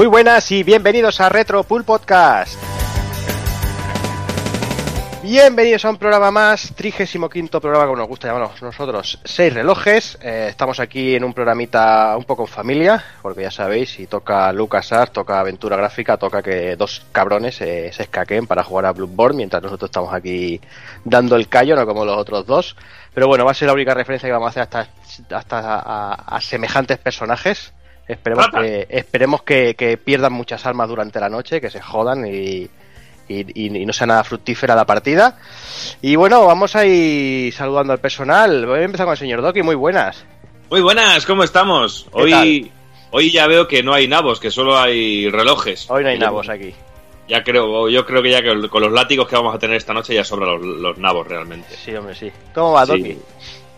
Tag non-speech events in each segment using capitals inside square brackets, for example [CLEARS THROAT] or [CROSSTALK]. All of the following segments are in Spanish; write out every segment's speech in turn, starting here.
Muy buenas y bienvenidos a Retro Pool Podcast. Bienvenidos a un programa más, 35 programa como nos gusta llamarnos nosotros, seis relojes. Eh, estamos aquí en un programita un poco en familia, porque ya sabéis, si toca LucasArts, toca aventura gráfica, toca que dos cabrones eh, se escaquen para jugar a Bloodborne, mientras nosotros estamos aquí dando el callo, no como los otros dos. Pero bueno, va a ser la única referencia que vamos a hacer hasta, hasta a semejantes personajes. Esperemos que, esperemos que, que pierdan muchas armas durante la noche, que se jodan y, y, y, no sea nada fructífera la partida. Y bueno, vamos a ir saludando al personal. Voy a empezar con el señor Doki, muy buenas. Muy buenas, ¿cómo estamos? Hoy, hoy ya veo que no hay nabos, que solo hay relojes. Hoy no hay nabos aquí. Ya creo, yo creo que ya que con los látigos que vamos a tener esta noche ya sobran los, los nabos realmente. Sí, hombre, sí. ¿Cómo va, Doki? Sí.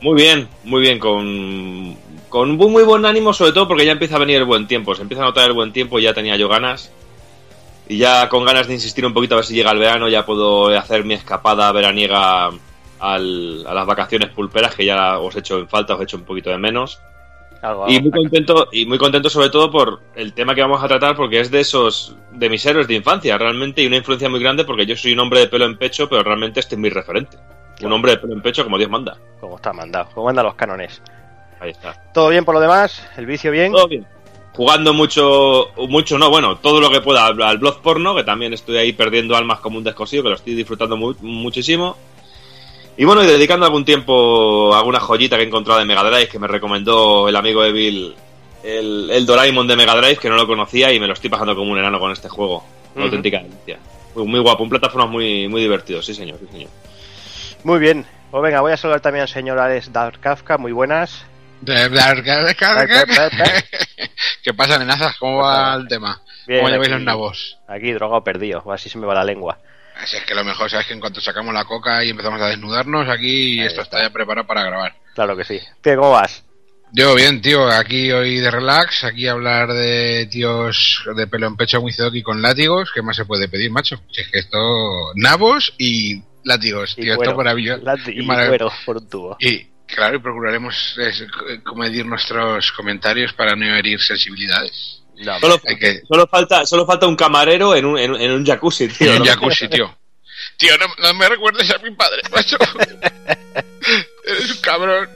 Muy bien, muy bien, con, con un muy buen ánimo, sobre todo porque ya empieza a venir el buen tiempo. Se empieza a notar el buen tiempo y ya tenía yo ganas. Y ya con ganas de insistir un poquito a ver si llega el verano, ya puedo hacer mi escapada veraniega al, a las vacaciones pulperas, que ya os he hecho en falta, os he hecho un poquito de menos. Algo, Y muy contento, y muy contento sobre todo por el tema que vamos a tratar, porque es de esos, de mis héroes de infancia, realmente, y una influencia muy grande, porque yo soy un hombre de pelo en pecho, pero realmente este es mi referente. Un hombre de pelo en pecho como Dios manda. Como está mandado, como mandan los cánones. Ahí está. ¿Todo bien por lo demás? ¿El vicio bien? Todo bien. Jugando mucho, mucho no, bueno, todo lo que pueda al al blog porno, que también estoy ahí perdiendo almas como un descosido, que lo estoy disfrutando mu- muchísimo. Y bueno, y dedicando algún tiempo a alguna joyita que he encontrado de Mega Drive, que me recomendó el amigo Evil, el, el Doraemon de Mega Drive, que no lo conocía y me lo estoy pasando como un enano con este juego. Una Ujú. auténtica delicia. Muy, muy guapo, un plataforma muy, muy divertido, sí señor, sí señor. Muy bien. Pues venga, voy a saludar también al señor Alex Dark Kafka, muy buenas. ¿Qué pasa, amenazas? ¿Cómo va el tema? Bien, ¿Cómo lleváis aquí- los nabos? Aquí drogado perdido, así se me va la lengua. Así es que lo mejor sabes que en cuanto sacamos la coca y empezamos a desnudarnos, aquí Ahí esto está. está ya preparado para grabar. Claro que sí. ¿Qué, ¿Cómo vas? Yo bien, tío, aquí hoy de relax, aquí hablar de tíos de pelo en pecho muy y con látigos, ¿qué más se puede pedir, macho? Si es que esto... Nabos y látigos, Y tío, cuero. esto es maravilloso. Y cuero por un tubo. Y claro, y procuraremos eh, comedir nuestros comentarios para no herir sensibilidades. No, Solo, Hay que- solo falta, solo falta un camarero en un, en, un- en un jacuzzi, tío. en un jacuzzi, tío. Tío, no, no me recuerdes a mi padre, macho. [LAUGHS] Eres un cabrón.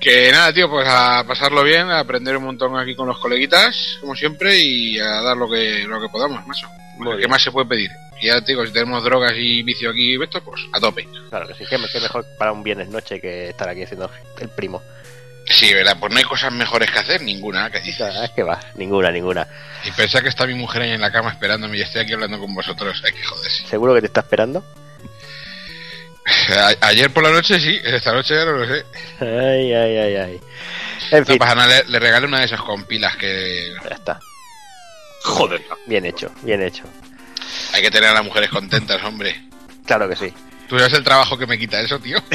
Que nada, tío, pues a pasarlo bien, a aprender un montón aquí con los coleguitas, como siempre, y a dar lo que, lo que podamos, macho. Muy ¿Qué bien. más se puede pedir? Y ya, tío, si tenemos drogas y vicio aquí, esto, pues a tope. Claro que sí. Qué, qué mejor para un viernes noche que estar aquí haciendo el primo. Sí, ¿verdad? Pues no hay cosas mejores que hacer, ninguna, que dices. Es que va. Ninguna, ninguna. Y pensar que está mi mujer ahí en la cama esperándome y estoy aquí hablando con vosotros. Hay que joderse. ¿Seguro que te está esperando? A- ayer por la noche sí, esta noche ya no lo sé. Ay, ay, ay, ay. En No fin, pasa nada, le, le regalé una de esas compilas que ya está. Joder. Bien hecho, bien hecho. hay que tener a las mujeres contentas, hombre. Claro que sí. ¿Tú sabes el trabajo que me quita eso, tío? [LAUGHS]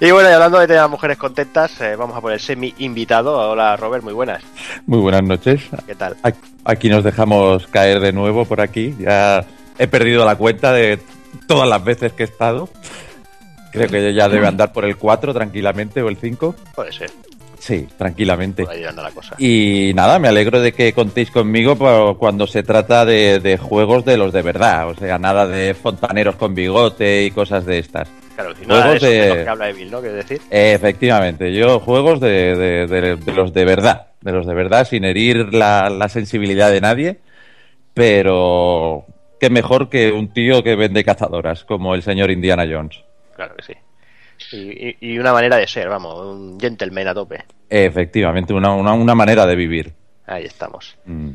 Y bueno, y hablando de tener a mujeres contentas, eh, vamos a por el semi-invitado. Hola, Robert, muy buenas. Muy buenas noches. ¿Qué tal? Aquí nos dejamos caer de nuevo por aquí. Ya he perdido la cuenta de todas las veces que he estado. Creo que ya debe andar por el 4 tranquilamente o el 5. Puede ser, Sí, tranquilamente. por ahí anda la cosa. Y nada, me alegro de que contéis conmigo cuando se trata de, de juegos de los de verdad. O sea, nada de fontaneros con bigote y cosas de estas. Claro, si nada de Juegos eso de de- que habla Evil, ¿no? Decir. Efectivamente, yo juegos de, de- de- de los de verdad, de los de verdad, sin herir la, la sensibilidad de nadie, pero qué mejor que un tío que vende cazadoras, como el señor Indiana Jones. Claro que sí. Y, y- una manera de ser, vamos, un gentleman a tope. Efectivamente, una, una, una manera de vivir. Ahí estamos. Mm.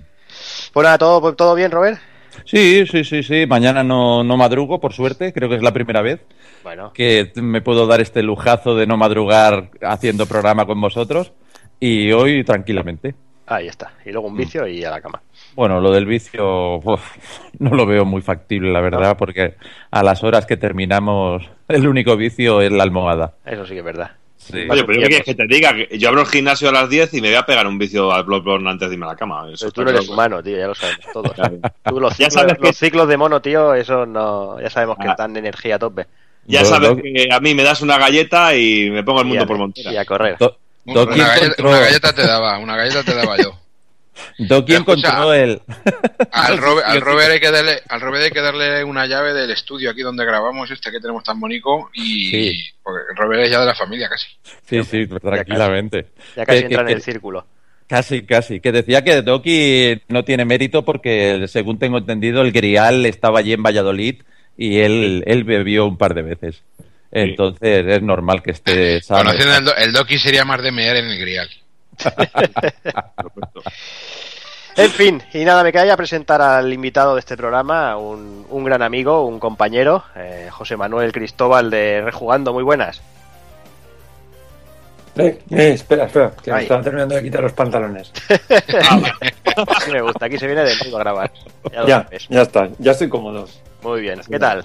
Pues nada, ¿todo, todo bien, Robert? Sí, sí, sí, sí. Mañana no, no madrugo, por suerte. Creo que es la primera vez Bueno, que me puedo dar este lujazo de no madrugar haciendo programa con vosotros. Y hoy tranquilamente. Ahí está. Y luego un vicio y a la cama. Bueno, lo del vicio uf, [LAUGHS] no lo veo muy factible, la verdad, porque a las horas que terminamos, [LAUGHS] el único vicio es la almohada. Eso sí que es verdad. Sí. Oye, pero yo quieres que te diga, que yo abro el gimnasio a las 10 y me voy a pegar un vicio al Bloodborne antes de irme a la cama. Eso Pero tú no eres humano, tío, ya lo sabemos todos. [LAUGHS] Tú los Ya ciclos, sabes que- los ciclos de mono, tío, eso no. Ya sabemos que Ah. dan energía a tope. Ya sabes que a mí me das una galleta y me pongo el Y mundo a- por Y montera. a correr. Do- Doki Una galleta, encontró- una galleta te daba, una galleta te daba yo. [LAUGHS] Doki Escucha, encontró el. [LAUGHS] Al Robert, [LAUGHS] al, Robert hay que darle, al Robert hay que darle una llave del estudio aquí donde grabamos este que tenemos tan bonito y Sí. porque Robert es ya de la familia casi. Sí, sí, tranquilamente. Ya casi Que- entra que- en el círculo. Casi, casi. Que decía que Doki no tiene mérito porque, según tengo entendido, el Grial estaba allí en Valladolid y él, él bebió un par de veces. Entonces es normal que esté sano. Conociendo el, do- el Doki sería más de mear en el grial. [LAUGHS] En fin, y nada, me queda ya presentar al invitado de este programa, un, un gran amigo, un compañero, eh, José Manuel Cristóbal de Rejugando. Muy buenas. Eh, eh, espera, espera, que me estaba terminando de quitar los pantalones. [LAUGHS] Me gusta, aquí se viene de nuevo a grabar. Ya ya está, ya estoy cómodo. Muy bien, ¿qué tal?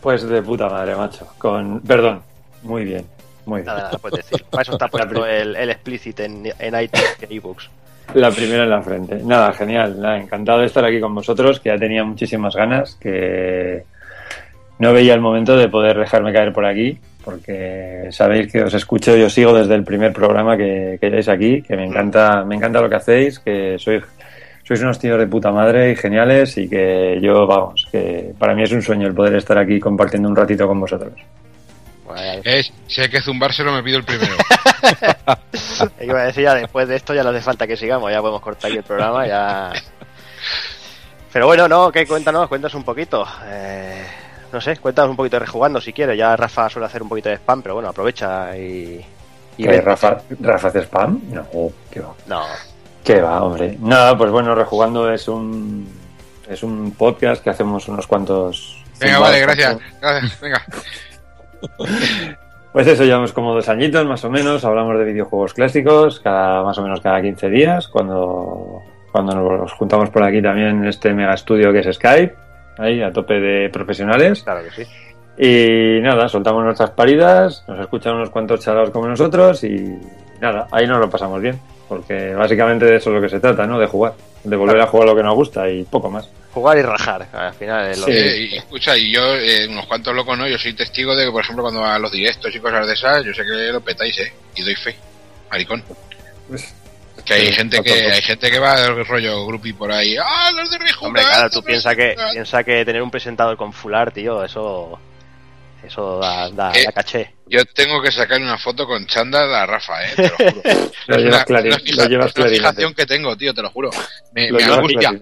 Pues de puta madre, macho. Con, perdón, muy bien, muy bien. Nada, nada, puedes decir. Para eso está puesto el, el explicit en, en iTunes y en ebooks. La primera en la frente. Nada, genial, nada, encantado de estar aquí con vosotros, que ya tenía muchísimas ganas, que no veía el momento de poder dejarme caer por aquí, porque sabéis que os escucho y os sigo desde el primer programa que, que hayáis aquí, que me encanta, me encanta lo que hacéis, que sois, sois unos tíos de puta madre y geniales y que yo, vamos, que para mí es un sueño el poder estar aquí compartiendo un ratito con vosotros. Bueno, Es, si hay que zumbárselo me pido el primero. [LAUGHS] iba a decir ya después de esto ya no hace falta que sigamos, ya podemos cortar aquí el programa, ya. Pero bueno, no, ¿qué? Cuéntanos, cuéntanos un poquito. Eh, no sé, cuéntanos un poquito de rejugando si quieres. Ya Rafa suele hacer un poquito de spam, pero bueno, aprovecha y. ¿Que. Rafa, ¿Rafa hace spam? No, qué va. No, ¿Qué va, hombre? Nada, pues bueno, Rejugando es un, es un podcast que hacemos unos cuantos... Venga, vale, gracias. gracias. Venga. [LAUGHS] Pues eso, llevamos como dos añitos más o menos, hablamos de videojuegos clásicos, cada más o menos cada 15 días, cuando, cuando nos juntamos por aquí también en este mega estudio que es Skype, ahí a tope de profesionales. claro que sí. Y nada, soltamos nuestras paridas, nos escuchan unos cuantos chalados como nosotros y nada, ahí nos lo pasamos bien. Porque básicamente de eso es lo que se trata, ¿no? De jugar. De volver a jugar lo que nos gusta y poco más. Jugar y rajar, al final es lo Sí. que- Eh, y, escucha, y yo, eh, unos cuantos locos, ¿no? Yo soy testigo de que, por ejemplo, cuando a los directos y cosas de esas, yo sé que lo petáis, ¿eh? Y doy fe. Maricón. Pues, Que hay Sí, gente que hay gente que va del rollo grupi por ahí. ¡Ah, los de rejugar! Hombre, claro, tú piensas que, rejugar". piensa que tener un presentador con fular, tío, eso. Eso da, da, Eh, da caché. Yo tengo que sacarle una foto con chándal a Rafa, ¿eh? Te lo [LAUGHS] juro. Lo Es llevas una, lo llevas fijación que tengo, tío, te lo juro. Me, lo me angustia.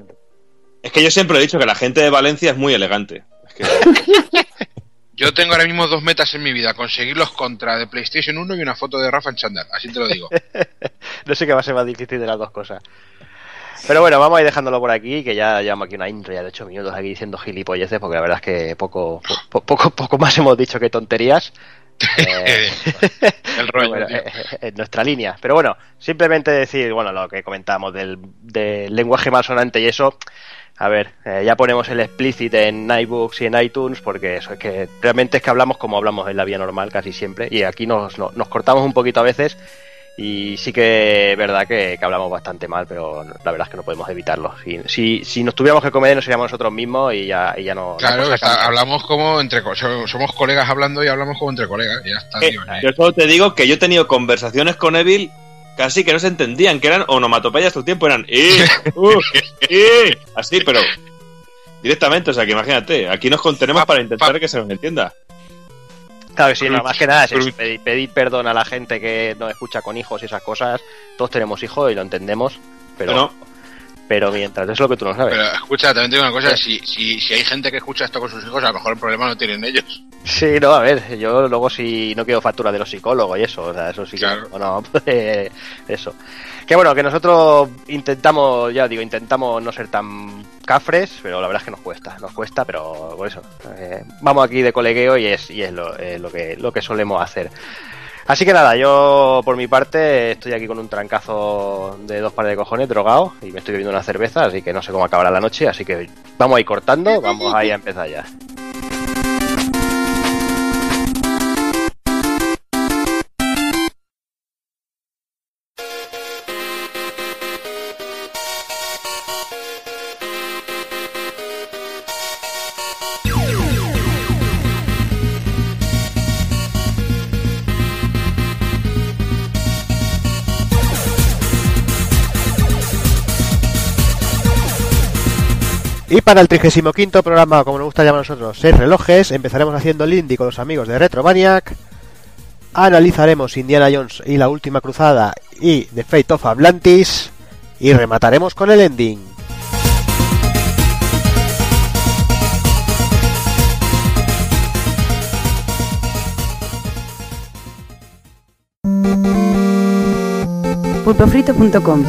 Es que yo siempre he dicho que la gente de Valencia es muy elegante. Es que- [LAUGHS] Yo tengo ahora mismo dos metas en mi vida: conseguirlos contra de PlayStation 1 y una foto de Rafa en chándal. Así te lo digo. [LAUGHS] No sé qué va a ser más difícil de las dos cosas. Pero bueno, vamos a ir dejándolo por aquí, que ya llevamos aquí una intro ya de 8 minutos aquí diciendo gilipolleces, porque la verdad es que poco, po- poco, poco más hemos dicho que tonterías. [LAUGHS] Eh, [LAUGHS] El pero rollo, bueno, eh, eh, en nuestra línea. Pero bueno, simplemente decir, bueno, lo que comentamos del, del lenguaje malsonante y eso. A ver, eh, ya ponemos el explicit en iBooks y en iTunes, porque eso es que realmente es que hablamos como hablamos en la vida normal casi siempre, y aquí nos, nos, nos cortamos un poquito a veces, y sí que es verdad que, que hablamos bastante mal, pero la verdad es que no podemos evitarlo. Si, si, si nos tuviéramos que comer, nos seríamos nosotros mismos y ya, y ya no. la Claro, está- hablamos como entre somos colegas hablando y hablamos como entre colegas. y Ya está, Eh, tío. eh. yo solo te digo que yo he tenido conversaciones con Evil casi que no se entendían, que eran onomatopeyas todo el tiempo, eran "Eh, [LAUGHS] uh, eh", así, pero directamente, o sea que imagínate, aquí nos contenemos Pa- para intentar pa- que se nos entienda. Claro que sí, no, más que nada es eso, pedir, pedir perdón a la gente que nos escucha con hijos y esas cosas. Todos tenemos hijos y lo entendemos, pero, Pero- pero mientras es lo que tú no sabes. Pero escucha, también te digo una cosa: Eh. si, si, si hay gente que escucha esto con sus hijos, a lo mejor el problema no tienen ellos. Sí, no, a ver, yo luego si no quiero factura de los psicólogos y eso, o sea, eso sí que Claro. no, [LAUGHS] pues, eso. Que bueno, que nosotros intentamos, ya digo, intentamos no ser tan cafres, pero la verdad es que nos cuesta, nos cuesta, pero por eso, eh, vamos aquí de colegueo y es, y es lo, eh, lo que, lo que solemos hacer. Así que nada, yo por mi parte estoy aquí con un trancazo de dos pares de cojones drogado y me estoy bebiendo una cerveza, así que no sé cómo acabará la noche, así que vamos a ir cortando, vamos ahí a empezar ya. Y para el 35 programa, como nos gusta llamar a nosotros, 6 relojes, empezaremos haciendo el indie con los amigos de Retromaniac. Analizaremos Indiana Jones y la última cruzada y The Fate of Atlantis. Y remataremos con el ending. pulpofrito.com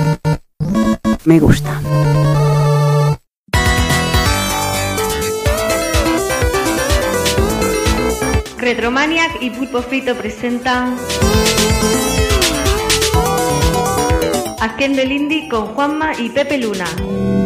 Me gusta. Retromaniac y Pulpo Frito presentan Haciendo el Indie con Juanma y Pepe Luna.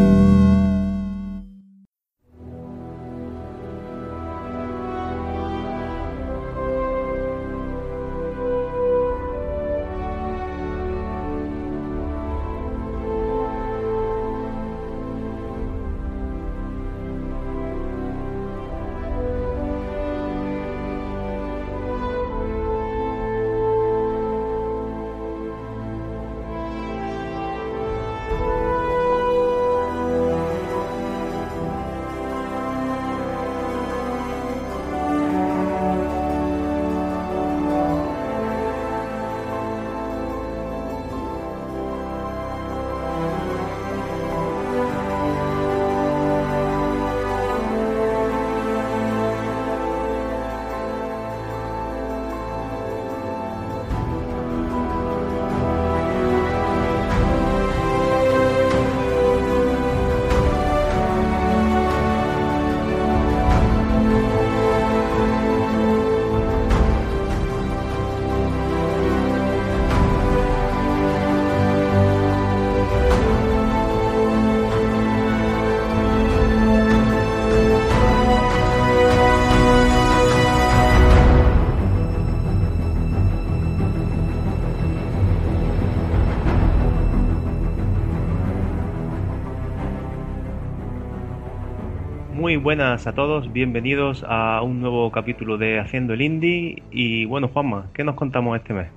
Buenas a todos, bienvenidos a un nuevo capítulo de Haciendo el Indie. Y bueno, Juanma, ¿qué nos contamos este mes?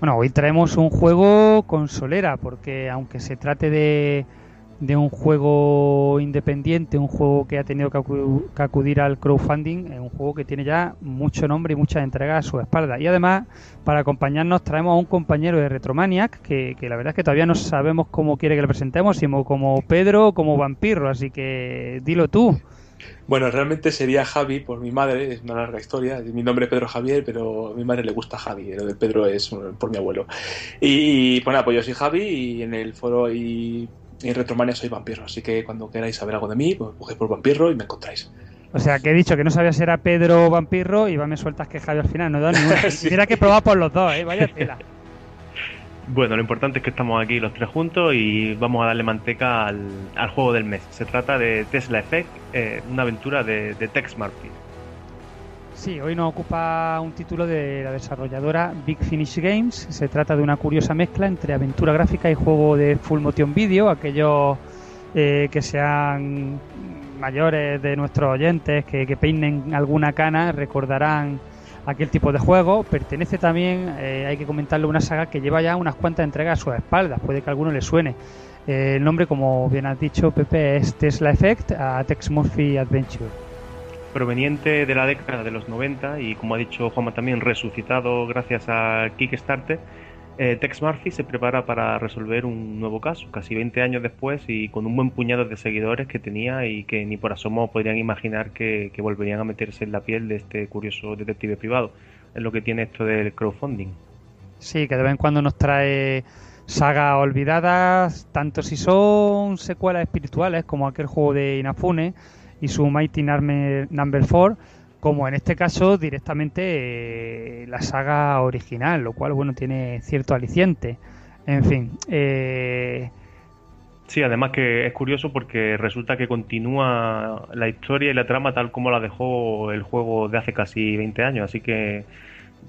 Bueno, hoy traemos un juego consolera, porque aunque se trate de, un juego independiente, un juego que ha tenido que, acu- que acudir al crowdfunding, es un juego que tiene ya mucho nombre y muchas entregas a su espalda. Y además, para acompañarnos, traemos a un compañero de Retromaniac, que, que la verdad es que todavía no sabemos cómo quiere que le presentemos, si como Pedro o como Vampiro, así que dilo tú. Bueno, realmente sería Javi por mi madre, es una larga historia. Mi nombre es Pedro Javier, pero a mi madre le gusta Javi, lo de Pedro es por mi abuelo. Y pues nada, pues yo soy Javi y en el foro y, en Retromania soy vampiro, así que cuando queráis saber algo de mí, pues busquéis por vampiro y me encontráis. O sea, que he dicho que no sabía si era Pedro o Vampiro y va me sueltas que Javi al final, no da ni [LAUGHS] una. Sí. Mira que probar por los dos, ¿eh? Vaya tela. [LAUGHS] Bueno, lo importante es que estamos aquí los tres juntos y vamos a darle manteca al, al juego del mes. Se trata de Tesla Effect, eh, una aventura de, de Tex Murphy. Sí, hoy nos ocupa un título de la desarrolladora Big Finish Games. Se trata de una curiosa mezcla entre aventura gráfica y juego de full motion video. Aquellos eh, que sean mayores de nuestros oyentes, que, que peinen alguna cana, recordarán aquel tipo de juego. Pertenece también, eh, hay que comentarle, una saga que lleva ya unas cuantas entregas a sus espaldas. Puede que a alguno le suene. Eh, el nombre, como bien has dicho, Pepe, es Tesla Effect a Tex Murphy Adventure. Proveniente de la década de los 90 y como ha dicho Juanma también resucitado gracias a Kickstarter, eh, Tex Murphy se prepara para resolver un nuevo caso, casi 20 años después y con un buen puñado de seguidores que tenía y que ni por asomo podrían imaginar que, volverían a meterse en la piel de este curioso detective privado. Es lo que tiene esto del crowdfunding. Sí, que de vez en cuando nos trae sagas olvidadas, tanto si son secuelas espirituales como aquel juego de Inafune y su Mighty Number 4, como en este caso directamente eh, la saga original, lo cual bueno tiene cierto aliciente. En fin, eh, Sí, además que es curioso porque resulta que continúa la historia y la trama tal como la dejó el juego de hace casi 20 años, así que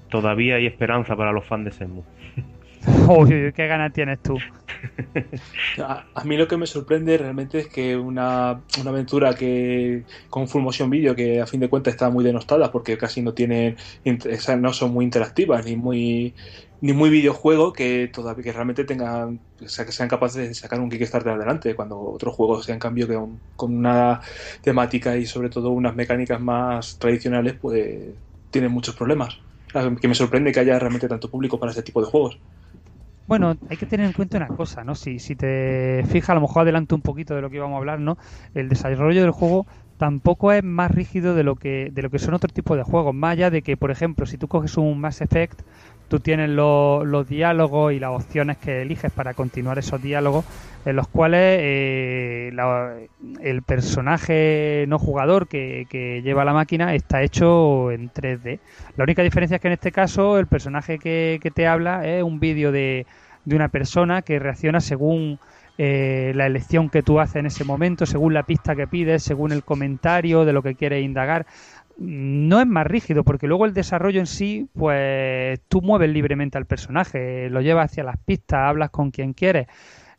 todavía hay esperanza para los fans de Senmu. [LAUGHS] [LAUGHS] Qué ganas tienes tú. [LAUGHS] A, a mí lo que me sorprende realmente es que una, una aventura que con Full Motion Video, que a fin de cuentas está muy denostada porque casi no tienen, no son muy interactivas ni muy ni muy videojuego, que todavía que realmente tengan, o sea, que sean capaces de sacar un Kickstarter adelante, cuando otros juegos, en cambio, que con, una temática y sobre todo unas mecánicas más tradicionales, pues tienen muchos problemas. Que me sorprende que haya realmente tanto público para este tipo de juegos. Bueno, hay que tener en cuenta una cosa, ¿no? Si, si te fijas, a lo mejor adelanto un poquito de lo que íbamos a hablar, ¿no? El desarrollo del juego tampoco es más rígido de lo que de lo que son otros tipos de juegos. Más allá de que, por ejemplo, si tú coges un Mass Effect, tú tienes los, diálogos y las opciones que eliges para continuar esos diálogos, en los cuales eh, el personaje no jugador que, que lleva la máquina está hecho en 3D. La única diferencia es que en este caso el personaje que, que te habla es un vídeo de, de una persona que reacciona según eh, la elección que tú haces en ese momento, según la pista que pides, según el comentario de lo que quieres indagar. No es más rígido, porque luego el desarrollo en sí, pues tú mueves libremente al personaje, lo llevas hacia las pistas, hablas con quien quieres.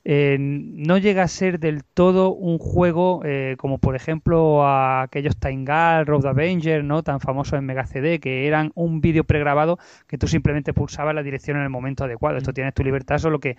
Eh, no llega a ser del todo un juego eh, como por ejemplo a aquellos Taingal, Road Avenger, ¿no? tan famosos en Mega CD, que eran un vídeo pregrabado que tú simplemente pulsabas la dirección en el momento adecuado. Esto tienes tu libertad, solo que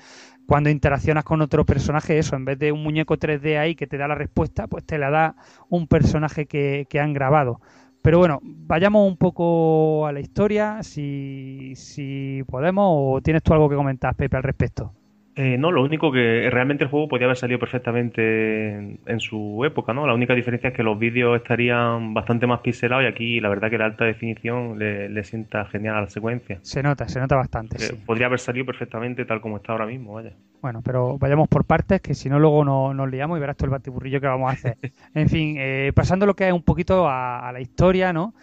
cuando interaccionas con otro personaje, eso, en vez de un muñeco 3D ahí que te da la respuesta, pues te la da un personaje que, que han grabado. Pero bueno, vayamos un poco a la historia, si, si podemos, o tienes tú algo que comentar, Pepe, al respecto. Eh, no, lo único que realmente el juego podía haber salido perfectamente en, en su época, ¿no? La única diferencia es que los vídeos estarían bastante más pixelados y aquí la verdad que la alta definición le, le sienta genial a la secuencia. Se nota, se nota bastante, Eh, sí. Podría haber salido perfectamente tal como está ahora mismo, vaya. Bueno, pero vayamos por partes, que si no luego no- nos liamos y verás todo el batiburrillo que vamos a hacer. [LAUGHS] En fin, eh, pasando lo que es un poquito a, a la historia, ¿no?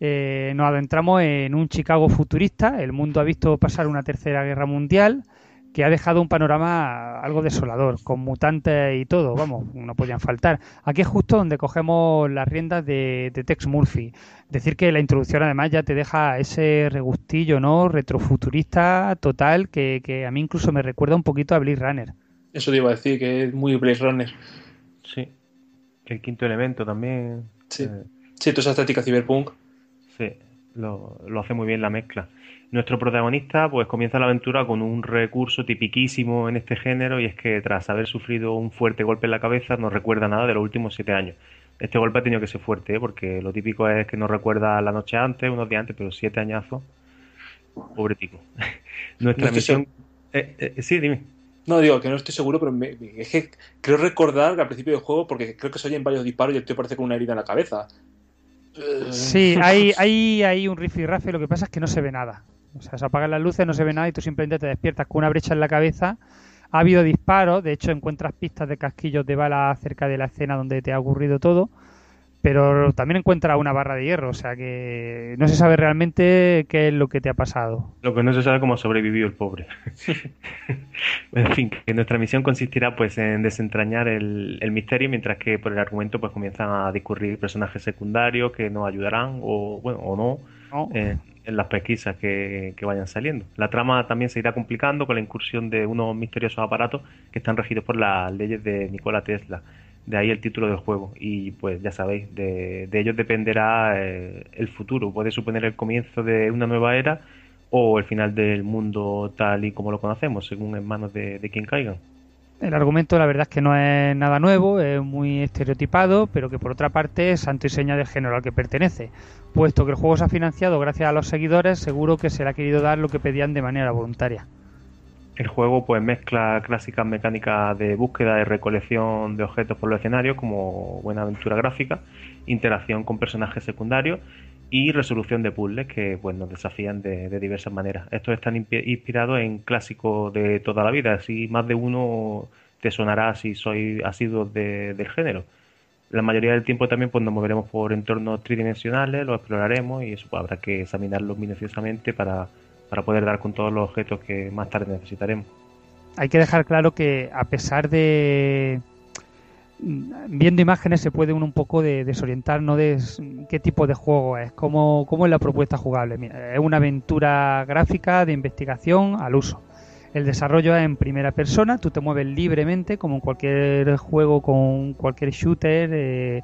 Eh, nos adentramos en un Chicago futurista. El mundo ha visto pasar una tercera guerra mundial que ha dejado un panorama algo desolador, con mutantes y todo, vamos, no podían faltar. Aquí es justo donde cogemos las riendas de, de Tex Murphy. Decir que la introducción además ya te deja ese regustillo, ¿no? Retrofuturista total que, que a mí incluso me recuerda un poquito a Blade Runner. Eso te iba a decir, que es muy Blade Runner. Sí. El quinto elemento también. Sí. eh, Sí, toda esa estética cyberpunk. Sí, lo, lo hace muy bien la mezcla. Nuestro protagonista pues comienza la aventura con un recurso tipiquísimo en este género y es que tras haber sufrido un fuerte golpe en la cabeza no recuerda nada de los últimos siete años. Este golpe ha tenido que ser fuerte, ¿eh? porque lo típico es que no recuerda la noche antes, unos días antes, pero siete añazos. Pobre tico. [LAUGHS] Nuestra No estoy misión... Eh, eh, sí, dime. No, digo que no estoy seguro, pero me- me- es que creo recordar que al principio del juego, porque creo que se oyen varios disparos y el tío parece con una herida en la cabeza. Eh, Sí, hay, [LAUGHS] hay, hay un rifirrafe, lo que pasa es que no se ve nada. O sea, se apagan las luces, no se ve nada y tú simplemente te despiertas con una brecha en la cabeza. Ha habido disparos, de hecho encuentras pistas de casquillos de bala cerca de la escena donde te ha ocurrido todo, pero también encuentras una barra de hierro, o sea que no se sabe realmente qué es lo que te ha pasado. Lo que no se sabe cómo ha sobrevivido el pobre. [LAUGHS] en fin, que nuestra misión consistirá pues en desentrañar el, el misterio, mientras que por el argumento pues comienzan a discurrir personajes secundarios que nos ayudarán o bueno o no ¿no? eh, en las pesquisas que, vayan saliendo. La trama también se irá complicando con la incursión de unos misteriosos aparatos que están regidos por las leyes de Nikola Tesla. De ahí el título del juego. Y pues ya sabéis, de, de ellos dependerá eh, el futuro. Puede suponer el comienzo de una nueva era o el final del mundo tal y como lo conocemos, según en manos de, de quien caigan. El argumento la verdad es que no es nada nuevo, es muy estereotipado, pero que por otra parte es santo y seña del género al que pertenece. Puesto que el juego se ha financiado gracias a los seguidores, seguro que se le ha querido dar lo que pedían de manera voluntaria. El juego pues mezcla clásicas mecánicas de búsqueda y recolección de objetos por los escenarios como buena aventura gráfica, interacción con personajes secundarios y resolución de puzzles que pues nos desafían de, diversas maneras. Estos están inspirados en clásicos de toda la vida, así más de uno te sonará si sois asiduos de- del género. La mayoría del tiempo también pues nos moveremos por entornos tridimensionales, los exploraremos y eso pues, habrá que examinarlos minuciosamente para, para poder dar con todos los objetos que más tarde necesitaremos. Hay que dejar claro que a pesar de viendo imágenes se puede uno un poco de desorientar no de qué tipo de juego es, cómo, cómo es la propuesta jugable. Mira, es una aventura gráfica de investigación al uso. El desarrollo es en primera persona, tú te mueves libremente como en cualquier juego con cualquier shooter eh,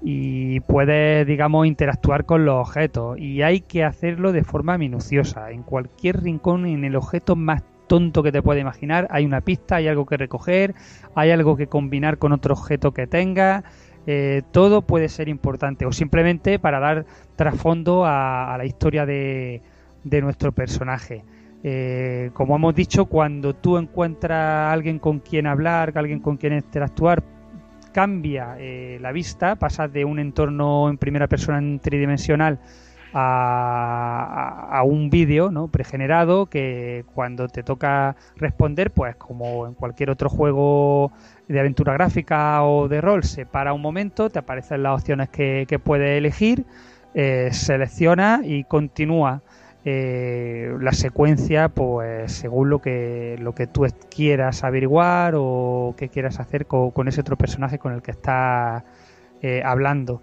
y puedes, digamos, interactuar con los objetos y hay que hacerlo de forma minuciosa. En cualquier rincón, en el objeto más tonto que te puedas imaginar, hay una pista, hay algo que recoger, hay algo que combinar con otro objeto que tengas. Eh, todo puede ser importante o simplemente para dar trasfondo a, a la historia de, de nuestro personaje. Eh, como hemos dicho, cuando tú encuentras a alguien con quien hablar, alguien con quien interactuar, cambia eh, la vista, pasas de un entorno en primera persona en tridimensional a, a- un vídeo ¿no? pregenerado que cuando te toca responder, pues como en cualquier otro juego de aventura gráfica o de rol, se para un momento, te aparecen las opciones que, que puedes elegir, eh, selecciona y continúa eh, la secuencia pues según lo que lo que tú quieras averiguar o que quieras hacer co- con, ese otro personaje con el que estás eh, hablando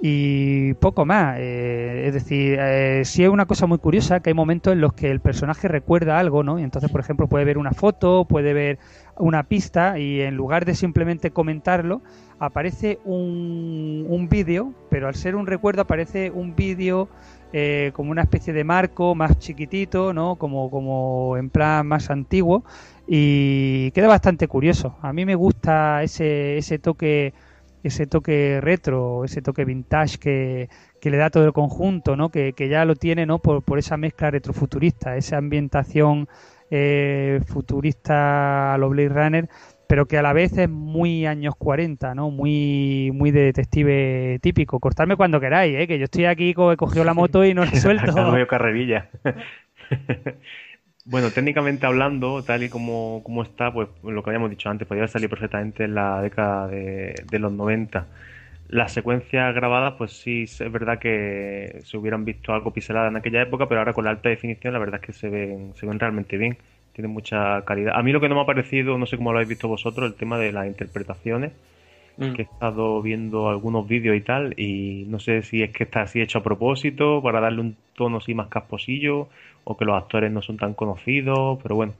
y poco más eh, es decir eh, sí es una cosa muy curiosa que hay momentos en los que el personaje recuerda algo no y entonces por ejemplo puede ver una foto puede ver una pista y en lugar de simplemente comentarlo aparece un, un vídeo pero al ser un recuerdo aparece un vídeo eh, como una especie de marco más chiquitito, ¿no? Como, como en plan más antiguo y queda bastante curioso. A mí me gusta ese, ese toque ese toque retro, ese toque vintage que, que le da todo el conjunto, ¿no? Que, que ya lo tiene, ¿no? Por, por esa mezcla retrofuturista, esa ambientación eh, futurista a lo Blade Runner, pero que a la vez es muy años 40, ¿no? Muy, muy de detective típico. Cortarme cuando queráis, ¿eh? Que yo estoy aquí, he cogido la moto y no la [LAUGHS] suelto. Acá medio carrerilla. [LAUGHS] bueno, técnicamente hablando, tal y como, como está, pues lo que habíamos dicho antes, podría salir perfectamente en la década de, de los 90. Las secuencias grabadas, pues sí, es verdad que se hubieran visto algo pixeladas en aquella época, pero ahora con la alta definición la verdad es que se ven, se ven realmente bien. Tienen mucha calidad. A mí lo que no me ha parecido, no sé cómo lo habéis visto vosotros, el tema de las interpretaciones Mm. que he estado viendo algunos vídeos y tal, y no sé si es que está así hecho a propósito para darle un tono así más casposillo, o que los actores no son tan conocidos, pero bueno.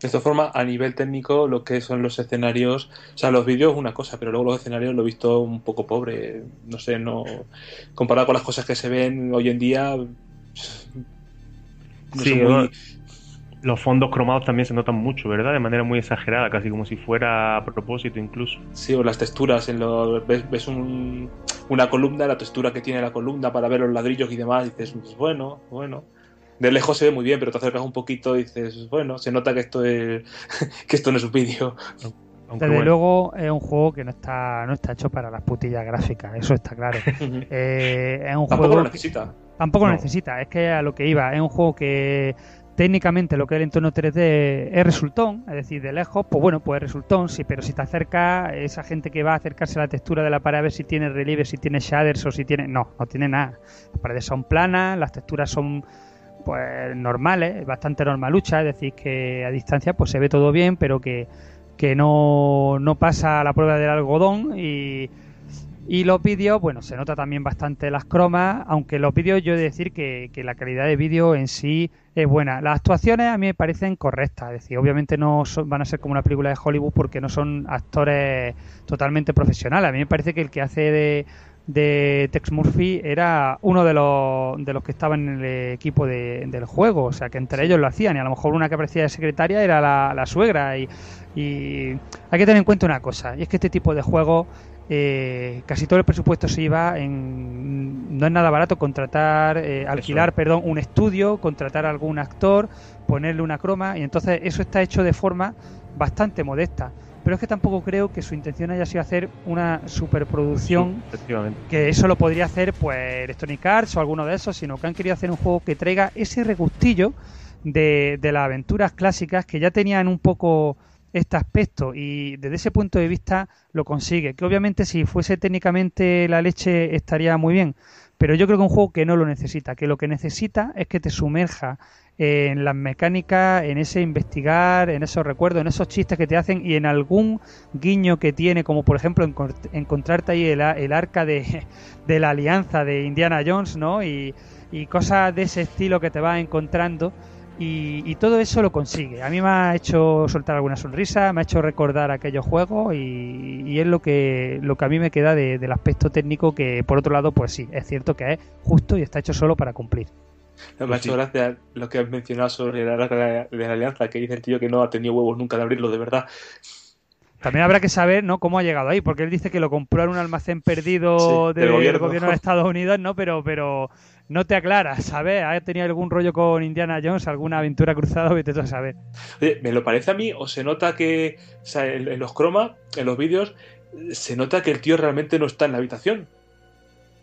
De esta forma, a nivel técnico, lo que son los escenarios, o sea, los vídeos es una cosa, pero luego los escenarios lo he visto un poco pobre, no sé, no comparado con las cosas que se ven hoy en día, no Sí, los fondos cromados también se notan mucho, ¿verdad? De manera muy exagerada, casi como si fuera a propósito incluso. Sí, o las texturas, en lo, ves, ves un- una columna, la textura que tiene la columna para ver los ladrillos y demás, y dices, pues bueno, bueno. De lejos se ve muy bien, pero te acercas un poquito y dices, bueno, se nota que esto es, [LAUGHS] que esto no es un vídeo. Aunque Desde bueno, luego es un juego que no está, no está hecho para las putillas gráficas, eso está claro. [LAUGHS] Eh, es un Tampoco juego lo que- necesita. Tampoco lo necesita, es que a lo que iba, es un juego que técnicamente lo que es el entorno 3D es resultón, es decir, de lejos, pues bueno, pues es resultón, sí, pero si te acercas, esa gente que va a acercarse a la textura de la pared a ver si tiene relieve, si tiene shaders o si tiene... No, no tiene nada. Las paredes son planas, las texturas son pues normales, bastante normaluchas, es decir, que a distancia pues se ve todo bien, pero que, que no, no pasa la prueba del algodón y... Y los vídeos, bueno, se nota también bastante las cromas, aunque los vídeos yo he de decir que, que la calidad de vídeo en sí es buena. Las actuaciones a mí me parecen correctas, es decir, obviamente no son- van a ser como una película de Hollywood porque no son actores totalmente profesionales. A mí me parece que el que hace de, de Tex Murphy era uno de los, de los que estaban en el equipo de- del juego, o sea que entre ellos lo hacían y a lo mejor una que aparecía de secretaria era la, la suegra y, y hay que tener en cuenta una cosa, y es que este tipo de juegos eh, casi todo el presupuesto se iba en no es nada barato contratar eh, alquilar perdón un estudio contratar a algún actor ponerle una croma y entonces eso está hecho de forma bastante modesta pero es que tampoco creo que su intención haya sido hacer una superproducción que eso lo podría hacer pues Electronic Arts o alguno de esos, sino que han querido hacer un juego que traiga ese regustillo de, de las aventuras clásicas que ya tenían un poco este aspecto y desde ese punto de vista lo consigue, que obviamente si fuese técnicamente la leche estaría muy bien, pero yo creo que un juego que no lo necesita, que lo que necesita es que te sumerja en las mecánicas, en ese investigar, en esos recuerdos, en esos chistes que te hacen y en algún guiño que tiene, como por ejemplo encont- encontrarte ahí el, el arca de, [LAUGHS] de la alianza de Indiana Jones, ¿no? Y, cosas de ese estilo que te vas encontrando Y, y todo eso lo consigue. A mí me ha hecho soltar alguna sonrisa, me ha hecho recordar aquellos juegos y, y es lo que, lo que a mí me queda de- del aspecto técnico que por otro lado pues sí, es cierto que es justo y está hecho solo para cumplir. Me ha hecho gracia lo que has mencionado sobre la de la alianza, que dice el tío que no ha tenido huevos nunca de abrirlo, de verdad. También habrá que saber ¿no? cómo ha llegado ahí, porque él dice que lo compró en un almacén perdido Sí, del, gobierno. gobierno. de Estados [LAUGHS] Unidos, ¿no? Pero, pero no te aclaras, ¿sabes? ¿Ha tenido algún rollo con Indiana Jones, alguna aventura cruzada? Vete tú a saber. Oye, ¿me lo parece a mí o se nota que, o sea, en, en los croma, en los vídeos, se nota que el tío realmente no está en la habitación?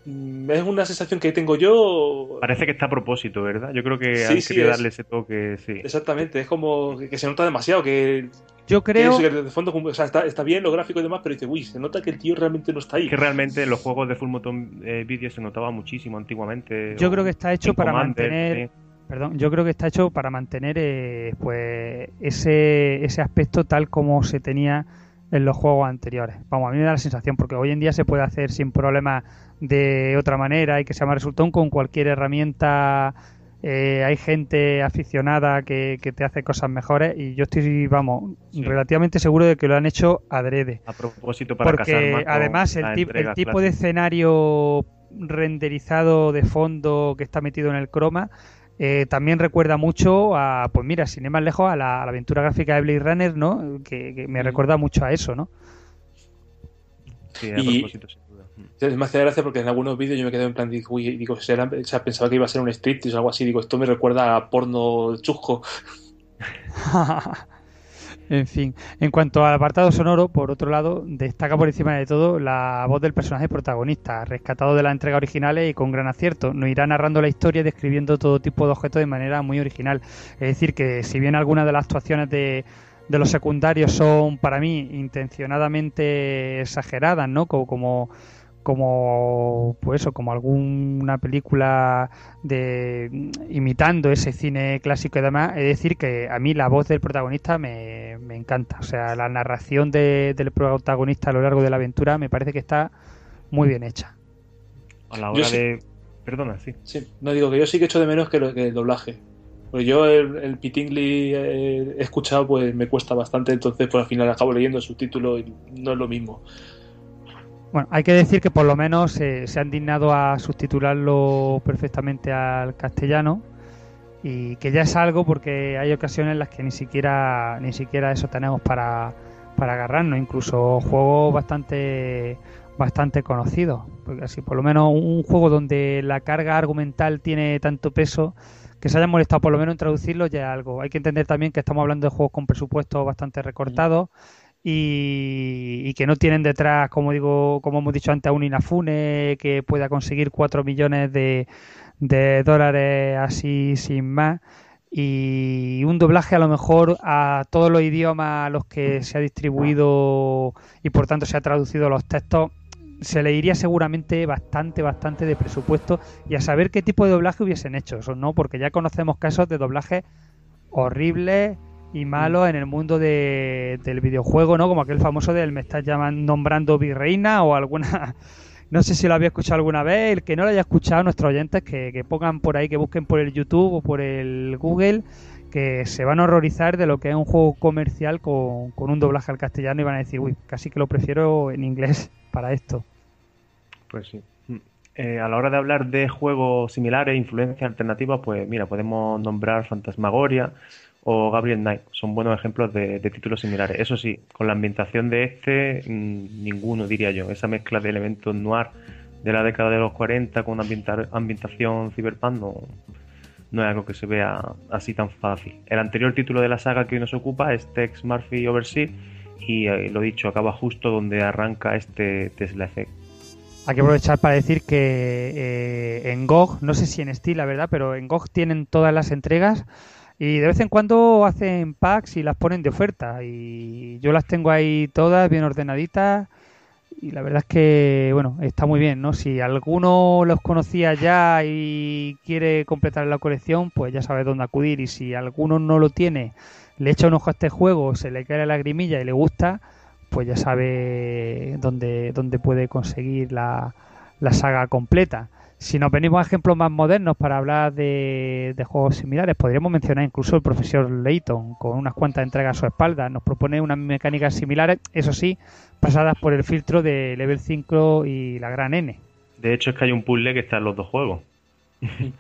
Mm, Es una sensación que tengo yo. Parece que está a propósito, ¿verdad? Yo creo que Sí, han sí, querido es- darle ese toque, sí. Exactamente, es como que, se nota demasiado, que... Yo creo... que de fondo, o sea, está, está bien lo gráfico y demás, pero dice, uy, se nota que el tío realmente no está ahí. Que realmente los juegos de Full Motor eh, Video se notaba muchísimo antiguamente. Yo creo que está hecho para Commander, mantener... sí. Perdón, yo creo que está hecho para mantener eh, pues ese, ese aspecto tal como se tenía en los juegos anteriores. Vamos, a mí me da la sensación, porque hoy en día se puede hacer sin problema de otra manera y que sea más resultón con cualquier herramienta. eh, hay gente aficionada que, que te hace cosas mejores y yo estoy, vamos, relativamente seguro de que lo han hecho adrede. A propósito para Porque además el, tip- el tipo de escenario renderizado de fondo que está metido en el croma eh, también recuerda mucho a, pues mira, sin ir más lejos, a la, a la aventura gráfica de Blade Runner, ¿no? Que, que me recuerda mucho a eso, ¿no? Sí, a propósito, sin Me hace gracia porque en algunos vídeos yo me quedé en plan, digo, uy, digo, será- pensaba que iba a ser un striptease o algo así, digo, esto me recuerda a porno chusco. [LAUGHS] En fin, en cuanto al apartado sonoro, por otro lado, destaca por encima de todo la voz del personaje protagonista, rescatado de las entregas originales y con gran acierto. Nos irá narrando la historia y describiendo todo tipo de objetos de manera muy original. Es decir, que si bien algunas de las actuaciones de, de los secundarios son para mí intencionadamente exageradas, ¿no? Como, como como pues eso, como alguna película de imitando ese cine clásico y demás, es decir que a mí la voz del protagonista me, me encanta, o sea, la narración de- del protagonista a lo largo de la aventura me parece que está muy bien hecha. A la Yo hora sí- de. Perdona, sí. Sí, no digo que yo sí que echo de menos que, lo- que el doblaje. Porque yo el, el Pitingly eh, he escuchado, pues me cuesta bastante, entonces pues al final acabo leyendo el subtítulo y no es lo mismo. Bueno, hay que decir que por lo menos eh, se han dignado a subtitularlo perfectamente al castellano y que ya es algo porque hay ocasiones en las que ni siquiera ni siquiera eso tenemos para, para agarrarnos, incluso juegos bastante bastante conocidos, porque así por lo menos un juego donde la carga argumental tiene tanto peso que se hayan molestado por lo menos en traducirlo ya es algo. Hay que entender también que estamos hablando de juegos con presupuestos bastante recortados y, que no tienen detrás, como digo, como hemos dicho antes, a un Inafune que pueda conseguir 4 millones de, de dólares así sin más y un doblaje a lo mejor a todos los idiomas a los que se ha distribuido y por tanto se ha traducido los textos se le iría seguramente bastante, bastante de presupuesto y a saber qué tipo de doblaje hubiesen hecho ¿no? Porque ya conocemos casos de doblaje horribles y malos en el mundo de- del videojuego, ¿no? Como aquel famoso del me estás llamando, nombrando virreina o alguna... [LAUGHS] No sé si lo había escuchado alguna vez, el que no lo haya escuchado, nuestros oyentes que, que pongan por ahí, que busquen por el YouTube o por el Google, que se van a horrorizar de lo que es un juego comercial con, con un doblaje al castellano y van a decir, uy, casi que lo prefiero en inglés [LAUGHS] para esto. Pues sí. Mm. Eh, a la hora de hablar de juegos similares, influencias alternativas, pues mira, podemos nombrar Fantasmagoria o Gabriel Knight. Son buenos ejemplos de, de títulos similares. Eso sí, con la ambientación de este, mm, ninguno diría yo. Esa mezcla de elementos noir de la década de los 40 con una ambienta- ambientación cyberpunk no, no es algo que se vea así tan fácil. El anterior título de la saga que hoy nos ocupa es Tex Murphy Oversea y eh, lo dicho, acaba justo donde arranca este Tesla Effect. Hay que aprovechar para decir que eh, en GOG, no sé si en Steam, la verdad, pero en GOG tienen todas las entregas y de vez en cuando hacen packs y las ponen de oferta. Y yo las tengo ahí todas bien ordenaditas y la verdad es que, bueno, está muy bien, ¿no? Si alguno los conocía ya y quiere completar la colección, pues ya sabe dónde acudir. Y si alguno no lo tiene, le echa un ojo a este juego, se le cae la lagrimilla y le gusta, pues ya sabe dónde, dónde puede conseguir la, la saga completa. Si nos venimos a ejemplos más modernos para hablar de, de juegos similares, podríamos mencionar incluso el profesor Layton, con unas cuantas entregas a su espalda. Nos propone unas mecánicas similares, eso sí, pasadas por el filtro de Level 5 y la gran N. De hecho, es que hay un puzzle que está en los dos juegos. [LAUGHS]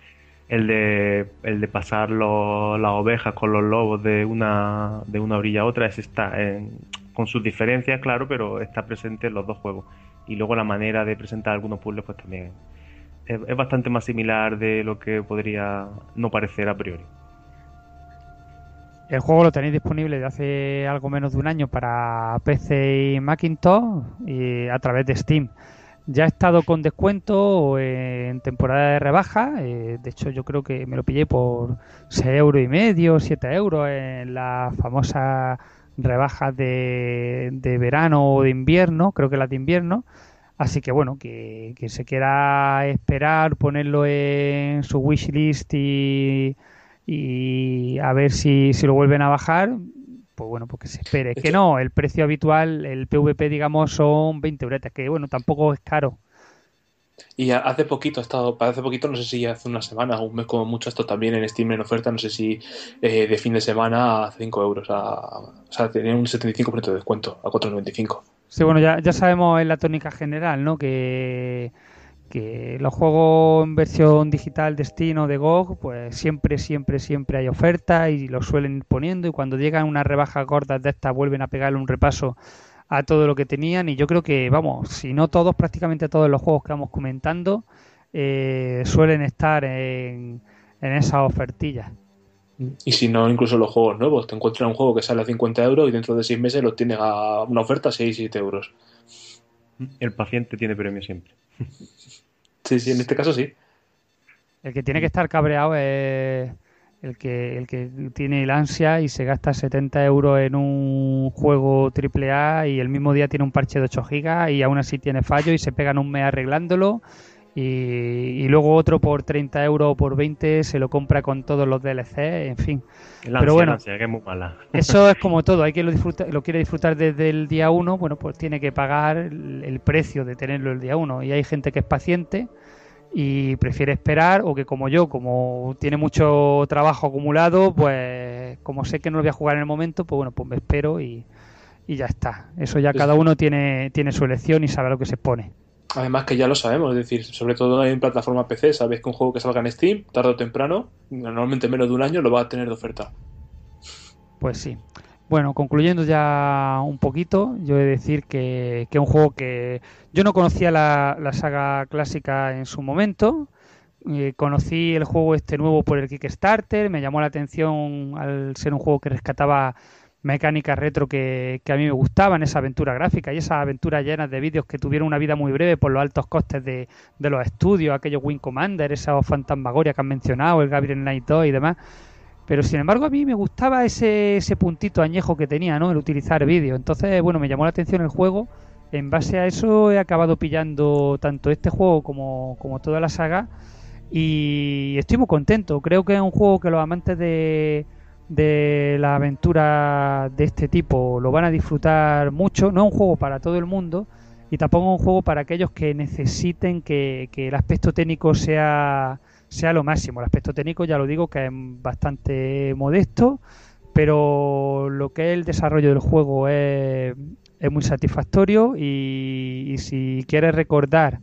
el de el de pasar los- las ovejas con los lobos de una de una orilla a otra ese está en- con sus diferencias claro pero está presente en los dos juegos y luego la manera de presentar algunos puzzles pues también es, bastante más similar de lo que podría no parecer a priori El juego lo tenéis disponible de hace algo menos de un año para PC y Macintosh y a través de Steam. Ya ha estado con descuento en temporada de rebaja. eh, de hecho, yo creo que me lo pillé por 6 euros y medio, 7 euros en las famosas rebajas de, de verano o de invierno. Creo que las de invierno. Así que bueno, que, que se quiera esperar, ponerlo en su wishlist y, y a ver si, si lo vuelven a bajar, pues bueno, pues que se espere. Es que no, el precio habitual, el PVP, digamos, son 20 euretes, que bueno, tampoco es caro. Y hace poquito ha estado, hace poquito, no sé si hace una semana o un mes como mucho, esto también en Steam en oferta, no sé si eh, de fin de semana a 5 euros, a, o sea, tenía un 75% de descuento, a 4,95. Sí, bueno, ya, ya sabemos en la tónica general, ¿no? Que, los juegos en versión digital de Steam o de GOG, pues siempre, siempre, siempre hay ofertas y los suelen ir poniendo y cuando llegan unas rebajas gordas de estas vuelven a pegarle un repaso a todo lo que tenían y yo creo que, vamos, si no todos, prácticamente todos los juegos que vamos comentando eh, suelen estar en, en esas ofertillas. Y si no, incluso los juegos nuevos, te encuentras un juego que sale a 50 euros y dentro de 6 meses lo tienes a una oferta a 6, 7 euros. el paciente tiene premio siempre Sí, sí, en este caso sí. El que tiene que estar cabreado es el que, el que tiene el ansia y se gasta 70 euros en un juego AAA y el mismo día tiene un parche de 8 gigas y aún así tiene fallo y se pegan un mes arreglándolo y, y luego otro por 30 euros o por 20 se lo compra con todos los DLC, en fin. el Pero ansia, bueno. ansia, que es muy mala Eso es como [LAUGHS] todo, hay quien lo, disfruta, lo quiere disfrutar desde el día 1, bueno, pues tiene que pagar el, el precio de tenerlo el día 1 y hay gente que es paciente y prefiere esperar o que como yo, como tiene mucho trabajo acumulado, pues como sé que no lo voy a jugar en el momento, pues bueno, pues me espero y, y ya está. Eso ya cada uno tiene, tiene su elección y sabe a lo que se pone. Además que ya lo sabemos, es decir, sobre todo en plataforma PC, sabes que un juego que salga en Steam, tarde o temprano, normalmente menos de un año, lo va a tener de oferta. Pues sí. Bueno, concluyendo ya un poquito, yo he de decir que, que un juego que yo no conocía la, la saga clásica en su momento. Eh, conocí el juego este nuevo por el Kickstarter, me llamó la atención al ser un juego que rescataba mecánicas retro que, a mí me gustaban, esa aventura gráfica y esas aventuras llenas de vídeos que tuvieron una vida muy breve por los altos costes de, los estudios, aquellos Wing Commander, esos Fantasmagoria que han mencionado, el Gabriel Knight 2 y demás. Pero sin embargo a mí me gustaba ese, ese puntito añejo que tenía, ¿no? El utilizar vídeo. Entonces, bueno, me llamó la atención el juego. En base a eso he acabado pillando tanto este juego como, como toda la saga. Y estoy muy contento. Creo que es un juego que los amantes de, de la aventura de este tipo lo van a disfrutar mucho. No es un juego para todo el mundo. Y tampoco es un juego para aquellos que necesiten que, que el aspecto técnico sea sea lo máximo. El aspecto técnico, ya lo digo, que es bastante modesto, pero lo que es el desarrollo del juego es, es muy satisfactorio y, si quieres recordar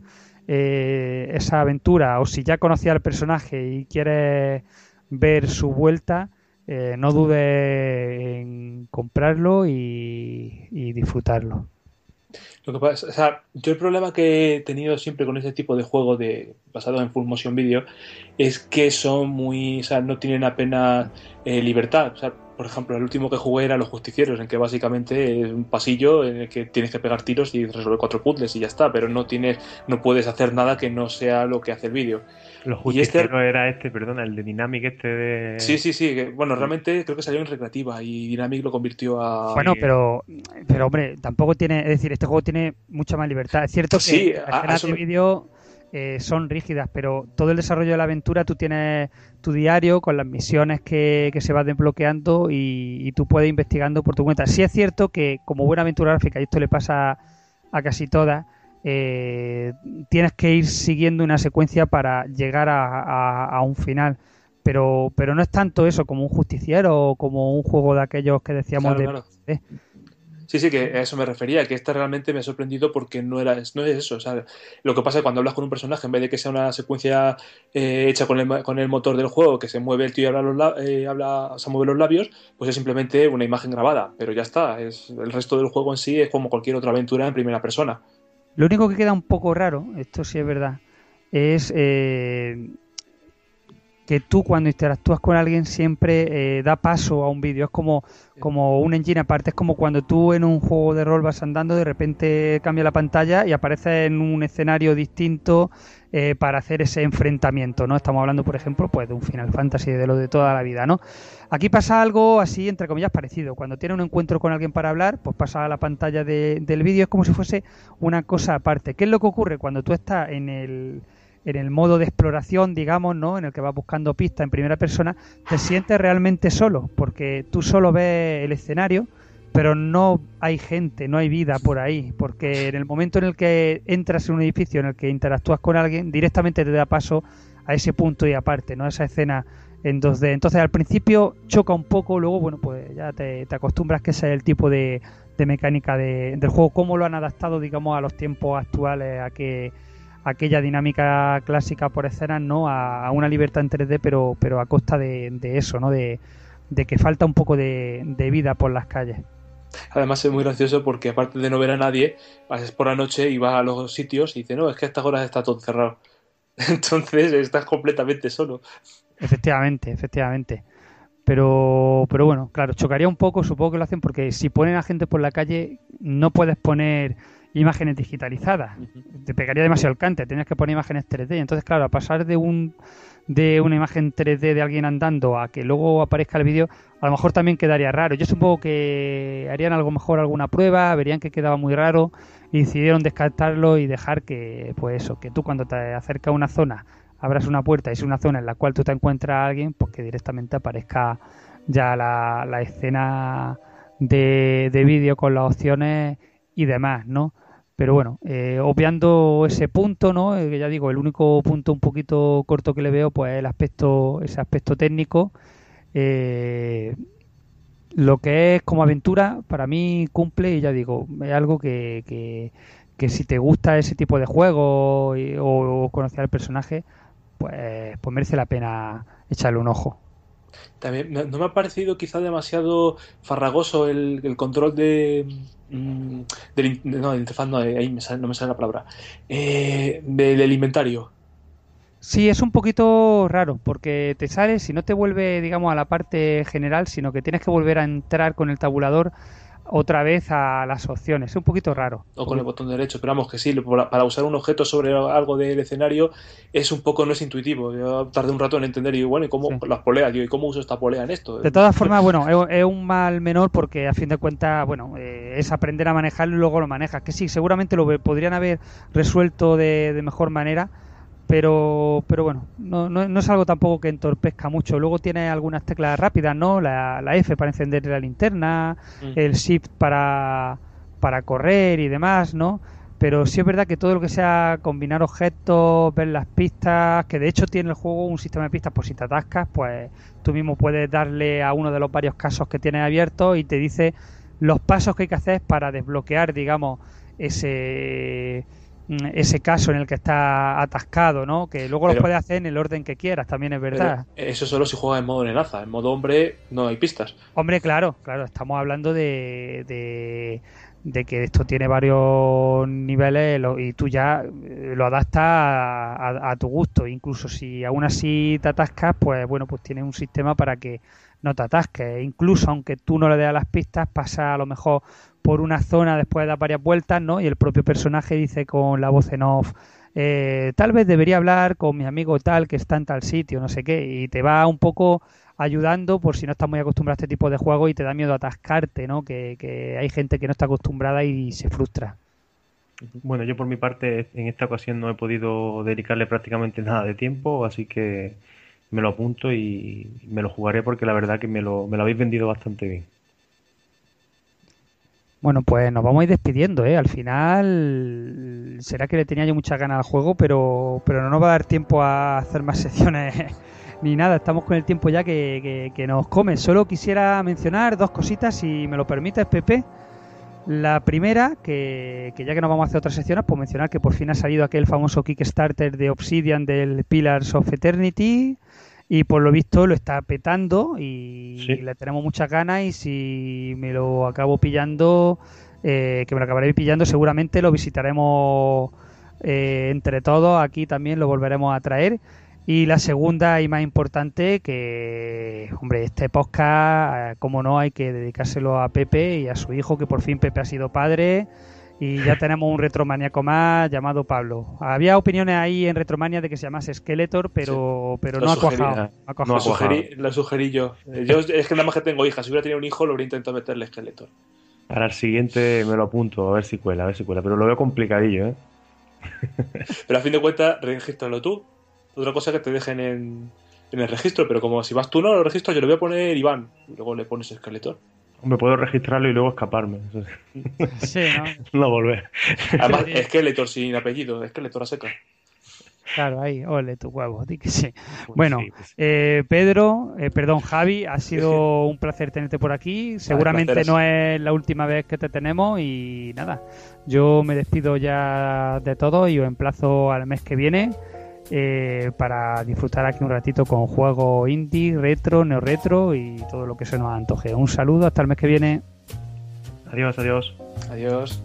eh, esa aventura o si ya conocías al personaje y quieres ver su vuelta, eh, no dudes en comprarlo y, disfrutarlo. Lo que pasa, o sea, yo el problema que he tenido siempre con este tipo de juego de basado en full motion video es que son muy, o sea, no tienen apenas eh, libertad. O sea, por ejemplo, el último que jugué era Los Justicieros, en que básicamente es un pasillo en el que tienes que pegar tiros y resolver cuatro puzzles y ya está, pero no tienes, no puedes hacer nada que no sea lo que hace el vídeo. Los Y este- justicieros era este, perdona, el de Dynamic este de... Sí, sí, sí. que- bueno, realmente creo que salió en recreativa y Dynamic lo convirtió a. Bueno, pero, pero hombre, tampoco tiene, es decir, este juego tiene mucha más libertad. Es cierto que Sí, las escenas de vídeo eh, son rígidas, pero todo el desarrollo de la aventura tú tienes tu diario con las misiones que, que se van desbloqueando y, y tú puedes ir investigando por tu cuenta. Sí es cierto que como buena aventura gráfica, y esto le pasa a casi todas, eh, tienes que ir siguiendo una secuencia para llegar a, a- a un final. Pero, pero no es tanto eso como un justiciero o como un juego de aquellos que decíamos Claro, de claro. Sí, sí, que a eso me refería, que esta realmente me ha sorprendido porque no era, no es eso. O sea, lo que pasa es que cuando hablas con un personaje, en vez de que sea una secuencia eh, hecha con el, con el motor del juego, que se mueve el tío y habla, los eh, habla, se mueve los labios, pues es simplemente una imagen grabada. Pero ya está, es, el resto del juego en sí es como cualquier otra aventura en primera persona. Lo único que queda un poco raro, esto sí es verdad, es eh, que tú cuando interactúas con alguien siempre eh, da paso a un vídeo. Es como, como un engine aparte. Es como cuando tú en un juego de rol vas andando, de repente cambia la pantalla y apareces en un escenario distinto eh, para hacer ese enfrentamiento. ¿no? Estamos hablando, por ejemplo, pues de un Final Fantasy, de lo de toda la vida. ¿no? Aquí pasa algo así, entre comillas, parecido. Cuando tiene un encuentro con alguien para hablar, pues pasa a la pantalla de- del vídeo. Es como si fuese una cosa aparte. ¿Qué es lo que ocurre cuando tú estás en el, en el modo de exploración, digamos, ¿no? En el que vas buscando pistas en primera persona, te sientes realmente solo, porque tú solo ves el escenario, pero no hay gente, no hay vida por ahí, porque en el momento en el que entras en un edificio en el que interactúas con alguien, directamente te da paso a ese punto y aparte, ¿no? Esa escena en 2D. Entonces al principio choca un poco, luego, bueno, pues ya te, te acostumbras que ese es el tipo de, de mecánica de- del juego, cómo lo han adaptado, digamos, a los tiempos actuales, a que aquella dinámica clásica por escenas, ¿no? A, a una libertad en 3D, pero, pero a costa de, de eso, ¿no? De, de que falta un poco de, de vida por las calles. Además es muy gracioso porque aparte de no ver a nadie, vas por la noche y vas a los sitios y dices, no, es que a estas horas está todo cerrado. [LAUGHS] Entonces estás completamente solo. Efectivamente, efectivamente. Pero, pero bueno, claro, chocaría un poco, supongo que lo hacen porque si ponen a gente por la calle, no puedes poner imágenes digitalizadas. Te pegaría demasiado el cante, tienes que poner imágenes 3D. Entonces, claro, a pasar de un de una imagen 3D de alguien andando a que luego aparezca el vídeo, a lo mejor también quedaría raro. Yo supongo que harían algo mejor alguna prueba, verían que quedaba muy raro y decidieron descartarlo y dejar que, pues eso, que tú cuando te acercas a una zona abras una puerta y es una zona en la cual tú te encuentras a alguien, pues que directamente aparezca ya la, la escena de, de vídeo con las opciones y demás, ¿no? Pero bueno, eh, obviando ese punto, ¿no? Eh, que ya digo, el único punto un poquito corto que le veo, pues es el aspecto, ese aspecto técnico. Eh, lo que es como aventura, para mí cumple y ya digo, es algo que, que, que si te gusta ese tipo de juego o conocer al personaje, pues, pues merece la pena echarle un ojo. También no me ha parecido quizá demasiado farragoso el, control de, mm, del, no, de interfaz, no, ahí me sale- no me sale la palabra, Eh, del, del inventario. Sí, es un poquito raro, porque te sales y no te vuelve, digamos, a la parte general, sino que tienes que volver a entrar con el tabulador otra vez a las opciones. Es un poquito raro. O con el botón derecho, pero vamos que sí, para, usar un objeto sobre algo del escenario es un poco, no es intuitivo. Yo tardé un rato en entender y bueno, ¿y cómo las poleas? Digo, ¿y cómo uso esta polea en esto? De todas formas, bueno, es, un mal menor porque a fin de cuentas, bueno, eh, es aprender a manejarlo y luego lo manejas. Que sí, seguramente lo podrían haber resuelto de, de mejor manera, pero, pero bueno, no, no, no es algo tampoco que entorpezca mucho. Luego tiene algunas teclas rápidas, ¿no? La, la F para encender la linterna, Mm. el Shift para, para correr y demás, ¿no? Pero sí es verdad que todo lo que sea combinar objetos, ver las pistas, que de hecho tiene el juego un sistema de pistas por si te atascas, pues tú mismo puedes darle a uno de los varios casos que tienes abiertos y te dice los pasos que hay que hacer para desbloquear, digamos, ese ese caso en el que está atascado, ¿no? Que luego Pero- los puedes hacer en el orden que quieras, también es verdad. Eso solo si juegas en modo nenaza. En modo hombre no hay pistas. Hombre, claro, claro, estamos hablando de, de, de que esto tiene varios niveles lo- y tú ya eh, lo adaptas a, a- a tu gusto. Incluso si aún así te atascas, pues bueno, pues tienes un sistema para que no te atasques. Incluso aunque tú no le des a las pistas, pasa a lo mejor por una zona después de dar varias vueltas, ¿no? Y el propio personaje dice con la voz en off, eh, tal vez debería hablar con mi amigo tal que está en tal sitio, no sé qué, y te va un poco ayudando por si no estás muy acostumbrado a este tipo de juegos y te da miedo atascarte, ¿no? Que, que hay gente que no está acostumbrada y se frustra. Bueno, yo por mi parte en esta ocasión no he podido dedicarle prácticamente nada de tiempo, así que me lo apunto y me lo jugaré porque la verdad que me lo, me lo habéis vendido bastante bien. Bueno, pues nos vamos a ir despidiendo, ¿eh? Al final será que le tenía yo muchas ganas al juego, pero, pero no nos va a dar tiempo a hacer más [LAUGHS] secciones ni nada. Estamos con el tiempo ya que, que- que nos come. Solo quisiera mencionar dos cositas, si me lo permites, Pepe. La primera, que, que ya que no vamos a hacer otras secciones, pues mencionar que por fin ha salido aquel famoso Kickstarter de Obsidian del Pillars of Eternity y por lo visto lo está petando y Sí. le tenemos muchas ganas y si me lo acabo pillando, eh, que me lo acabaré pillando, seguramente lo visitaremos eh, entre todos, aquí también lo volveremos a traer. Y la segunda y más importante, que, hombre, este podcast, eh, como no, hay que dedicárselo a Pepe y a su hijo, que por fin Pepe ha sido padre. Y ya tenemos un retromaníaco más llamado Pablo. Había opiniones ahí en Retromania de que se llamase Skeletor, pero, pero no ha sugerí, cuajado. eh. ha cuajado. Lo sugerí, lo sugerí yo. Eh, yo. Es que nada más que tengo hijas. Si hubiera tenido un hijo, lo habría intentado meterle esqueleto. Para el siguiente me lo apunto, a ver si cuela, a ver si cuela. Pero lo veo complicadillo, ¿eh? [LAUGHS] Pero a fin de cuentas, regístralo tú. Otra cosa que te dejen en, en el registro, pero como si vas tú no lo registro, yo le voy a poner Iván. Y luego le pones esqueleto. Hombre, puedo registrarlo y luego escaparme. Sí, ¿no? [LAUGHS] no volver. Además, Skeletor sin apellido, Skeletor a seca. Claro, ahí, ole tu huevo, di que sí. Bueno, Sí, pues, eh, Pedro, eh, perdón, Javi, ha sido un placer tenerte por aquí. Seguramente no es la última vez que te tenemos y nada, yo me despido ya de todo y os emplazo al mes que viene eh, para disfrutar aquí un ratito con juegos indie, retro, neo retro y todo lo que se nos antoje. Un saludo, hasta el mes que viene. Adiós, adiós. Adiós.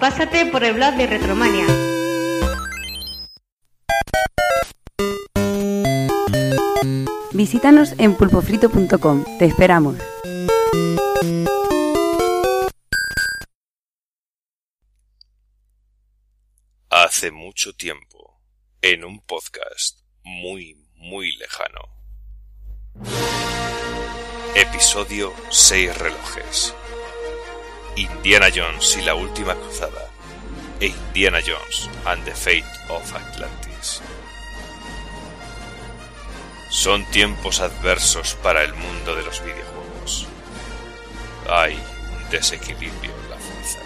Pásate por el blog de Retromania. Visítanos en pulpofrito.com. Te esperamos. Hace mucho tiempo, en un podcast muy, muy lejano. Episodio 6 relojes. Indiana Jones y la última cruzada. E Indiana Jones and the Fate of Atlantis. Son tiempos adversos para el mundo de los videojuegos. Hay un desequilibrio en la fuerza.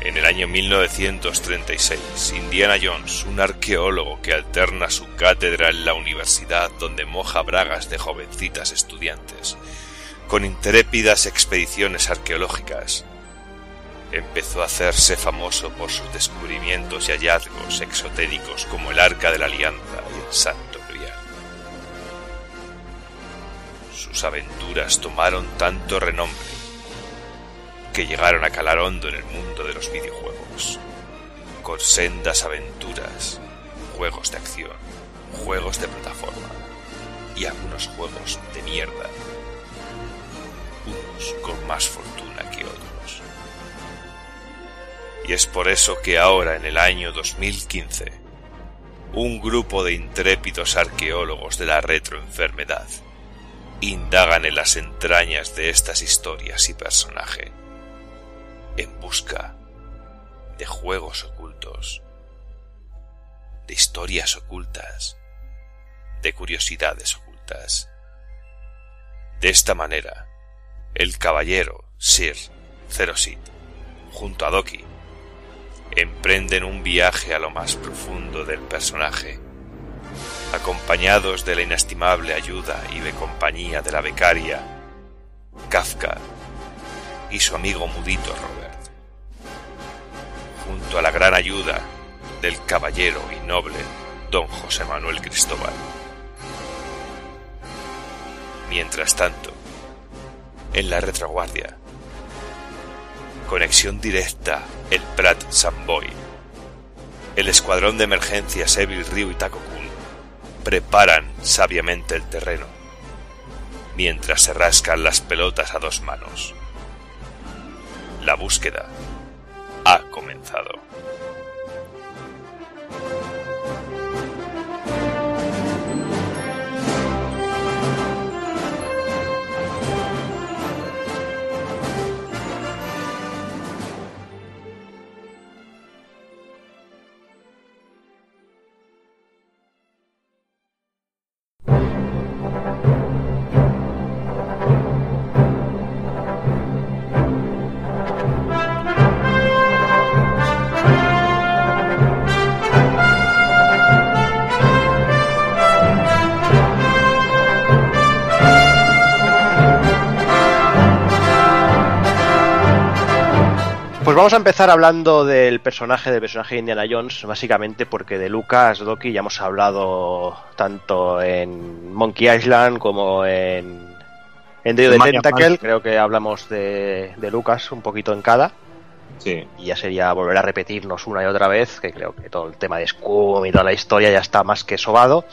En el año 1936, Indiana Jones, un arqueólogo que alterna su cátedra en la universidad donde moja bragas de jovencitas estudiantes, con intrépidas expediciones arqueológicas, empezó a hacerse famoso por sus descubrimientos y hallazgos exotéricos como el Arca de la Alianza y el Santo Grial. Sus aventuras tomaron tanto renombre que llegaron a calar hondo en el mundo de los videojuegos, con sendas aventuras, juegos de acción, juegos de plataforma y algunos juegos de mierda, con más fortuna que otros. Y es por eso que ahora, en el año 2015, un grupo de intrépidos arqueólogos de la retroenfermedad indagan en las entrañas de estas historias y personajes en busca de juegos ocultos, de historias ocultas, de curiosidades ocultas. De esta manera, el caballero Sir Zerosit, junto a Doki, emprenden un viaje a lo más profundo del personaje, acompañados de la inestimable ayuda y de compañía de la becaria, Kafka y su amigo mudito Robert, junto a la gran ayuda del caballero y noble don José Manuel Cristóbal. Mientras tanto, en la retroguardia, conexión directa el Prat Samboy, el escuadrón de emergencias Evil Ryu y Takokun preparan sabiamente el terreno, mientras se rascan las pelotas a dos manos. La búsqueda ha comenzado. Vamos a empezar hablando del personaje del personaje de Indiana Jones, básicamente porque de Lucas Doki ya hemos hablado tanto en Monkey Island como en en the Mania Tentacle, creo que hablamos de, de Lucas un poquito en cada. Sí. Y ya sería volver a repetirnos una y otra vez, que creo que todo el tema de Scum y toda la historia ya está más que sobado.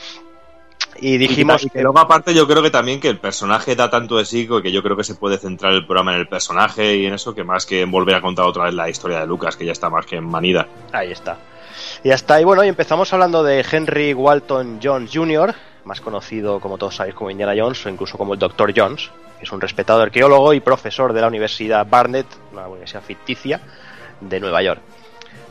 Y dijimos Y que luego aparte yo creo que también que el personaje da tanto de sí que yo creo que se puede centrar el programa en el personaje y en eso que más que en volver a contar otra vez la historia de Lucas, que ya está más que en manida. Ahí está. Y hasta ahí, bueno, y empezamos hablando de Henry Walton Jones Jr., más conocido, como todos sabéis, como Indiana Jones o incluso como el Dr. Jones, que es un respetado arqueólogo y profesor de la Universidad Barnett, una universidad ficticia de Nueva York.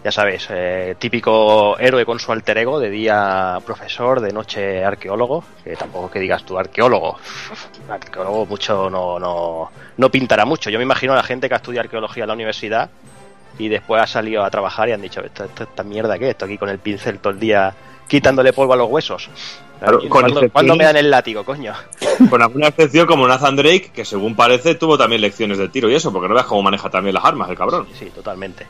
Ya sabéis, eh, típico héroe con su alter ego, de día profesor, de noche arqueólogo, que tampoco que digas tú arqueólogo. [LAUGHS] Arqueólogo mucho no, no, no pintará mucho. Yo me imagino a la gente que ha estudiado arqueología en la universidad y después ha salido a trabajar y han dicho, esta, esta- esta mierda qué, esto aquí con el pincel todo el día quitándole polvo a los huesos. Claro, con ¿Cuándo, excepciones- cuándo me dan el látigo, coño? [LAUGHS] Con alguna excepción como Nathan Drake, que según parece tuvo también lecciones de tiro y eso, porque no veas cómo maneja también las armas el cabrón. Sí, totalmente.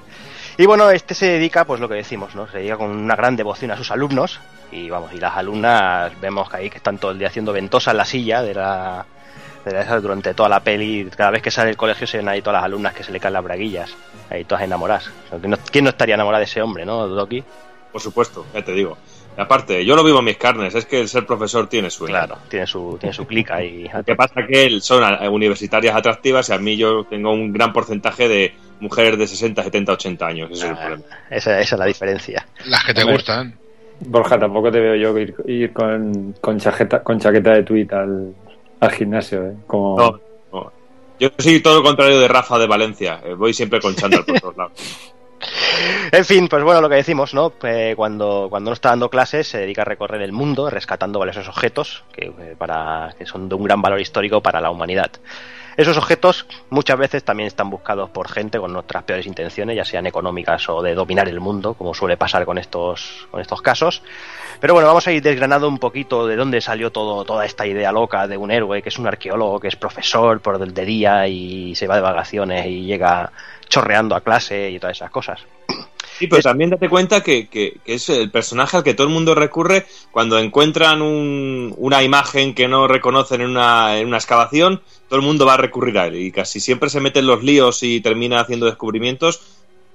Y bueno, este se dedica, pues lo que decimos, ¿no? Se dedica con una gran devoción a sus alumnos. Y vamos, y las alumnas vemos que ahí que están todo el día haciendo ventosa en la silla de la, de durante toda la peli. Cada vez que sale del colegio se ven ahí todas las alumnas que se le caen las braguillas. Ahí todas enamoradas. ¿quién no- ¿Quién no estaría enamorada de ese hombre, no, Doki? Por supuesto, ya te digo. Aparte, yo lo vivo en mis carnes, es que el ser profesor tiene su Claro, tiene su, tiene su clic ahí. [LAUGHS] Lo que pasa que son universitarias atractivas y a mí yo tengo un gran porcentaje de mujeres de 60, 70, 80 años. Ese es el problema. Esa, esa es la diferencia. Las que te gustan. Borja, tampoco te veo yo ir, ir con, con, chaqueta, con chaqueta de tweet al, al gimnasio, ¿eh? Como... No, no. Yo soy todo lo contrario de Rafa de Valencia. eh, Voy siempre con chándal por todos lados. [LAUGHS] En fin, pues bueno, lo que decimos, ¿no? Cuando, cuando no está dando clases se dedica a recorrer el mundo rescatando valiosos objetos que, eh, para, que son de un gran valor histórico para la humanidad. Esos objetos muchas veces también están buscados por gente con nuestras peores intenciones, ya sean económicas o de dominar el mundo, como suele pasar con estos, con estos casos. Pero bueno, vamos a ir desgranando un poquito de dónde salió todo, toda esta idea loca de un héroe que es un arqueólogo, que es profesor por del de día y se va de vacaciones y llega chorreando a clase y todas esas cosas. Sí, pero también date cuenta que, que- que es el personaje al que todo el mundo recurre cuando encuentran un- una imagen que no reconocen en una, en una excavación, todo el mundo va a recurrir a él y casi siempre se mete en los líos y termina haciendo descubrimientos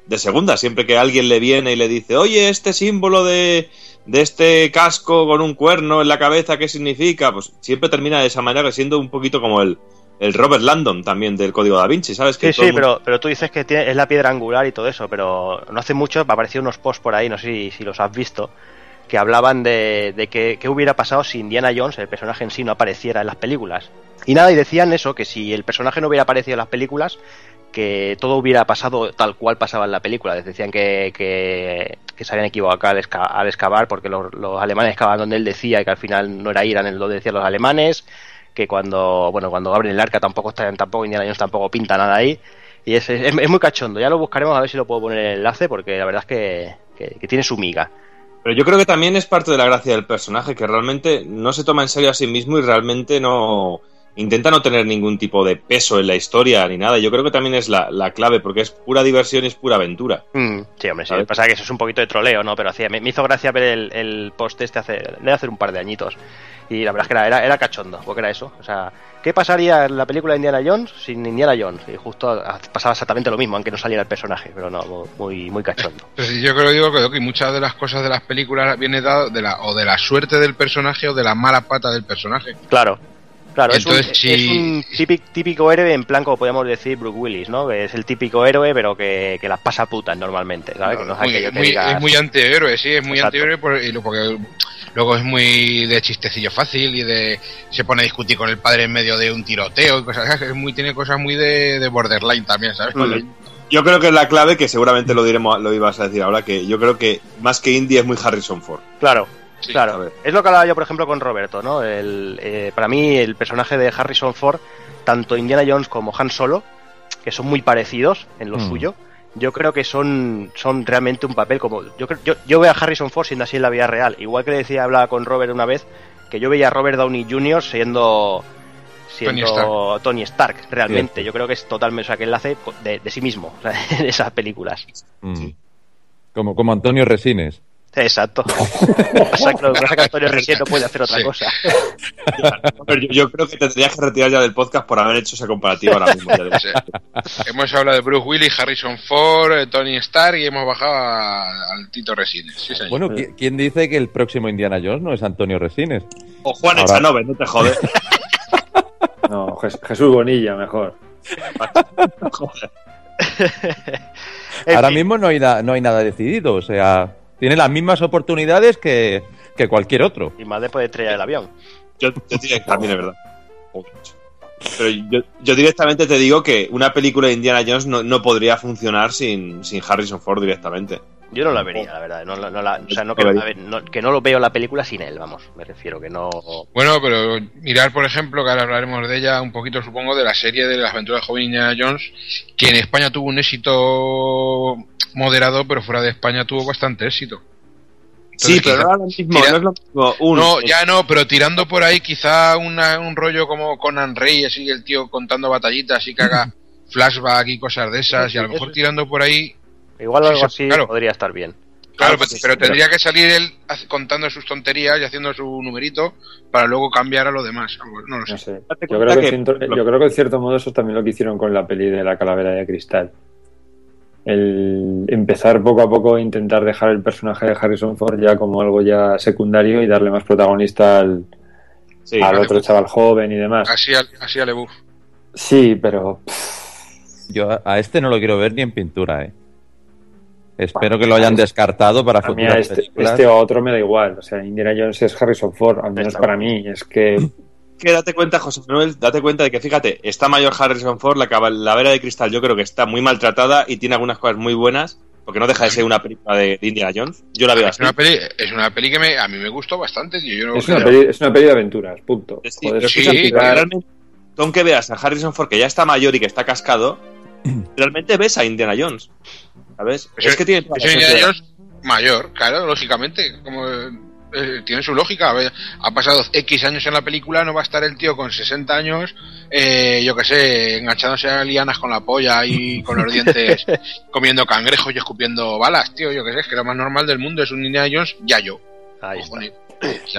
de segunda, siempre que alguien le viene y le dice, oye, este símbolo de, de este casco con un cuerno en la cabeza, ¿qué significa? Pues siempre termina de esa manera siendo un poquito como el, el Robert Landon también del Código da Vinci, ¿sabes? Que Sí, sí, mundo- pero, pero tú dices que tiene- es la piedra angular y todo eso, pero no hace mucho me aparecieron unos posts por ahí, no sé si, si los has visto, que hablaban de, de que, qué hubiera pasado si Indiana Jones, el personaje en sí, no apareciera en las películas. Y nada, y decían eso, que si el personaje no hubiera aparecido en las películas, que todo hubiera pasado tal cual pasaba en la película. Les decían que, que, que se habían equivocado al, esca- al excavar porque los, los alemanes excavaban donde él decía y que al final no era ir, eran donde decían los alemanes, que cuando bueno cuando abren el arca tampoco está, tampoco Indiana Jones tampoco pinta nada ahí. Y es, es, es muy cachondo, ya lo buscaremos a ver si lo puedo poner en el enlace porque la verdad es que, que- que tiene su miga. Pero yo creo que también es parte de la gracia del personaje, que realmente no se toma en serio a sí mismo y realmente no intenta no tener ningún tipo de peso en la historia ni nada. Yo creo que también es la, la clave, porque es pura diversión y es pura aventura. Mm, sí, hombre, sí. Pasa que eso es un poquito de troleo, ¿no? Pero hacía, me, me hizo gracia ver el, el post este hace, debe hacer un par de añitos. Y la verdad es que era, era, era cachondo, porque era eso. O sea, ¿qué pasaría en la película de Indiana Jones sin Indiana Jones? Y justo pasaba exactamente lo mismo, aunque no saliera el personaje, pero no, muy, muy cachondo. [LAUGHS] Pues sí, yo creo digo que que muchas de las cosas de las películas viene dado de la o de la suerte del personaje o de la mala pata del personaje. Claro. Claro, es un, Entonces, es un típico, típico héroe en plan, como podríamos decir, Brooke Willis, ¿no? Que es el típico héroe, pero que, que las pasa putas normalmente, ¿sabes? que no es muy- aquello que muy- digas- es muy antihéroe, sí, es muy Exacto. antihéroe por- y lo- porque luego es muy de chistecillo fácil y de se pone a discutir con el padre en medio de un tiroteo y cosas así. Es muy, tiene cosas muy de, de borderline también, ¿sabes? Bueno, yo creo que es la clave, que seguramente lo diremos, lo ibas a decir ahora, que yo creo que más que Indy es muy Harrison Ford. Claro, Sí. Claro. Es lo que hablaba yo, por ejemplo, con Roberto, ¿no? El, eh, para mí, el personaje de Harrison Ford, tanto Indiana Jones como Han Solo, que son muy parecidos en lo Mm. suyo, yo creo que son, son realmente un papel como... Yo, creo- yo, yo veo a Harrison Ford siendo así en la vida real. Igual que le decía, hablaba con Robert una vez, que yo veía a Robert Downey Jr. siendo... Siendo Tony Stark, realmente. Yo creo que es totalmente, o sea, que él hace de, de sí mismo, [LAUGHS] en esas películas. Mm. Como, como Antonio Resines. Exacto. [LAUGHS] O sea, que lo que pasa es que Antonio Recién no puede hacer otra Sí. cosa. [LAUGHS] Pero yo, yo creo que te tendrías que retirar ya del podcast por haber hecho esa comparativa ahora mismo. Sí. hemos hablado de Bruce Willis, Harrison Ford, eh, Tony Stark y hemos bajado a- al Tito Resines. Sí, señor. Bueno, ¿qui- ¿quién dice que el próximo Indiana Jones no es Antonio Resines? O Juan Ahora- Echanove, no te jodes. [LAUGHS] No, Jes- Jesús Bonilla, mejor. Joder. Ahora fin, mismo no hay, na- no hay nada decidido, o sea, tiene las mismas oportunidades que, que cualquier otro. Y más después de estrellar el avión. Yo, yo diría que también es verdad. Pero yo, yo directamente te digo que una película de Indiana Jones no, no podría funcionar sin, sin Harrison Ford directamente. Yo no la vería, la verdad. No, la- no la- o sea, no No que, la a vería. ver, no- que no lo veo la película sin él, vamos. Me refiero que no. Bueno, pero mirar, por ejemplo, que ahora hablaremos de ella un poquito, supongo, de la serie de las aventuras de joven Indiana Jones, que en España tuvo un éxito moderado, pero fuera de España tuvo bastante éxito. Sí, Entonces, pero quizá- no es lo mismo, tira- no es lo mismo. Un, No, ya no, pero tirando por ahí quizá una- un rollo como Conan Rey, así el tío contando batallitas y que haga [LAUGHS] flashback y cosas de esas, y a lo mejor tirando por ahí, Igual Sí, algo sí, así claro. podría estar bien. claro, pero, sí, pero sí, pero- tendría que salir él contando sus tonterías y haciendo su numerito para luego cambiar a lo demás. No lo sé. No sé. Date Yo creo que, yo creo que en cierto modo eso es también lo que hicieron con la peli de la calavera de cristal. El empezar poco a poco a intentar dejar el personaje de Harrison Ford ya como algo ya secundario y darle más protagonista al, Sí, al otro chaval joven y demás. Así, al- así a Lebuff. Sí, pero pff, Yo a- a este no lo quiero ver ni en pintura, ¿eh? Espero que lo hayan descartado para a mí a futuras este, películas. este o otro me da igual. O sea, Indiana Jones es Harrison Ford, al menos Está para mí. Es que que date cuenta, José Manuel, date cuenta de que, fíjate, está mayor Harrison Ford, la calavera de cristal yo creo que está muy maltratada y tiene algunas cosas muy buenas, porque no deja de ser una película de, de Indiana Jones. Yo la veo Es así. una peli, es una peli que me, a mí me gustó bastante, tío. Yo no, es una, peli, es una peli de aventuras, punto. Sí, Joder, pero sí, explicar- realmente, aunque veas a Harrison Ford que ya está mayor y que está cascado, [CLEARS THROAT] realmente ves a Indiana Jones. ¿Sabes? Ese- es que tiene ese Indiana. Jones mayor, claro, lógicamente. Como, eh, tiene su lógica. A ver, ha pasado X años en la película, no va a estar el tío con 60 años, eh, yo que sé, enganchándose a lianas con la polla y con los dientes [LAUGHS] comiendo cangrejos y escupiendo balas, tío. Yo que sé, es que lo más normal del mundo es un Indiana Jones, ya yo. Ahí está.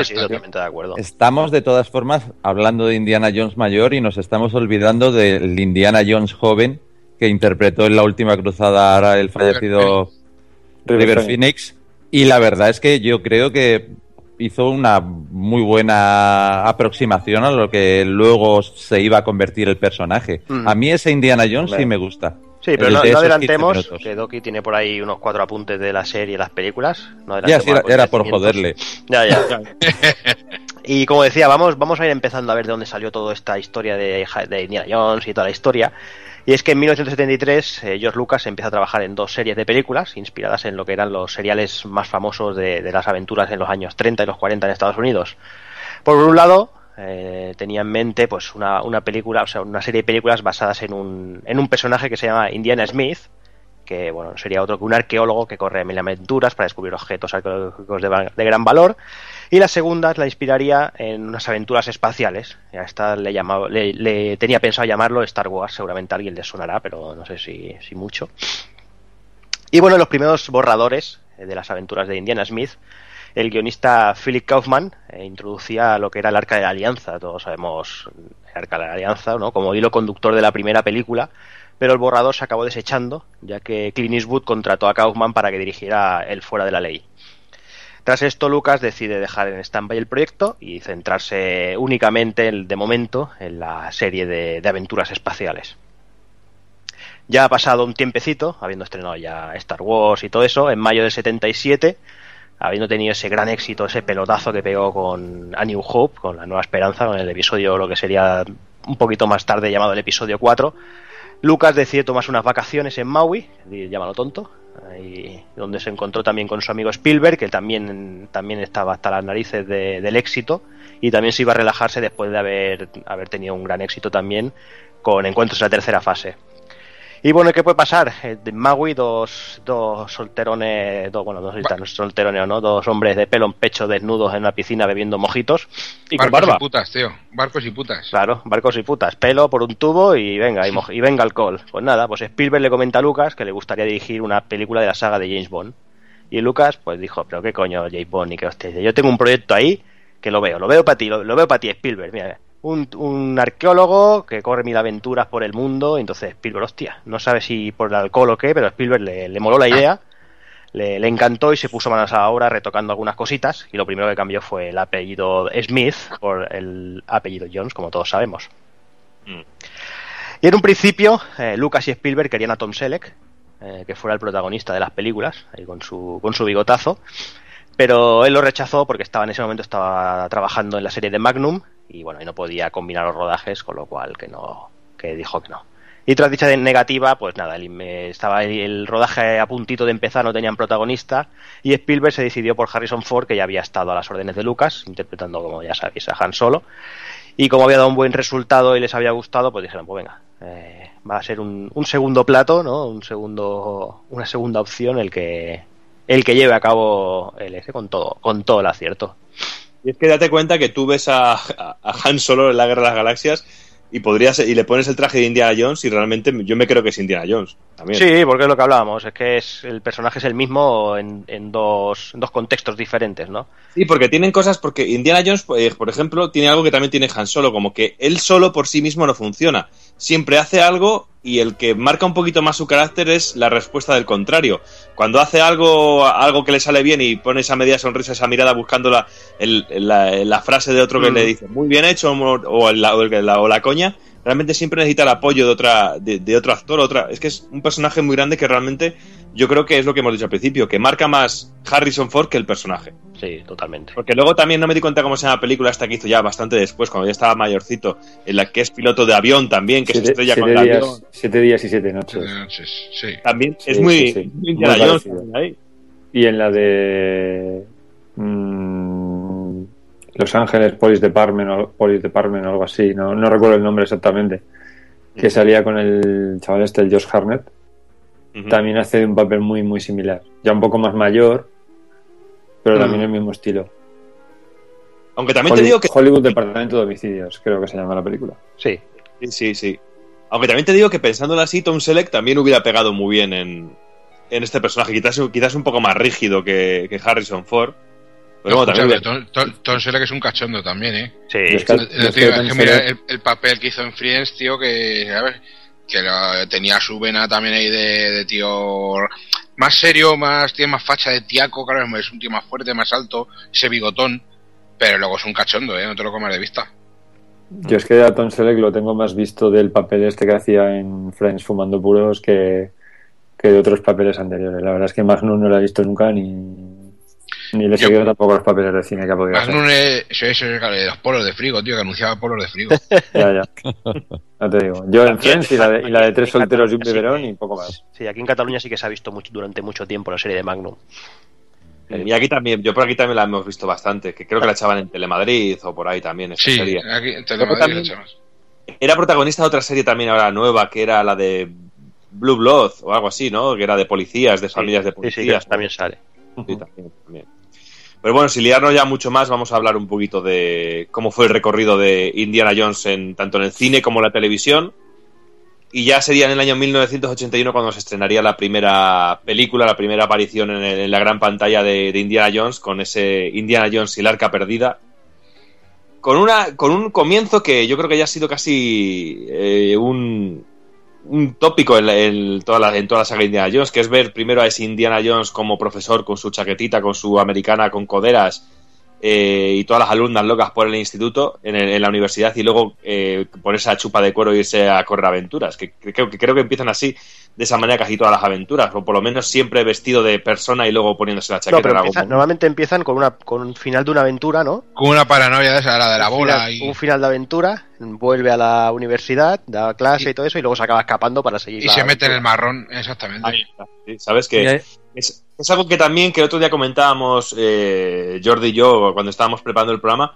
Sí, totalmente de acuerdo. Estamos de todas formas hablando de Indiana Jones mayor y nos estamos olvidando del Indiana Jones joven que interpretó en la última cruzada ahora el fallecido River River Phoenix. Phoenix. Y la verdad es que yo creo que hizo una muy buena aproximación a lo que luego se iba a convertir el personaje. Mm. A mí ese Indiana Jones sí me gusta. Sí, pero no, de no esos 15 adelantemos, que Doki tiene por ahí unos cuatro apuntes de la serie y las películas. No Ya, sí, era, era por joderle. Ya, ya. [LAUGHS] y como decía, vamos, vamos a ir empezando a ver de dónde salió toda esta historia de, de Indiana Jones y toda la historia. Y es que en 1973 eh, George Lucas empieza a trabajar en dos series de películas inspiradas en lo que eran los seriales más famosos de, las aventuras en los años 30 y los 40 en Estados Unidos. Por un lado, eh, tenía en mente pues una, una película, o sea, una serie de películas basadas en un, en un personaje que se llama Indiana Smith, que bueno, sería otro que un arqueólogo que corre mil aventuras para descubrir objetos arqueológicos de gran valor. Y la segunda la inspiraría en unas aventuras espaciales. A esta le, llamaba, le, tenía pensado llamarlo Star Wars, seguramente a alguien le sonará, pero no sé si, si mucho. Y bueno, los primeros borradores eh, de las aventuras de Indiana Smith, el guionista Philip Kaufman eh, introducía lo que era el Arca de la Alianza, todos sabemos el Arca de la Alianza, ¿no? como hilo conductor de la primera película, pero el borrador se acabó desechando, ya que Clint Eastwood contrató a Kaufman para que dirigiera El Fuera de la Ley. Tras esto, Lucas decide dejar en stand-by el proyecto y centrarse únicamente, de momento, en la serie de, de aventuras espaciales. Ya ha pasado un tiempecito, habiendo estrenado ya Star Wars y todo eso, en mayo del 77, habiendo tenido ese gran éxito, ese pelotazo que pegó con A New Hope, con la Nueva Esperanza, con el episodio, lo que sería un poquito más tarde llamado el episodio 4, Lucas decide tomarse unas vacaciones en Maui, llámalo tonto, ahí donde se encontró también con su amigo Spielberg, que también, también estaba hasta las narices de- del éxito, y también se iba a relajarse después de haber, haber tenido un gran éxito también con encuentros en la tercera fase. Y bueno, ¿qué puede pasar? Eh, De Maui, dos, dos solterones, dos, bueno, dos solterones, no, dos hombres de pelo en pecho desnudos en una piscina bebiendo mojitos y con Barcos barba. y putas, tío. Barcos y putas. Claro, barcos y putas, pelo por un tubo y venga, y, y venga alcohol. Pues nada, pues Spielberg le comenta a Lucas que le gustaría dirigir una película de la saga de James Bond. Y Lucas pues dijo, pero qué coño James Bond y que hostia, yo tengo un proyecto ahí que lo veo, lo veo para ti, lo, lo veo para ti Spielberg, mira, un, un arqueólogo que corre mil aventuras por el mundo, entonces Spielberg, hostia, no sabe si por el alcohol o qué, pero a Spielberg le, le moló la idea. Le, le encantó y se puso manos a la obra retocando algunas cositas y lo primero que cambió fue el apellido Smith por el apellido Jones, como todos sabemos. Y en un principio, eh, Lucas y Spielberg querían a Tom Selleck, eh, que fuera el protagonista de las películas, ahí con su, con su bigotazo, pero él lo rechazó porque estaba en ese momento estaba trabajando en la serie de Magnum y bueno, y no podía combinar los rodajes, con lo cual que no, que dijo que no. Y tras dicha negativa, pues nada, el, estaba el, el rodaje a puntito de empezar, no tenían protagonista, y Spielberg se decidió por Harrison Ford, que ya había estado a las órdenes de Lucas, interpretando, como ya sabéis, a Han Solo, y como había dado un buen resultado y les había gustado, pues dijeron, pues venga, eh, va a ser un, un segundo plato, ¿no? Un segundo, una segunda opción el que, el que lleve a cabo el eje con todo, con todo el acierto. Y es que date cuenta que tú ves a, a- a Han Solo en la Guerra de las Galaxias y podrías y le pones el traje de Indiana Jones y realmente yo me creo que es Indiana Jones también. Sí, porque es lo que hablábamos, es que es el personaje es el mismo en, en dos, en dos contextos diferentes, ¿no? Sí, porque tienen cosas, porque Indiana Jones, eh, por ejemplo, tiene algo que también tiene Han Solo, como que él solo por sí mismo no funciona. Siempre hace algo y el que marca un poquito más su carácter es la respuesta del contrario. Cuando hace algo, algo que le sale bien y pone esa media sonrisa, esa mirada buscando la, el- la, la frase de otro que Mm. le dice muy bien hecho o, o la, o la- o la coña, realmente siempre necesita el apoyo de otra de, de otro actor otra es que es un personaje muy grande que realmente yo creo que es lo que hemos dicho al principio que marca más Harrison Ford que el personaje Sí, totalmente. porque luego también no me di cuenta cómo se llama la película esta que hizo ya bastante después cuando ya estaba mayorcito en la que es piloto de avión también que se Siete, estrella con siete el avión siete días y siete noches. Siete noches, sí. también Sí, es muy, sí, sí. muy Indiana Muy Jones parecido. también ahí. Y en la de mm, Los Ángeles Police Department, o, Police Department o algo así, no, no recuerdo el nombre exactamente, que salía con el chaval este, el Josh Harnett, también hace un papel muy, muy similar. Ya un poco más mayor, pero también el mismo estilo. aunque también te Hollywood, digo que Hollywood Departamento de Homicidios, creo que se llama la película. Sí, sí sí sí aunque también te digo que pensándolo así Tom Selleck también hubiera pegado muy bien en, en este personaje quizás, quizás un poco más rígido que, que Harrison Ford pero No, bueno, también Tom, Tom- Tom Selleck es un cachondo también, ¿eh? sí. Es que- es que es Tom que mira el, el papel que hizo en Friends, tío, que, ¿sabes? Que lo- tenía su vena también ahí de, de tío más serio, más tiene más facha de tiaco, claro, es un tío más fuerte, más alto, ese bigotón, pero luego es un cachondo, ¿eh? No te lo comas de vista. Yo es que a Tom Selleck lo tengo más visto del papel este que hacía en Friends fumando puros que, que de otros papeles anteriores. La verdad es que Magnum no lo he visto nunca ni, ni le seguido tampoco los papeles de cine que ha podido hacer. Magnum es, eso es eso los polos de frigo, tío, que anunciaba polos de frigo. [LAUGHS] Ya, ya. Ya te digo. Yo en Friends y la de, y la de tres solteros y un biberón y poco más. Sí, aquí en Cataluña sí que se ha visto mucho, durante mucho tiempo la serie de Magnum. y aquí también yo por aquí también la hemos visto bastante que creo que la echaban en Telemadrid o por ahí también esa Sí, serie aquí te Luego lo también- Era protagonista de otra serie también ahora nueva, que era la de Blue Blood o algo así, ¿no? Que era de policías, de familias de Sí, sí, policías. que también sale. Sí, también, también. Pero bueno, sin liarnos ya mucho más, vamos a hablar un poquito de cómo fue el recorrido de Indiana Jones en, tanto en el cine como en la televisión. Y ya sería en el año 1981 cuando se estrenaría la primera película, la primera aparición en, la gran pantalla de, de Indiana Jones, con ese Indiana Jones y el arca perdida. Con, una, con un comienzo que yo creo que ya ha sido casi eh, un, un tópico en, en toda la, en toda la saga Indiana Jones, que es ver primero a ese Indiana Jones como profesor con su chaquetita, con su americana con coderas eh, y todas las alumnas locas por el instituto, en, el- en la universidad, y luego eh, ponerse a chupa de cuero e irse a correr aventuras. Que, que que creo que empiezan así, de esa manera casi todas las aventuras, o por lo menos siempre vestido de persona y luego poniéndose la chaqueta No, pero empiezan- normalmente empiezan con, una, con un final de una aventura, ¿no? Con una paranoia de esa, la de la un bola final, y, un final de aventura, vuelve a la universidad, da clase y, todo eso, y luego se acaba escapando para seguir. y la se mete en el marrón, exactamente. Ahí está, sí, Sabes que es algo que también que el otro día comentábamos eh, Jordi y yo cuando estábamos preparando el programa,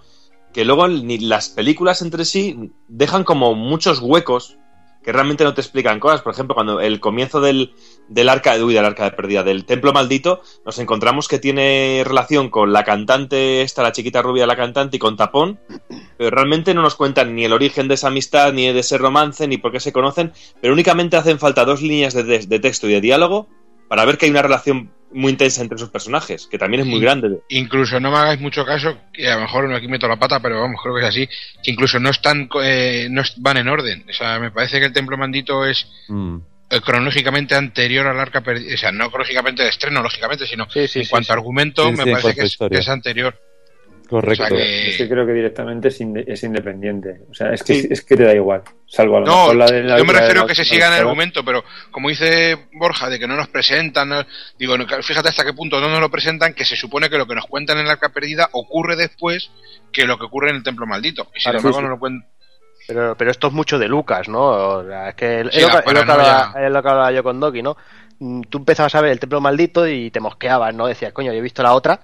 que luego ni las películas entre sí dejan como muchos huecos que realmente no te explican cosas. Por ejemplo, cuando el comienzo del, del arca de uy, del arca de pérdida, del templo maldito, nos encontramos que tiene relación con la cantante, esta, la chiquita rubia, la cantante, y con Tapón, pero realmente no nos cuentan ni el origen de esa amistad, ni de ese romance, ni por qué se conocen, pero únicamente hacen falta dos líneas de texto y de diálogo para ver que hay una relación muy intensa entre sus personajes, que también es muy grande. Incluso no me hagáis mucho caso, que a lo mejor aquí meto la pata, pero vamos, creo que es así, que incluso no están, eh, no van en orden. O sea, me parece que el Templo Maldito es Mm. eh, cronológicamente anterior al arca perdida, o sea, no cronológicamente de estreno, lógicamente, sino Sí, sí, en sí, cuanto sí. a argumento, Sí, me parece es, que es anterior. Correcto. O sea que- Es que creo que directamente es, inde- es independiente. O sea, es que, Sí. es que te da igual. Salvo a lo No, mejor la de la yo me refiero a que se siga en el argumento, pero como dice Borja, de que no nos presentan, no- digo, no, fíjate hasta qué punto no nos lo presentan, que se supone que lo que nos cuentan en la arca perdida ocurre después que lo que ocurre en el templo maldito. Y sin Claro, embargo sí, sí. no lo cuentan. Pero, pero esto es mucho de Lucas, ¿no? O sea, es que lo hablaba- es lo que hablaba yo con Doki, ¿no? Mm, Tú empezabas a ver el templo maldito y te mosqueabas, ¿no? Decías, coño, yo he visto la otra.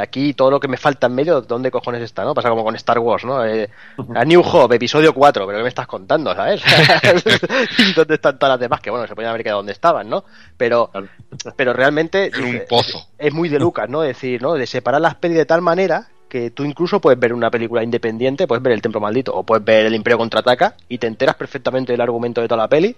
Aquí todo lo que me falta en medio, ¿dónde cojones está, no? Pasa como con Star Wars, ¿no? Eh, a New Hope, episodio 4, pero ¿qué me estás contando, sabes? ¿Y [LAUGHS] [LAUGHS] ¿Dónde están todas las demás? Que bueno, se podían haber quedado donde estaban, ¿no? Pero, pero realmente En un pozo. es muy de Lucas, ¿no? Decir, ¿no? De separar las pelis de tal manera que tú incluso puedes ver una película independiente, puedes ver El Templo Maldito o puedes ver El Imperio Contraataca y te enteras perfectamente del argumento de toda la peli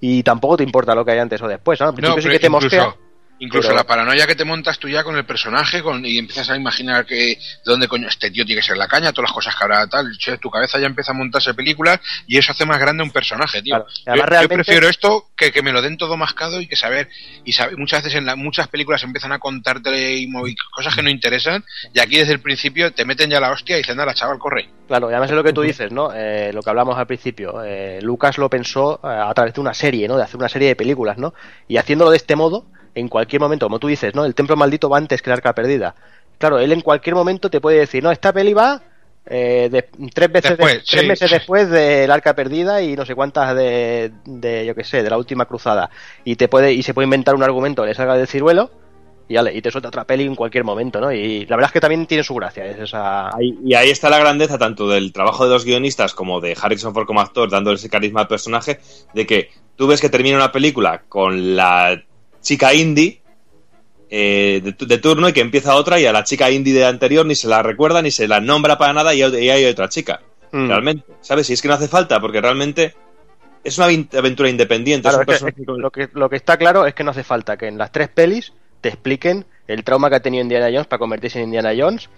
y tampoco te importa lo que hay antes o después, ¿no? Al No, principio sí que te incluso, mosquea. Incluso pero- la paranoia que te montas tú ya con el personaje con, y empiezas a imaginar que de dónde coño este tío tiene que ser la caña, todas las cosas que habrá tal, che, tu cabeza ya empieza a montarse películas y eso hace más grande un personaje, tío. Claro. Yo, prefiero esto que que me lo den todo mascado y que saber y saber, muchas veces en la- muchas películas empiezan a contarte y movi- cosas que no interesan y aquí desde el principio te meten ya la hostia y dicen, nada, chaval, corre. Claro, y además es lo que tú dices, ¿no? Eh, lo que hablamos al principio. eh, Lucas lo pensó eh, a través de una serie, ¿no? De hacer una serie de películas, ¿no? Y haciéndolo de este modo, en cualquier momento, como tú dices, ¿no? El templo maldito va antes que el arca perdida. Claro, él en cualquier momento te puede decir, no, esta peli va eh, de- tres veces de- tres sí. meses después del arca perdida y no sé cuántas de, de yo qué sé, de la última cruzada. Y te puede y se puede inventar un argumento que le salga del ciruelo y, ale, y te suelta otra peli en cualquier momento, ¿no? Y la verdad es que también tiene su gracia, es esa... Ahí- y ahí está la grandeza tanto del trabajo de los guionistas como de Harrison Ford como actor, dándole ese carisma al personaje, de que tú ves que termina una película con la chica indie eh, de, tu- de turno y que empieza otra y a la chica indie de anterior ni se la recuerda ni se la nombra para nada y, y hay otra chica. Mm. Realmente, ¿sabes? Y es que no hace falta porque realmente es una aventura independiente. Claro, es un es que- personaje con- lo, que, lo que está claro es que no hace falta que en las tres pelis te expliquen el trauma que ha tenido Indiana Jones para convertirse en Indiana Jones,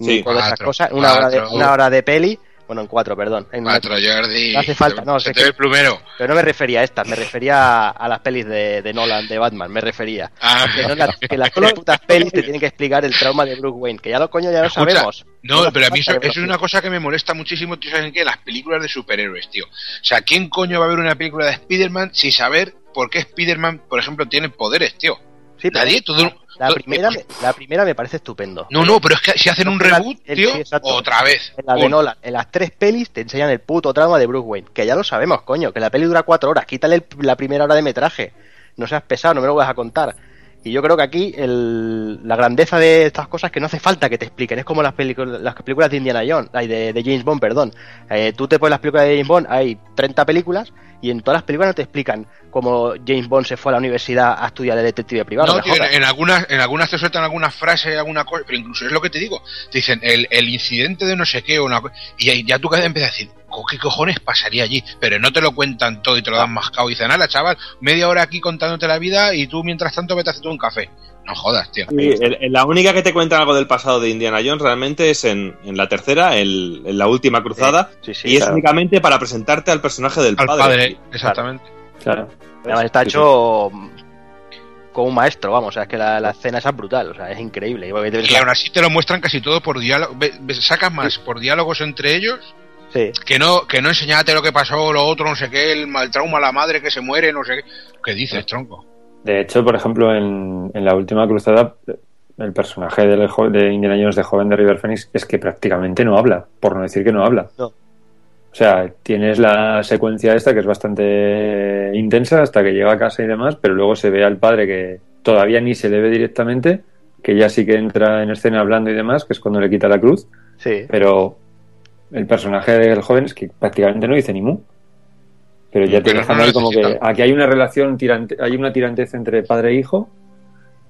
ni todas esas cosas, una hora, de, una hora de peli, bueno, en cuatro, perdón. En Cuatro, Jordi. No hace falta, no, se sé te que- ve el plumero. Pero no me refería a estas, me refería a, las pelis de, de Nolan, de Batman, me refería. Ah, Que, no las, que las tres putas pelis te tienen que explicar el trauma de Bruce Wayne, que ya lo coño ya lo Escucha, sabemos. No, pero a mí eso, que es una cosa que me molesta muchísimo, tío, ¿saben qué? Las películas de superhéroes, tío. O sea, ¿quién coño va a ver una película de Spider-Man sin saber por qué Spider-Man, por ejemplo, tiene poderes, tío? Sí, Nadie, todo... la, todo- primera, me- la primera me parece estupendo. No, no, pero es que si hacen un reboot, el- tío, sí, otra vez. En la de. Nolan, en las tres pelis te enseñan el puto trauma de Bruce Wayne, que ya lo sabemos, coño, que la peli dura cuatro horas, quítale el- la primera hora de metraje, no seas pesado, no me lo vas a contar. Y yo creo que aquí el- la grandeza de estas cosas es que no hace falta que te expliquen, es como las, películas las películas de Indiana Jones, de, de James Bond, perdón. Eh, tú te pones las películas de James Bond, hay 30 películas, y en todas las películas no te explican cómo James Bond se fue a la universidad a estudiar de detective privado. No, tío, en, algunas, en algunas te sueltan alguna frase, alguna cosa, pero incluso es lo que te digo. Te dicen el, el incidente de no sé qué, o una, y ahí ya tú empiezas a decir, "Co- ¿qué cojones pasaría allí? Pero no te lo cuentan todo y te lo dan mascado. Y dicen, nada, chaval, media hora aquí contándote la vida y tú mientras tanto vete a hacer tú un café. No jodas, tío. Sí, el- el- la única que te cuenta algo del pasado de Indiana Jones realmente es en, en la tercera, el- en la última cruzada, Sí, sí, y es únicamente para presentarte al personaje del Al padre. padre, exactamente. Claro. Está hecho con un maestro, vamos, o sea, es que la, la escena es brutal, o sea, es increíble. Y la- aún así te lo muestran casi todo por diálogo. Sacas más por diálogos entre ellos Sí. que no que no enseñate lo que pasó, lo otro, no sé qué, el mal trauma, la madre que se muere, no sé qué. ¿Qué dices, tronco? De hecho, por ejemplo, en, en la última cruzada, el personaje del jo- de Indiana Jones de joven de River Phoenix es que prácticamente no habla, por no decir que no habla. No. O sea, tienes la secuencia esta que es bastante intensa hasta que llega a casa y demás, pero luego se ve al padre que todavía ni se le ve directamente, que ya sí que entra en escena hablando y demás, que es cuando le quita la cruz, Sí. pero el personaje del joven es que prácticamente no dice ni mu. Pero ya te Pero dejan no ahí como que aquí hay una relación tirante, hay una tirantez entre padre e hijo,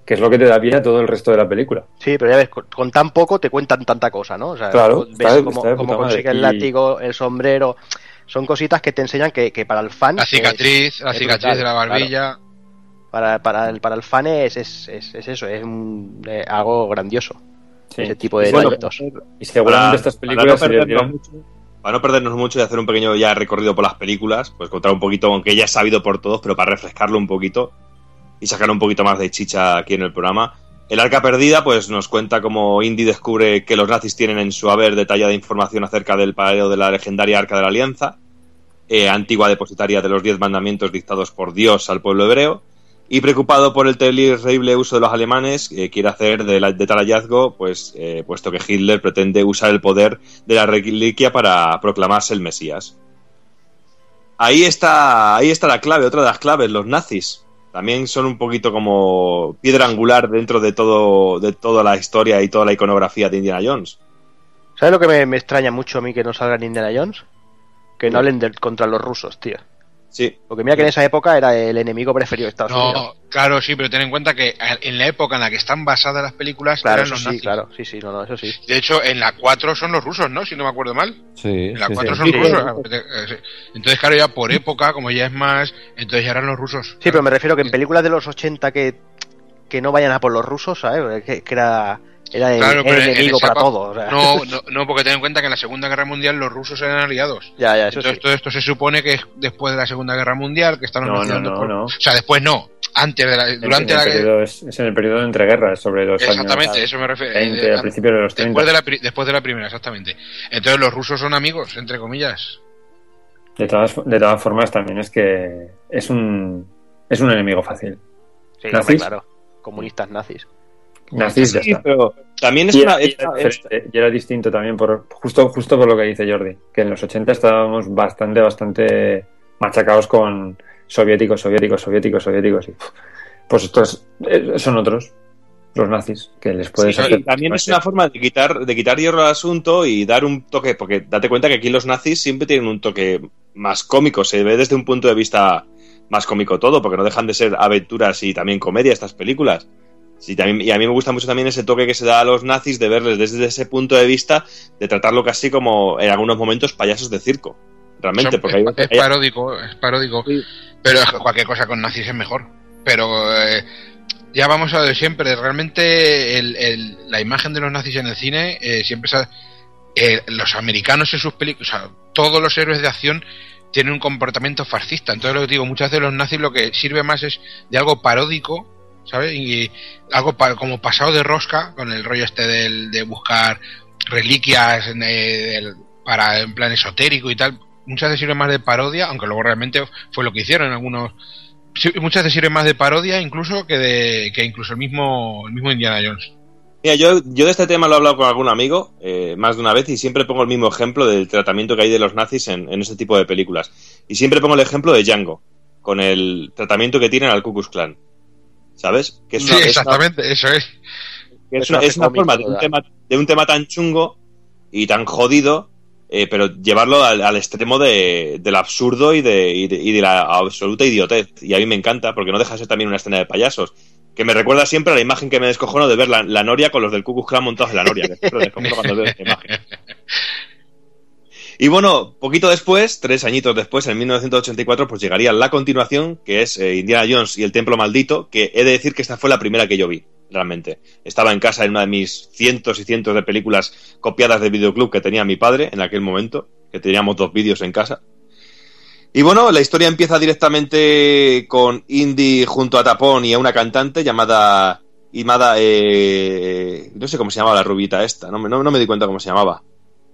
que es lo que te da pie a todo el resto de la película. Sí, pero ya ves, con, con tan poco te cuentan tanta cosa, ¿no? O sea, Claro, ves está cómo, está de cómo puta madre. consigue el látigo, el sombrero. Son cositas que te enseñan que, que para el fan. La es- cicatriz, la es cicatriz brutal, de la claro. barbilla. Para, para, el, para el fan es, es, es, es eso, es un- eh, algo grandioso. Sí. Ese tipo de Y bueno, detallitos. Y seguramente Para- estas para películas no perdernos dieron- mucho, para no perdernos mucho y hacer un pequeño ya recorrido por las películas, pues contar un poquito, aunque ya es sabido por todos, pero para refrescarlo un poquito y sacar un poquito más de chicha aquí en el programa. El Arca Perdida, pues nos cuenta cómo Indy descubre que los nazis tienen en su haber detallada información acerca del paradero de la legendaria Arca de la Alianza, eh, antigua depositaria de los diez mandamientos dictados por Dios al pueblo hebreo, y preocupado por el terrible uso de los alemanes, eh, quiere hacer de, la- de tal hallazgo, pues, eh, puesto que Hitler pretende usar el poder de la reliquia para proclamarse el Mesías. Ahí está, ahí está la clave, otra de las claves, los nazis. También son un poquito como piedra angular dentro de todo, de toda la historia y toda la iconografía de Indiana Jones. ¿Sabes lo que me, me extraña mucho a mí que no salga en Indiana Jones? Que no hablen contra los rusos, tío. Sí. Porque mira que en esa época era el enemigo preferido de Estados Unidos. No, claro, sí, pero ten en cuenta que en la época en la que están basadas las películas Claro, eran eso los sí, nazis. claro, sí, sí, no, no, eso sí. De hecho, en la 4 son los rusos, ¿no? Si no me acuerdo mal. Sí, En la sí, 4 sí. son Sí, rusos. sí. Eh, sí. Entonces, claro, ya por época, como ya es más, entonces ya eran los rusos. Sí, pero me refiero que en películas de los 80 que, que no vayan a por los rusos, ¿sabes? Que, que era, era el, Claro, el enemigo para época- todo. o sea. No, [LAUGHS] no, no, porque ten en cuenta que en la Segunda Guerra Mundial los rusos eran aliados. Ya, ya, eso Entonces sí. todo esto se supone que es después de la Segunda Guerra Mundial, que están No, no, por- no. O sea, después no, antes de la, durante en la periodo, es, es en el periodo de entreguerras, sobre los Exactamente, años eso me refiero. 20, Eh, a principios de los 30. Después de, la, pri- después de la primera, exactamente. Entonces los rusos son amigos, entre comillas. De todas, de todas formas, también es que es un, es un enemigo fácil. Sí, ¿Nazis? hombre, claro. Comunistas nazis. Nazis, ya Sí, está. pero también es Y una... era, y era diferente, y era distinto también, por, justo, justo por lo que dice Jordi, que en los 80 estábamos bastante, bastante machacados con soviéticos, soviéticos, soviéticos, soviéticos. Y, pues estos eh, son otros, los nazis, que les puedes Sí, hacer. y también es una forma de quitar, de quitar hierro al asunto y dar un toque, porque date cuenta que aquí los nazis siempre tienen un toque más cómico, se ve desde un punto de vista más cómico todo, porque no dejan de ser aventuras y también comedia estas películas. Sí, también, y a mí me gusta mucho también ese toque que se da a los nazis de verles desde ese punto de vista, de tratarlo casi como en algunos momentos payasos de circo. Realmente, porque hay, es, hay- paródico, es paródico. Pero cualquier cosa con nazis es mejor. Pero eh, ya vamos a lo de siempre. Realmente el- el- la imagen de los nazis en el cine eh, siempre se eh, los americanos en sus películas, o sea, todos los héroes de acción tienen un comportamiento fascista. Entonces lo que digo, muchas veces los nazis lo que sirve más es de algo paródico, Y algo como pasado de rosca con el rollo este del, de buscar reliquias en, eh, del- para en plan esotérico y tal. Muchas veces sirve más de parodia, aunque luego realmente fue lo que hicieron algunos. Muchas veces sirve más de parodia incluso que de que incluso el mismo el mismo Indiana Jones. Mira, yo, yo de este tema lo he hablado con algún amigo eh, más de una vez y siempre pongo el mismo ejemplo del tratamiento que hay de los nazis en, en este tipo de películas. Y siempre pongo el ejemplo de Django, con el tratamiento que tienen al Ku Klux Klan. ¿Sabes? Que es Sí, una- es una- exactamente, eso es. que es una, es forma de un, tema, de un tema tan chungo y tan jodido, eh, pero llevarlo al, al extremo de, del absurdo y de, y, de, y de la absoluta idiotez. Y a mí me encanta, porque no deja de ser también una escena de payasos. Que me recuerda siempre a la imagen que me descojono de ver la, la Noria con los del Ku Klux Klan montados en la Noria. Que siempre me descojono cuando veo esta imagen. [LAUGHS] Y bueno, poquito después, tres añitos después, en 1984, pues llegaría la continuación, que es eh, Indiana Jones y el Templo Maldito, que he de decir que esta fue la primera que yo vi, realmente. Estaba en casa en una de mis cientos y cientos de películas copiadas de videoclub que tenía mi padre en aquel momento, que teníamos dos vídeos en casa. Y bueno, la historia empieza directamente con Indy junto a Tapón y a una cantante llamada Imada, eh, no sé cómo se llamaba la rubita esta, no, no, no me di cuenta cómo se llamaba.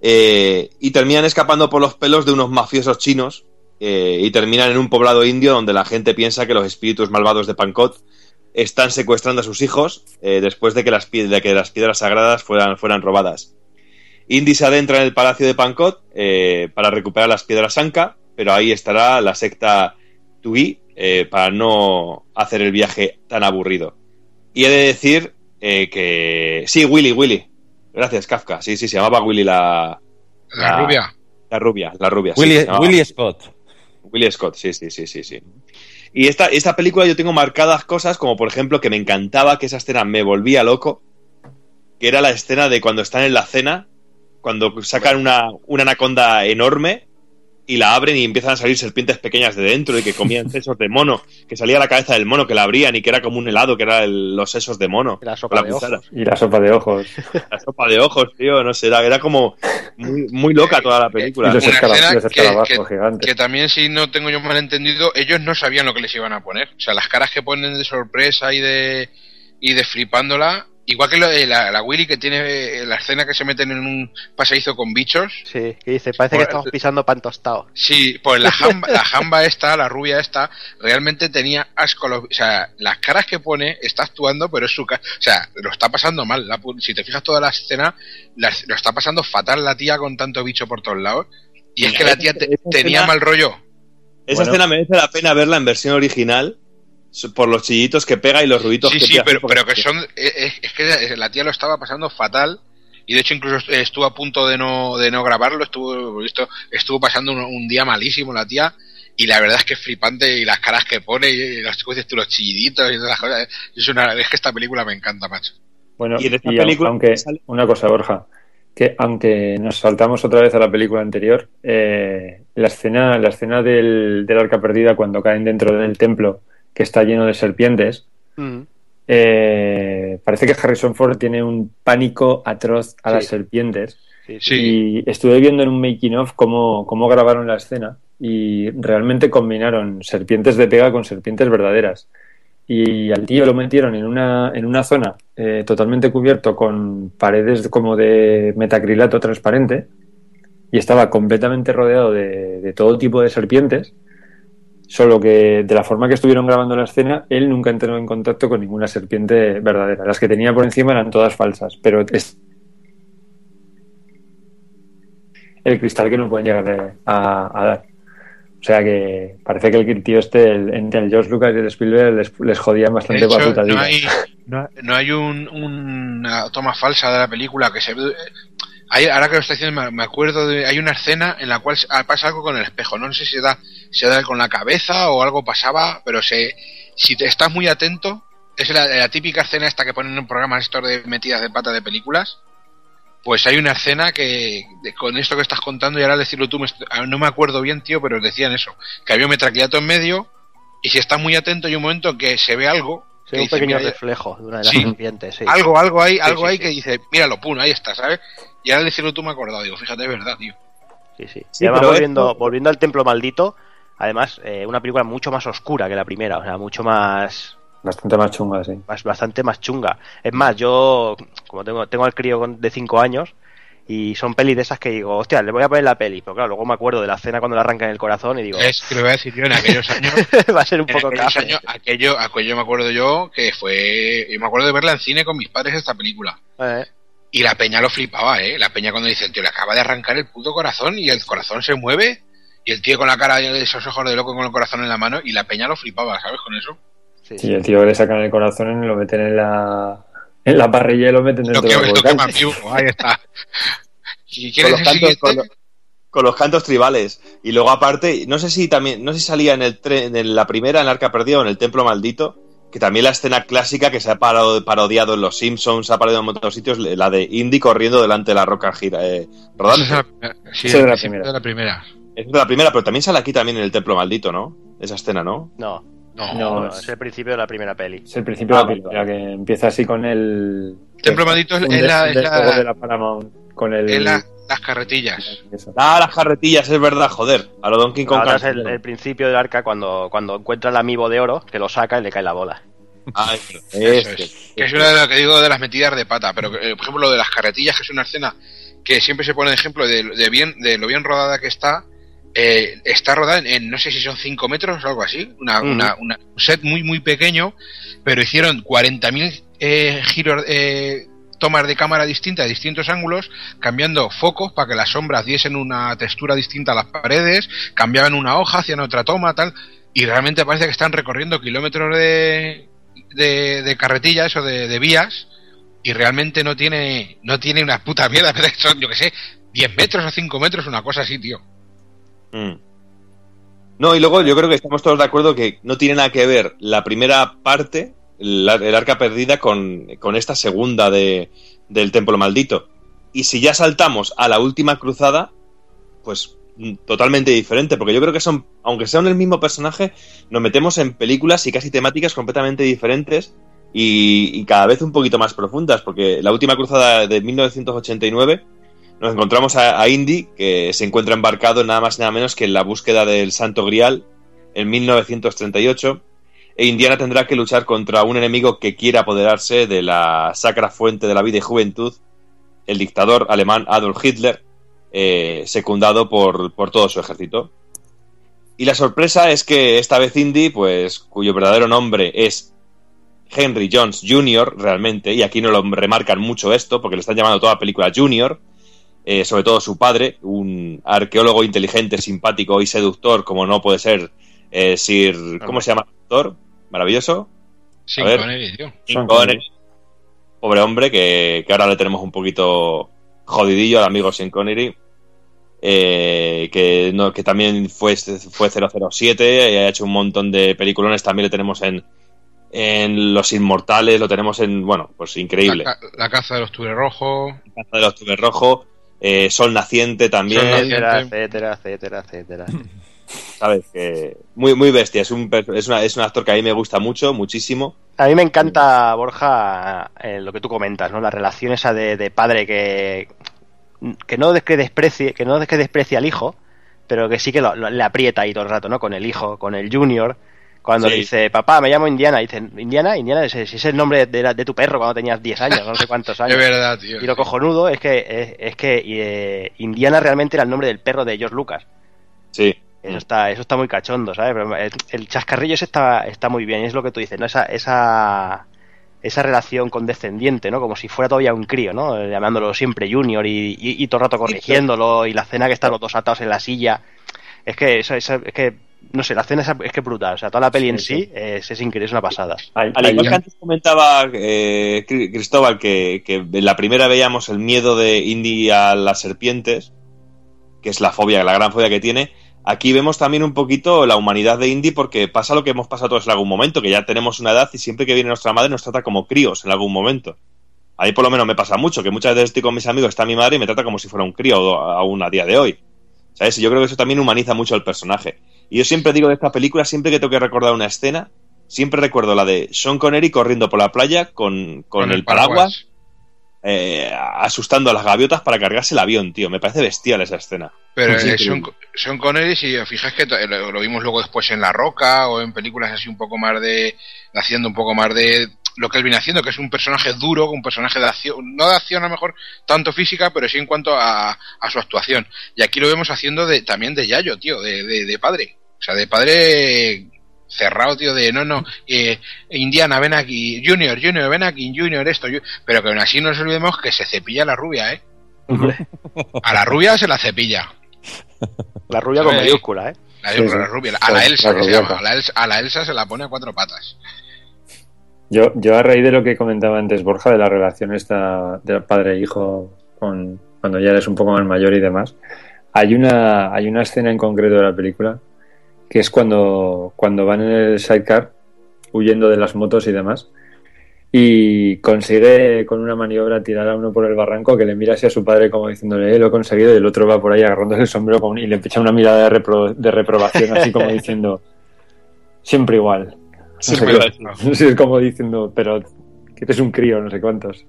Eh, y terminan escapando por los pelos de unos mafiosos chinos eh, y terminan en un poblado indio donde la gente piensa que los espíritus malvados de Pankot están secuestrando a sus hijos eh, después de que, las, piedras sagradas fueran, fueran robadas. Indy se adentra en el palacio de Pankot para recuperar las piedras Anka, pero ahí estará la secta Tui para no hacer el viaje tan aburrido. Y he de decir que... Sí, Willy, Willy. Gracias, Kafka. Sí, sí, se llamaba Willy la... La rubia. La rubia, la rubia. sí, Willy, llamaba. Willy Scott. Willy Scott, sí, sí, sí, sí, sí. Y esta, esta película yo tengo marcadas cosas como por ejemplo que me encantaba que esa escena me volvía loco, que era la escena de cuando están en la cena, cuando sacan una, una anaconda enorme y la abren y empiezan a salir serpientes pequeñas de dentro y que comían [LAUGHS] sesos de mono, que salía la cabeza del mono, que la abrían y que era como un helado, que era el- los sesos de mono. La con sopa de cuchara. ojos. Y la sopa de ojos. [LAUGHS] La sopa de ojos, tío, no sé, era, era como muy, muy loca toda la película. Y los, que- gigantes. Que también, si no tengo yo mal entendido, ellos no sabían lo que les iban a poner. O sea, las caras que ponen de sorpresa y de, y de flipándola. Igual que lo de la, la Willy que tiene eh, la escena que se meten en un pasadizo con bichos. Sí, que dice, parece que estamos pisando pan tostado. Sí, pues la jamba, [LAUGHS] la jamba esta, la rubia esta, realmente tenía asco. lo- o sea, las caras que pone está actuando, pero es su cara. O sea, lo está pasando mal. la pu- si te fijas toda la escena, la- lo está pasando fatal la tía con tanto bicho por todos lados. Y es que la tía te- tenía mal rollo. Esa Bueno. escena merece la pena verla en versión original por los chillitos que pega y los ruiditos Sí, que sí, pero, pero que son. Es, es que la tía lo estaba pasando fatal. Y de hecho, incluso est- estuvo a punto de no, de no grabarlo. Estuvo, esto, estuvo pasando un, un día malísimo la tía. Y la verdad es que es flipante. Y las caras que pone, y tú, los chilliditos y todas las cosas. Es, una, es que esta película me encanta, macho. Bueno, Y en esta y película aunque, sale- una cosa, Borja, que aunque nos saltamos otra vez a la película anterior, eh, la escena, la escena del, del arca perdida cuando caen dentro del templo que está lleno de serpientes, Mm. eh, parece que Harrison Ford tiene un pánico atroz a Sí. las serpientes. Sí, sí. Sí. Y estuve viendo en un making of cómo, cómo grabaron la escena y realmente combinaron serpientes de pega con serpientes verdaderas. Y al tío lo metieron en una, en una zona eh, totalmente cubierto con paredes como de metacrilato transparente y estaba completamente rodeado de, de todo tipo de serpientes. Solo que de la forma que estuvieron grabando la escena, él nunca entró en contacto con ninguna serpiente verdadera. Las que tenía por encima eran todas falsas, pero es el cristal que no pueden llegar a, a dar. O sea que parece que el tío este, el, entre el George Lucas y el Spielberg, les, les jodían bastante hecho, para no hay, no, no hay un, una toma falsa de la película que se ve. Hay, ahora que lo estoy diciendo, me, acuerdo de. Hay una escena en la cual se- pasa algo con el espejo. No sé si da, se da con la cabeza o algo pasaba, pero se, si te estás muy atento, es la, típica escena esta que ponen en un programa estos de metidas de pata de películas. Pues hay una escena que, con esto que estás contando, y ahora decirlo tú, me ah, no me acuerdo bien, tío, pero decían eso: que había un metraquilato en medio, y si estás muy atento, hay un momento que se ve algo. Un dice, pequeño "Mira, reflejo de una de las Sí. serpientes, sí. algo, algo ahí, algo sí, ahí sí. que dice, míralo, pum, ahí está, ¿sabes? Y ahora al decirlo tú me he acordado, digo, fíjate, es verdad, tío. Sí, sí. Sí, y además, volviendo, esto- volviendo al Templo Maldito, además, eh, una película mucho más oscura que la primera, o sea, mucho más, bastante más chunga, sí. más bastante más chunga. Es más, yo, como tengo, tengo al crío de 5 años, y son pelis de esas que digo, hostia, le voy a poner la peli, pero claro, luego me acuerdo de la escena cuando le arrancan el corazón y digo, Es que lo voy a decir yo en aquellos años. [LAUGHS] va a ser un poco años, aquello, aquello me acuerdo yo que fue. Yo me acuerdo de verla en cine con mis padres esta película. Eh, Y la peña lo flipaba, ¿eh? La peña cuando dice, tío, le acaba de arrancar el puto corazón y el corazón se mueve. Y el tío con la cara de esos ojos de loco con el corazón en la mano y la peña lo flipaba, ¿sabes? Con eso. sí, Sí, el tío que le sacan el corazón y lo meten en la, en la parrilla y lo meten Lo dentro que del lo vivo, ahí está. [LAUGHS] Si con los, el cantos, siguiente, con, lo- con los cantos tribales. Y luego aparte, no sé si también, no sé si salía en el tren, en la primera, en el Arca Perdido, o en el Templo Maldito, que también la escena clásica que se ha parado- parodiado en Los Simpsons, se ha parodiado en un montón de sitios, la de Indy corriendo delante de la roca gira, eh, rodando. Esa es la- sí, Esa es de la el principio primera. de la primera. Es de la primera, pero también sale aquí también en el Templo Maldito, ¿no? Esa escena, ¿no? No, No, No, es el principio de la primera peli. Es el principio Ah, de la película, que empieza así con el... Templo Maldito es- la- es la- de la Paramount con el... Es la, las carretillas. Ah, las carretillas, es verdad, joder. A lo Donkey Kong. Ahora es el, el principio del arca cuando, cuando encuentra el amiibo de oro, que lo saca y le cae la bola. Ah, [LAUGHS] Eso este. es. Que es una de lo que digo de las metidas de pata, pero eh, por ejemplo lo de las carretillas, que es una escena que siempre se pone de ejemplo de, de bien, de lo bien rodada que está. Eh, está rodada en, en no sé si son 5 metros o algo así, una, Ujú. una- una- un set muy muy pequeño, pero hicieron 40.000 eh, giros, eh, tomas de cámara distintas, de distintos ángulos, cambiando focos para que las sombras diesen una textura distinta a las paredes, cambiaban una hoja, hacían otra toma, tal, y realmente parece que están recorriendo kilómetros de, de, de carretillas o de, de vías y realmente no tiene no tiene una puta mierda, [LAUGHS] pero son, yo que sé, 10 metros o 5 metros, una cosa así, tío. Mm. No, y luego yo creo que estamos todos de acuerdo que no tiene nada que ver la primera parte, el arca perdida, con, con esta segunda de, del templo maldito. Y si ya saltamos a la última cruzada, pues mm, totalmente diferente, porque yo creo que son, aunque sean el mismo personaje, nos metemos en películas y casi temáticas completamente diferentes y, y cada vez un poquito más profundas, porque la última cruzada de 1989 nos encontramos a, Indy, que se encuentra embarcado nada más y nada menos que en la búsqueda del Santo Grial en 1938, e Indiana tendrá que luchar contra un enemigo que quiere apoderarse de la sacra fuente de la vida y juventud, el dictador alemán Adolf Hitler, eh, secundado por, por todo su ejército. Y la sorpresa es que esta vez Indy, pues, cuyo verdadero nombre es Henry Jones Jr., realmente, y aquí no lo remarcan mucho esto, porque le están llamando toda la película Junior, eh, sobre todo su padre, un arqueólogo inteligente, simpático y seductor, como no puede ser eh, Sir. ¿Cómo se llama el actor? Maravilloso. Sí, ver. Connery, tío. Sean Connery. Pobre hombre, que, que ahora le tenemos un poquito jodidillo al amigo Sean Connery. eh, que, no, que también fue, fue 007 y ha hecho un montón de peliculones. También le tenemos en, en Los Inmortales, lo tenemos en. Bueno, pues increíble. La, ca- la caza de los tubes rojos. Caza de los Tubes Rojo, eh, Sol Naciente también. Sol Etcétera, Naciente. etcétera, etcétera, etcétera. [LAUGHS] ¿Sabes? Que muy, muy bestia. Es un, es, una, es un actor que a mí me gusta mucho, muchísimo. A mí me encanta, Borja, eh, lo que tú comentas, ¿no? La relación esa de, de padre que, que no es que desprecie, que no es que desprecie al hijo, pero que sí que lo- lo- le aprieta ahí todo el rato, ¿no? Con el hijo, con el junior. Cuando Sí. le dice, papá, me llamo Indiana, y dice, Indiana, Indiana, ese, ese es el nombre de, la- de tu perro cuando tenías 10 años, no sé cuántos [LAUGHS] años. Es verdad, tío. Y lo cojonudo es que, es, es que eh, Indiana realmente era el nombre del perro de George Lucas. Sí. Eso está, eso está muy cachondo, ¿sabes? Pero el, el chascarrillo ese está, está muy bien, y es lo que tú dices, ¿no? Esa, esa, esa relación condescendiente, ¿no? Como si fuera todavía un crío, ¿no? Llamándolo siempre Junior y, y, y todo el rato corrigiéndolo, y la cena que están los dos atados en la silla. Es que, eso, eso- es que, no sé, la escena es, es que es brutal, o sea, toda la peli en sí es, es increíble, es una pasada. Al igual que antes comentaba eh, Cri- Cristóbal que, que en la primera veíamos el miedo de Indy a las serpientes, que es la fobia, la gran fobia que tiene. Aquí vemos también un poquito la humanidad de Indy porque pasa lo que hemos pasado todos en algún momento, que ya tenemos una edad y siempre que viene nuestra madre nos trata como críos en algún momento. A mí por lo menos me pasa mucho, que muchas veces estoy con mis amigos, está mi madre y me trata como si fuera un crío aún a día de hoy. ¿Sabes? Y yo creo que eso también humaniza mucho al personaje. Y yo siempre digo de esta película, siempre que tengo que recordar una escena, siempre recuerdo la de Sean Connery corriendo por la playa con, con, el, paraguas, eh, asustando a las gaviotas para cargarse el avión, tío. Me parece bestial esa escena. Pero Sí, eh. Sean, Sean Connery, si os fijáis que eh, lo, lo vimos luego después en La Roca o en películas así un poco más de. haciendo un poco más de lo que él viene haciendo, que es un personaje duro, un personaje de acción, no de acción a lo mejor tanto física, pero sí en cuanto a, a su actuación. Y aquí lo vemos haciendo de, también de Yayo, tío, de, de, de padre. O sea, de padre cerrado, tío, de no, no, eh, Indiana, ven aquí, Junior, Junior, ven aquí, Junior, esto, yo- pero que aún así no nos olvidemos que se cepilla la rubia, ¿eh? A la rubia se la cepilla. La rubia con mayúscula, ¿eh? La, Sí, sí. la rubia, a la Sí, Elsa, la que se llama. A la, Elsa, a la Elsa se la pone a cuatro patas. Yo, yo a raíz de lo que comentaba antes Borja, de la relación esta de padre e hijo con, cuando ya eres un poco más mayor y demás, hay una, hay una escena en concreto de la película que es cuando, cuando van en el sidecar huyendo de las motos y demás y consigue con una maniobra tirar a uno por el barranco que le mira así a su padre como diciéndole "Eh, lo he conseguido y el otro va por ahí agarrándose el sombrero con- y le echa una mirada de, repro- de reprobación así como [LAUGHS] diciendo siempre igual no sé qué. Sí, es como [LAUGHS] diciendo, pero que eres un crío, no sé cuántos.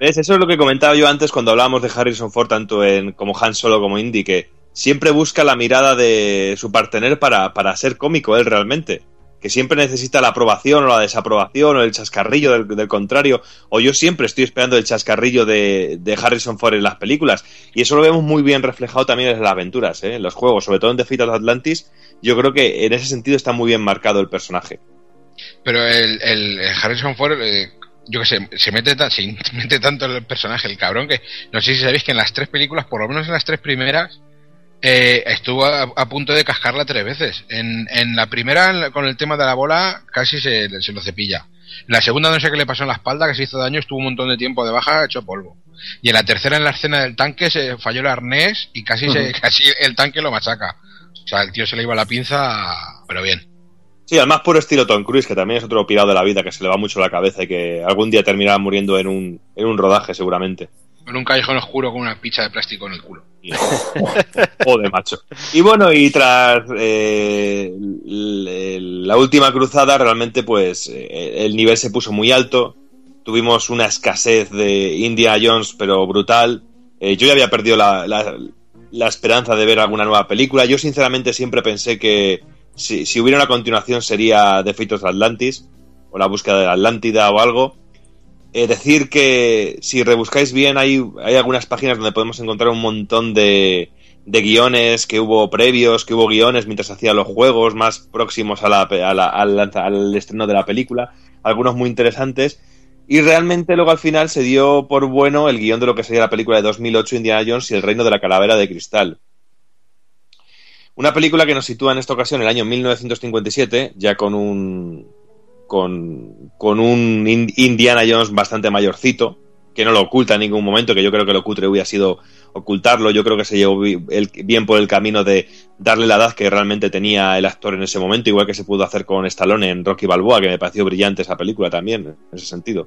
¿Ves? Eso es lo que comentaba yo antes cuando hablábamos de Harrison Ford, tanto en como Han Solo como Indy, que siempre busca la mirada de su partener para, para ser cómico él realmente. Que siempre necesita la aprobación o la desaprobación o el chascarrillo del, del contrario. O yo siempre estoy esperando el chascarrillo de, de Harrison Ford en las películas. Y eso lo vemos muy bien reflejado también en las aventuras, ¿eh? en los juegos, sobre todo en The Fate of Atlantis. Yo creo que en ese sentido está muy bien marcado el personaje. Pero el, el, el Harrison Ford, eh, yo que sé, se mete, se [LAUGHS] mete tanto en el personaje, el cabrón, que no sé si sabéis que en las tres películas, por lo menos en las tres primeras, eh, estuvo a, a punto de cascarla tres veces. En, en la primera, en la- con el tema de la bola, casi se, se lo cepilla. En la segunda, no sé qué le pasó en la espalda, que se hizo daño, estuvo un montón de tiempo de baja, hecho polvo. Y en la tercera, en la escena del tanque, se falló el arnés y casi, se, [LAUGHS] casi el tanque lo machaca. O sea, el tío se le iba la pinza, pero bien. Sí, al más puro estilo Tom Cruise, que también es otro pirado de la vida, que se le va mucho la cabeza y que algún día terminará muriendo en un, en un rodaje, seguramente. En un callejón oscuro con una picha de plástico en el culo. [LAUGHS] Joder, macho. Y bueno, y tras eh, la última cruzada, realmente, pues eh, el nivel se puso muy alto. Tuvimos una escasez de Indiana Jones, pero brutal. Eh, yo ya había perdido la, la- la esperanza de ver alguna nueva película. Yo, sinceramente, siempre pensé que si, si hubiera una continuación sería of Atlantis, o la búsqueda de la Atlántida o algo. Eh, decir que si rebuscáis bien hay, hay algunas páginas donde podemos encontrar un montón de, de guiones que hubo previos, que hubo guiones mientras hacía los juegos más próximos a la, a la- al, al estreno de la película, algunos muy interesantes. Y realmente luego al final se dio por bueno el guion de lo que sería la película de 2008 Indiana Jones y el reino de la calavera de cristal. Una película que nos sitúa en esta ocasión en el año 1957, ya con un, con, con un In- Indiana Jones bastante mayorcito, que no lo oculta en ningún momento, que yo creo que lo cutre hubiera sido ocultarlo, yo creo que se llevó bien por el camino de darle la edad que realmente tenía el actor en ese momento, igual que se pudo hacer con Stallone en Rocky Balboa, que me pareció brillante esa película también, en ese sentido.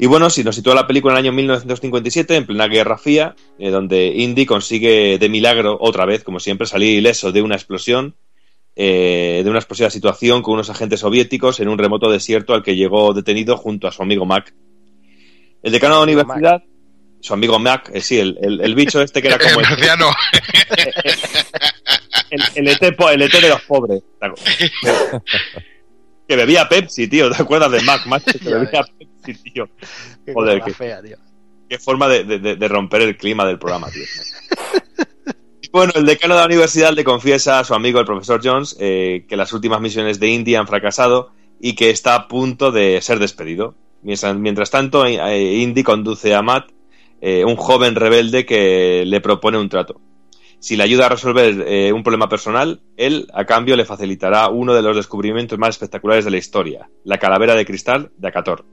Y bueno, si nos sitúa la película en el año 1957, en plena Guerra Fría, eh, donde Indy consigue de milagro, otra vez, como siempre, salir ileso de una explosión, eh, de una explosiva situación con unos agentes soviéticos en un remoto desierto al que llegó detenido junto a su amigo Mac. El decano de la universidad, su amigo Mac, eh, sí, el, el- el bicho este que era [LAUGHS] como El [LAUGHS] el, el, ET, el ET de los pobres. [LAUGHS] Que bebía Pepsi, tío, ¿te acuerdas de Mac? Mac que bebía Pepsi, tío. Qué Joder, cosa qué, fea, tío. qué forma de, de- de romper el clima del programa, tío. [LAUGHS] Bueno, el decano de la universidad le confiesa a su amigo el profesor Jones eh, que las últimas misiones de Indy han fracasado y que está a punto de ser despedido. Mientras, mientras tanto, eh, Indy conduce a Matt, eh, un joven rebelde que le propone un trato. Si le ayuda a resolver eh, un problema personal, él, a cambio, le facilitará uno de los descubrimientos más espectaculares de la historia, la calavera de cristal de Acator,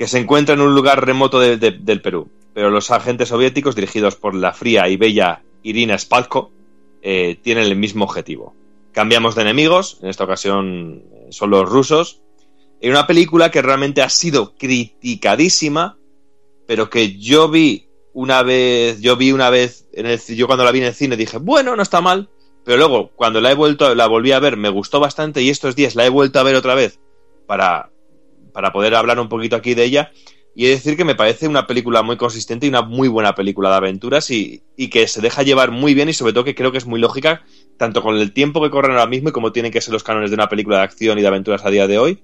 que se encuentra en un lugar remoto de- de- del Perú. Pero los agentes soviéticos, dirigidos por la fría y bella Irina Spalko, eh, tienen el mismo objetivo. Cambiamos de enemigos, en esta ocasión eh, son los rusos, en una película que realmente ha sido criticadísima, pero que yo vi una vez, yo vi una vez, yo cuando la vi en el cine dije, bueno, no está mal, pero luego cuando la he vuelto, la volví a ver, me gustó bastante y estos días la he vuelto a ver otra vez para, para poder hablar un poquito aquí de ella y he de decir que me parece una película muy consistente y una muy buena película de aventuras y, y que se deja llevar muy bien y sobre todo que creo que es muy lógica tanto con el tiempo que corren ahora mismo y como tienen que ser los cánones de una película de acción y de aventuras a día de hoy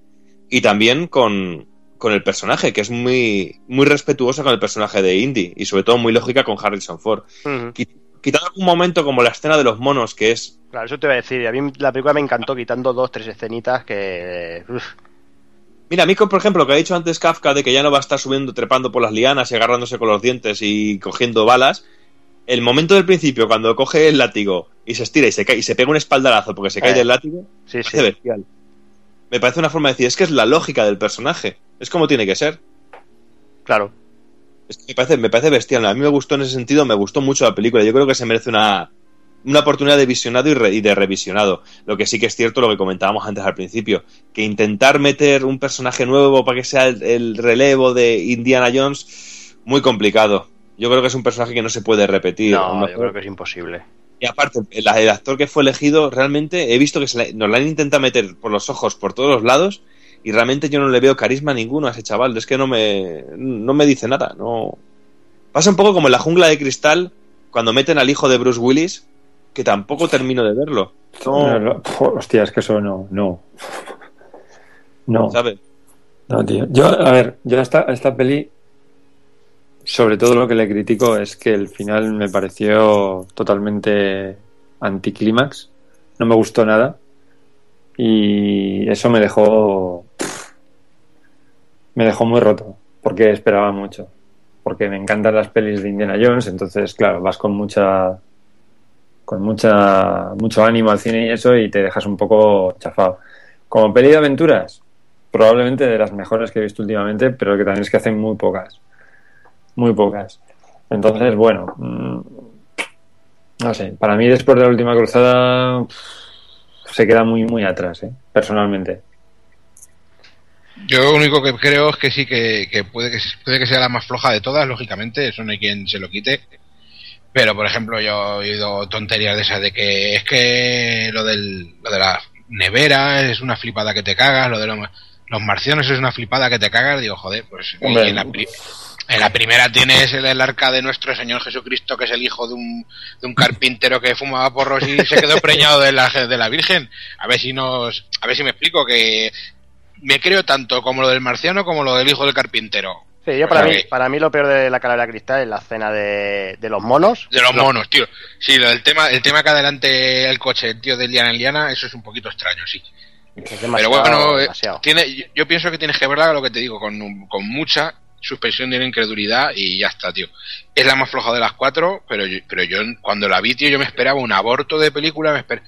y también con, con el personaje que es muy, muy respetuosa con el personaje de Indy y sobre todo muy lógica con Harrison Ford. Qui- Quitando algún momento como la escena de los monos que es Claro, eso te iba a decir. A mí la película me encantó quitando dos, tres escenitas que. uf, Mira, a mí, por ejemplo, lo que ha dicho antes Kafka de que ya no va a estar subiendo, trepando por las lianas y agarrándose con los dientes y cogiendo balas, el momento del principio, cuando coge el látigo y se estira y se cae y se pega un espaldarazo porque se cae Eh, del látigo, sí, me sí. parece bestial. Me parece una forma de decir, es que es la lógica del personaje, es como tiene que ser. Claro. Es que me parece, me parece bestial. A mí me gustó en ese sentido, me gustó mucho la película. Yo creo que se merece una, una oportunidad de visionado y, re- y de revisionado. Lo que sí que es cierto, lo que comentábamos antes al principio, que intentar meter un personaje nuevo para que sea el, el relevo de Indiana Jones, muy complicado. Yo creo que es un personaje que no se puede repetir. No, yo creo que es imposible. y aparte, el, el actor que fue elegido, realmente he visto que se la- nos la han intentado meter por los ojos por todos los lados y realmente yo no le veo carisma ninguno a ese chaval. Es que no me, no me dice nada. No Pasa un poco como en la jungla de cristal cuando meten al hijo de Bruce Willis, que tampoco termino de verlo. No, no, hostia, es que eso no, no. No. ¿Sabes? No, tío. Yo, a ver, yo esta, esta peli, sobre todo lo que le critico es que el final me pareció totalmente anticlímax. No me gustó nada. Y eso me dejó. Me dejó muy roto. Porque esperaba mucho. Porque me encantan las pelis de Indiana Jones. Entonces, claro, vas con mucha. Con mucha, mucho ánimo al cine y eso, y te dejas un poco chafado. Como peli de aventuras, probablemente de las mejores que he visto últimamente, pero que también es que hacen muy pocas. Muy pocas. Entonces, bueno, mm, no sé, para mí después de la última cruzada se queda muy, muy atrás, ¿eh? personalmente. Yo lo único que creo es que sí, que, que, puede que puede que sea la más floja de todas, lógicamente, eso no hay quien se lo quite. Pero, por ejemplo, yo he oído tonterías de esas de que es que lo, del, lo de la nevera es una flipada que te cagas, lo de los, los marcianos es una flipada que te cagas. Digo, joder, pues en, la, en la primera tienes el, el arca de nuestro Señor Jesucristo, que es el hijo de un, de un carpintero que fumaba porros y se quedó preñado de la, de la Virgen. A ver si nos, a ver si me explico que me creo tanto como lo del marciano como lo del hijo del carpintero. Sí, yo para, mí, para mí lo peor de la calavera cristal es la escena de, de los monos. De los monos, tío. Sí, del tema, el tema que adelante el coche, el tío de Liana en Liana, eso es un poquito extraño, sí. Es Pero bueno, eh, demasiado. tiene, yo- yo pienso que tienes que verla, lo que te digo, con, con mucha suspensión de la incredulidad y ya está, tío. Es la más floja de las cuatro, pero yo, pero yo cuando la vi, tío, yo me esperaba un aborto de película, me esper-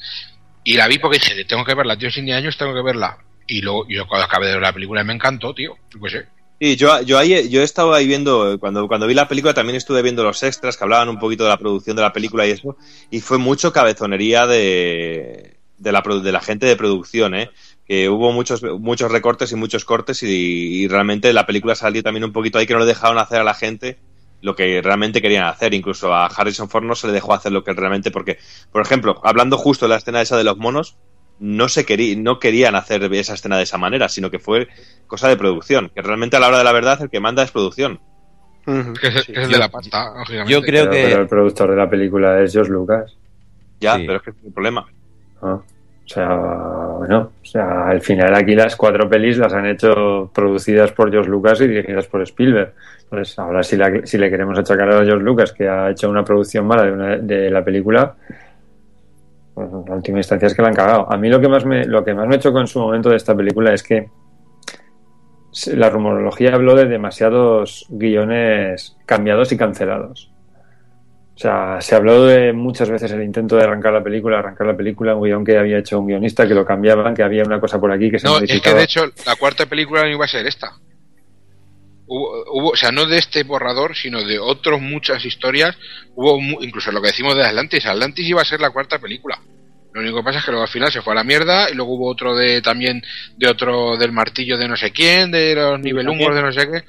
y la vi porque dije, tengo que verla, tío, sin años tengo que verla. Y luego, yo cuando acabé de ver la película me encantó, tío. Yo qué sé. Sí, yo, yo, ahí, yo he estado ahí viendo, cuando, cuando vi la película también estuve viendo los extras que hablaban un poquito de la producción de la película y eso, y fue mucho cabezonería de, de, la, de la gente de producción, ¿eh? que hubo muchos, muchos recortes y muchos cortes y, y realmente la película salió también un poquito ahí que no le dejaron hacer a la gente lo que realmente querían hacer, incluso a Harrison Ford no se le dejó hacer lo que realmente, porque, por ejemplo, hablando justo de la escena esa de los monos, no se quería, no querían hacer esa escena de esa manera, sino que fue cosa de producción, que realmente a la hora de la verdad el que manda es producción. Que es, que es el de la pasta. Yo creo pero, que- pero el productor de la película es George Lucas. Ya, Sí. pero es que es el problema. Ah, O sea, bueno, o sea, al final aquí las cuatro pelis las han hecho producidas por George Lucas y dirigidas por Spielberg. Entonces, ahora si, la- si le queremos achacar a George Lucas que ha hecho una producción mala de, una- de la película, en última instancia es que la han cagado. A mí lo que más me, lo que más me chocó en su momento de esta película es que la rumorología habló de demasiados guiones cambiados y cancelados. O sea, se habló de muchas veces el intento de arrancar la película, arrancar la película, un guion que había hecho un guionista, que lo cambiaban, que había una cosa por aquí que se No, es que modificaba. de hecho la cuarta película no iba a ser esta. Hubo, hubo- o sea, no de este borrador, sino de otras muchas historias. Hubo mu- incluso lo que decimos de Atlantis. Atlantis iba a ser la cuarta película. Lo único que pasa es que luego al final se fue a la mierda y luego hubo otro de también de otro del martillo de no sé quién, de los nivelungos de no sé qué.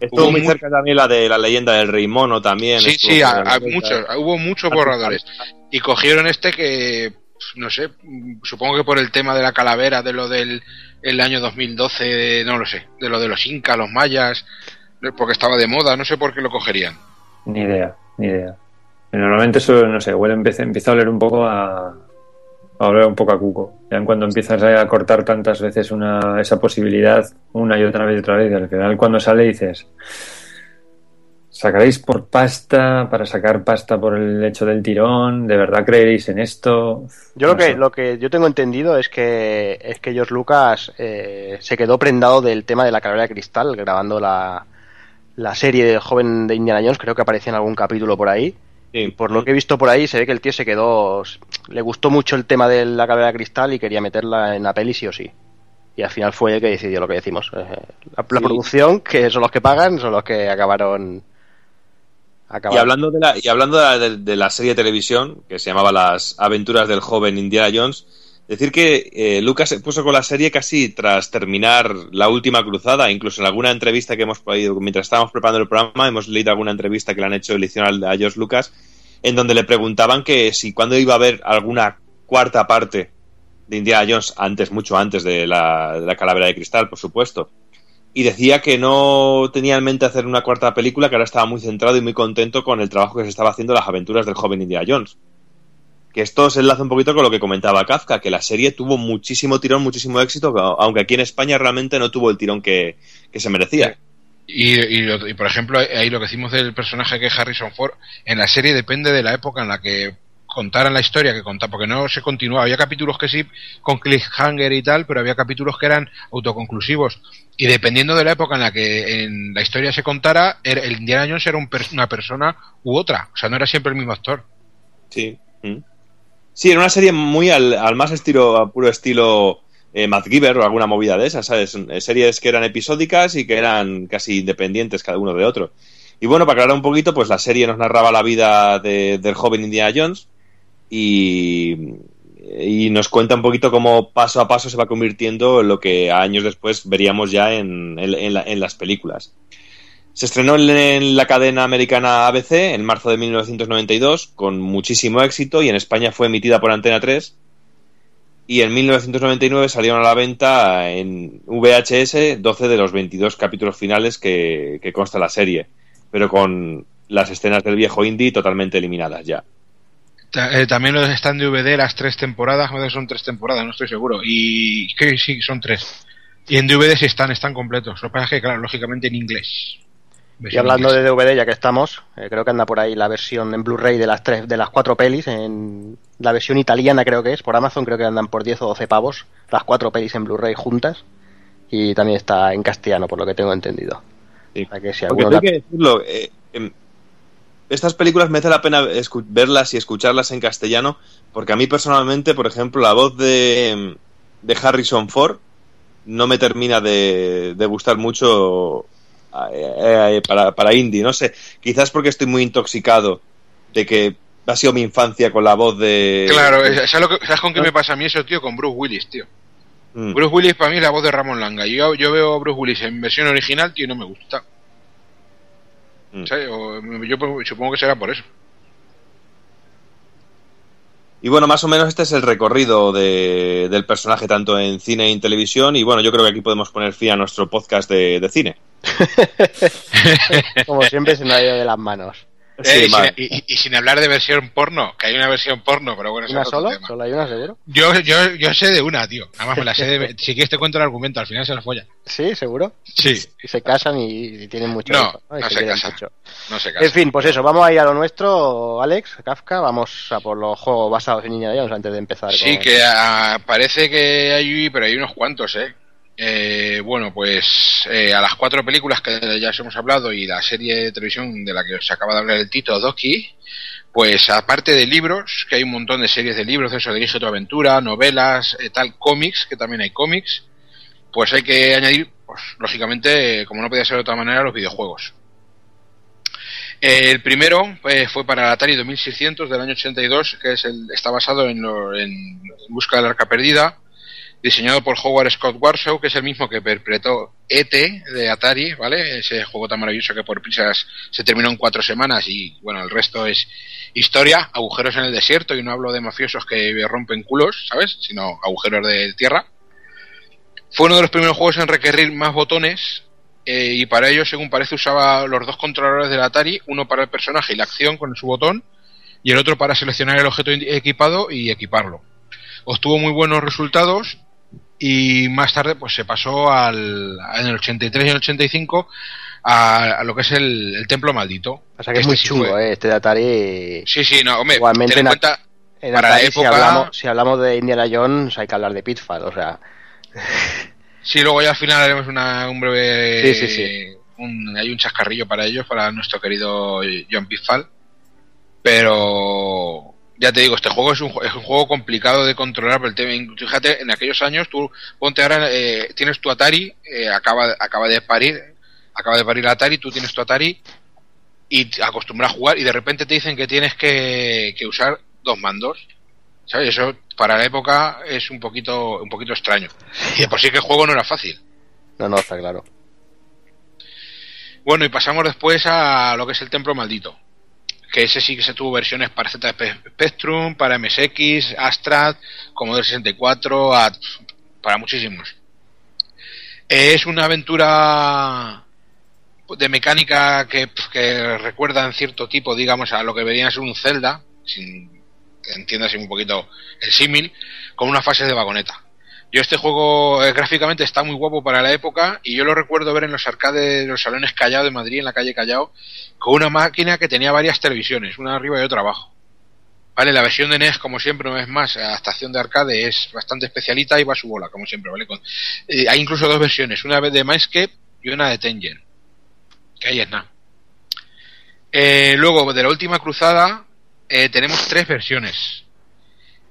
Estuvo Hubo muy mu- cerca también la de la leyenda del rey mono también. Sí, sí, a- a muchos, hubo muchos borradores. Y cogieron este que, no sé, mm, supongo que por el tema de la calavera, de lo del el año 2012, no lo sé, de lo de los incas, los mayas, porque estaba de moda, no sé por qué lo cogerían. Ni idea, ni idea. Normalmente eso, no sé, huele, empieza, empieza a oler un poco a, a oler un poco a cuco. Ya cuando empiezas a cortar tantas veces una, esa posibilidad, una y otra vez y otra vez, y al final cuando sale dices, ¿sacaréis por pasta, para sacar pasta por el hecho del tirón? ¿De verdad creeréis en esto? Yo lo que, sé. lo que yo tengo entendido es que es que George Lucas eh, se quedó prendado del tema de la calavera de cristal grabando la, la serie del joven de Indiana Jones, creo que aparecía en algún capítulo por ahí. Sí. Por lo que he visto por ahí, se ve que el tío se quedó. Le gustó mucho el tema de la calavera de cristal y quería meterla en la peli sí o sí. Y al final fue el que decidió lo que decimos. Eh, La, la Sí. producción, que son los que pagan, son los que acabaron. Y hablando, de la, y hablando de, la, de- la serie de televisión, que se llamaba Las aventuras del joven Indiana Jones, decir que eh, Lucas se puso con la serie casi tras terminar la última cruzada, incluso en alguna entrevista que hemos podido, mientras estábamos preparando el programa, hemos leído alguna entrevista que le han hecho, hicieron a George Lucas, en donde le preguntaban que si cuándo iba a haber alguna cuarta parte de Indiana Jones antes, mucho antes de la, de la Calavera de Cristal, por supuesto. Y decía que no tenía en mente hacer una cuarta película, que ahora estaba muy centrado y muy contento con el trabajo que se estaba haciendo en las aventuras del joven Indiana Jones. Que esto se enlaza un poquito con lo que comentaba Kafka, que la serie tuvo muchísimo tirón, muchísimo éxito, aunque aquí en España realmente no tuvo el tirón que, que se merecía. Y, y, y, por ejemplo, ahí lo que decimos del personaje que es Harrison Ford, en la serie depende de la época en la que contaran la historia que contaba, porque no se continuaba. Había capítulos que sí, con cliffhanger y tal, pero había capítulos que eran autoconclusivos. Y dependiendo de la época en la que en la historia se contara, era- el Indiana Jones era un per- una persona u otra. O sea, no era siempre el mismo actor. Sí. Mm. Sí, era una serie muy al, al más estilo, a puro estilo eh, o alguna movida de esas, ¿sabes? Eh, Series que eran episódicas y que eran casi independientes cada uno de otro. Y bueno, para aclarar un poquito, pues la serie nos narraba la vida de- del joven Indiana Jones y, nos cuenta un poquito cómo paso a paso se va convirtiendo en lo que años después veríamos ya en, en- en la- en las películas. Se estrenó en, en la cadena americana ABC en marzo de 1992 con muchísimo éxito y en España fue emitida por Antena 3 y en 1999 salieron a la venta en VHS 12 de los 22 capítulos finales que, que consta la serie, pero con las escenas del viejo indie totalmente eliminadas ya. Eh, también los están de DVD las tres temporadas, que son tres temporadas, no estoy seguro. Y que sí, son tres. Y en DVD sí están, están completos. Lo que pasa es que, claro, lógicamente en inglés. Y hablando de DVD, ya que estamos, eh, creo que anda por ahí la versión en Blu-ray de las tres, de las cuatro pelis, en la versión italiana creo que es, por Amazon creo que andan por 10 o 12 pavos, las cuatro pelis en Blu-ray juntas, y también está en castellano, por lo que tengo entendido. Sí. O sea que si Porque alguno hay que decirlo, eh, em, estas películas merece la pena verlas y escucharlas en castellano, porque a mí personalmente, por ejemplo, la voz de, de Harrison Ford no me termina de, de gustar mucho para, para indie, no sé, quizás porque estoy muy intoxicado de que ha sido mi infancia con la voz de... Claro, es- ¿sabes, lo que- ¿sabes con qué me pasa a mí eso, tío? Con Bruce Willis, tío. Mm. Bruce Willis para mí es la voz de Ramón Langa. Yo, yo veo a Bruce Willis en versión original, tío, y no me gusta. Mm. ¿Sabes? O- yo pues, supongo que será por eso. Y bueno, más o menos este es el recorrido de- del personaje tanto en cine y en televisión. Y bueno, yo creo que aquí podemos poner fin a nuestro podcast de, de cine. [LAUGHS] Como siempre se me ha ido de las manos. Sí, Eh, y, sin, y- y sin hablar de versión porno, que hay una versión porno, pero bueno, ¿Una solo? tema. ¿Solo hay una, seguro? Yo, yo, yo sé de una, tío. Nada más me la sé de... [LAUGHS] Si quieres te cuento el argumento, al final se la folla. Sí, seguro. Sí. Y se casan y, y tienen mucho No, no se quieren casan. mucho. No se casa. En fin, pues eso, vamos a ir a lo nuestro, Alex, Kafka, vamos a por los juegos basados en Indiana Jones antes de empezar. Sí, con- que ah, parece que hay, pero hay unos cuantos, ¿eh? Eh, bueno, pues eh, a las cuatro películas que ya os hemos hablado y la serie de televisión de la que os acaba de hablar el Tito, Doki, pues aparte de libros, que hay un montón de series de libros, eso, Dirige tu aventura, novelas, eh, tal, cómics, que también hay cómics, pues hay que añadir, pues lógicamente, como no podía ser de otra manera, los videojuegos. El primero eh, fue para Atari 2600 del año 82, que es el, está basado en, lo- en Busca del Arca Perdida, diseñado por Howard Scott Warshaw, que es el mismo que interpretó E.T. de Atari, ¿vale? Ese juego tan maravilloso que por prisas se terminó en cuatro semanas y, bueno, el resto es historia, agujeros en el desierto, y no hablo de mafiosos que rompen culos, ¿sabes? Sino agujeros de tierra. Fue uno de los primeros juegos en requerir más botones eh, y para ello, según parece, usaba los dos controladores del Atari, uno para el personaje y la acción con su botón y el otro para seleccionar el objeto equipado y equiparlo. Obtuvo muy buenos resultados y más tarde pues se pasó al, en el 83 y el 85 a, a lo que es el, el Templo Maldito. O sea que es muy Este sí chungo, fue- eh, este de Atari. Sí, sí, no, hombre, Igualmente ten en en, cuenta, en para la época- si, hablamos, si hablamos de Indiana Jones, hay que hablar de Pitfall, o sea. [LAUGHS] Sí, luego ya al final haremos una, un breve. Sí, sí, sí. un- hay un chascarrillo para ellos, para nuestro querido John Pitfall. Pero. Ya te digo, este juego es un, es un juego complicado de controlar. Pero el tema, fíjate, en aquellos años, tú ponte ahora, eh, tienes tu Atari, eh, acaba, acaba de parir, acaba de parir Atari, tú tienes tu Atari y acostumbras a jugar y de repente te dicen que tienes que, que usar dos mandos. ¿Sabes? Eso para la época es un poquito, un poquito extraño. Y de por sí que el juego no era fácil. No, no, está claro. Bueno, y pasamos después a lo que es el Templo Maldito. Que ese sí que se tuvo versiones para Z Spectrum, para MSX, Astrad, Commodore 64, a- para muchísimos. Es una aventura de mecánica que, recuerda en cierto tipo, digamos, a lo que venía a ser un Zelda, sin que entiendas un poquito el símil, con unas fases de vagoneta. Yo este juego eh, gráficamente está muy guapo para la época y yo lo recuerdo ver en los arcades de los salones Callao de Madrid, en la calle Callao, con una máquina que tenía varias televisiones, una arriba y otra abajo. Vale, la versión de NES, como siempre, una vez más, adaptación de arcade, es bastante especialita y va a su bola, como siempre, ¿vale? Eh, hay incluso dos versiones, una de Mindscape y una de Tengen. Que ahí es nada. Eh, luego, de la última cruzada, eh, tenemos tres versiones.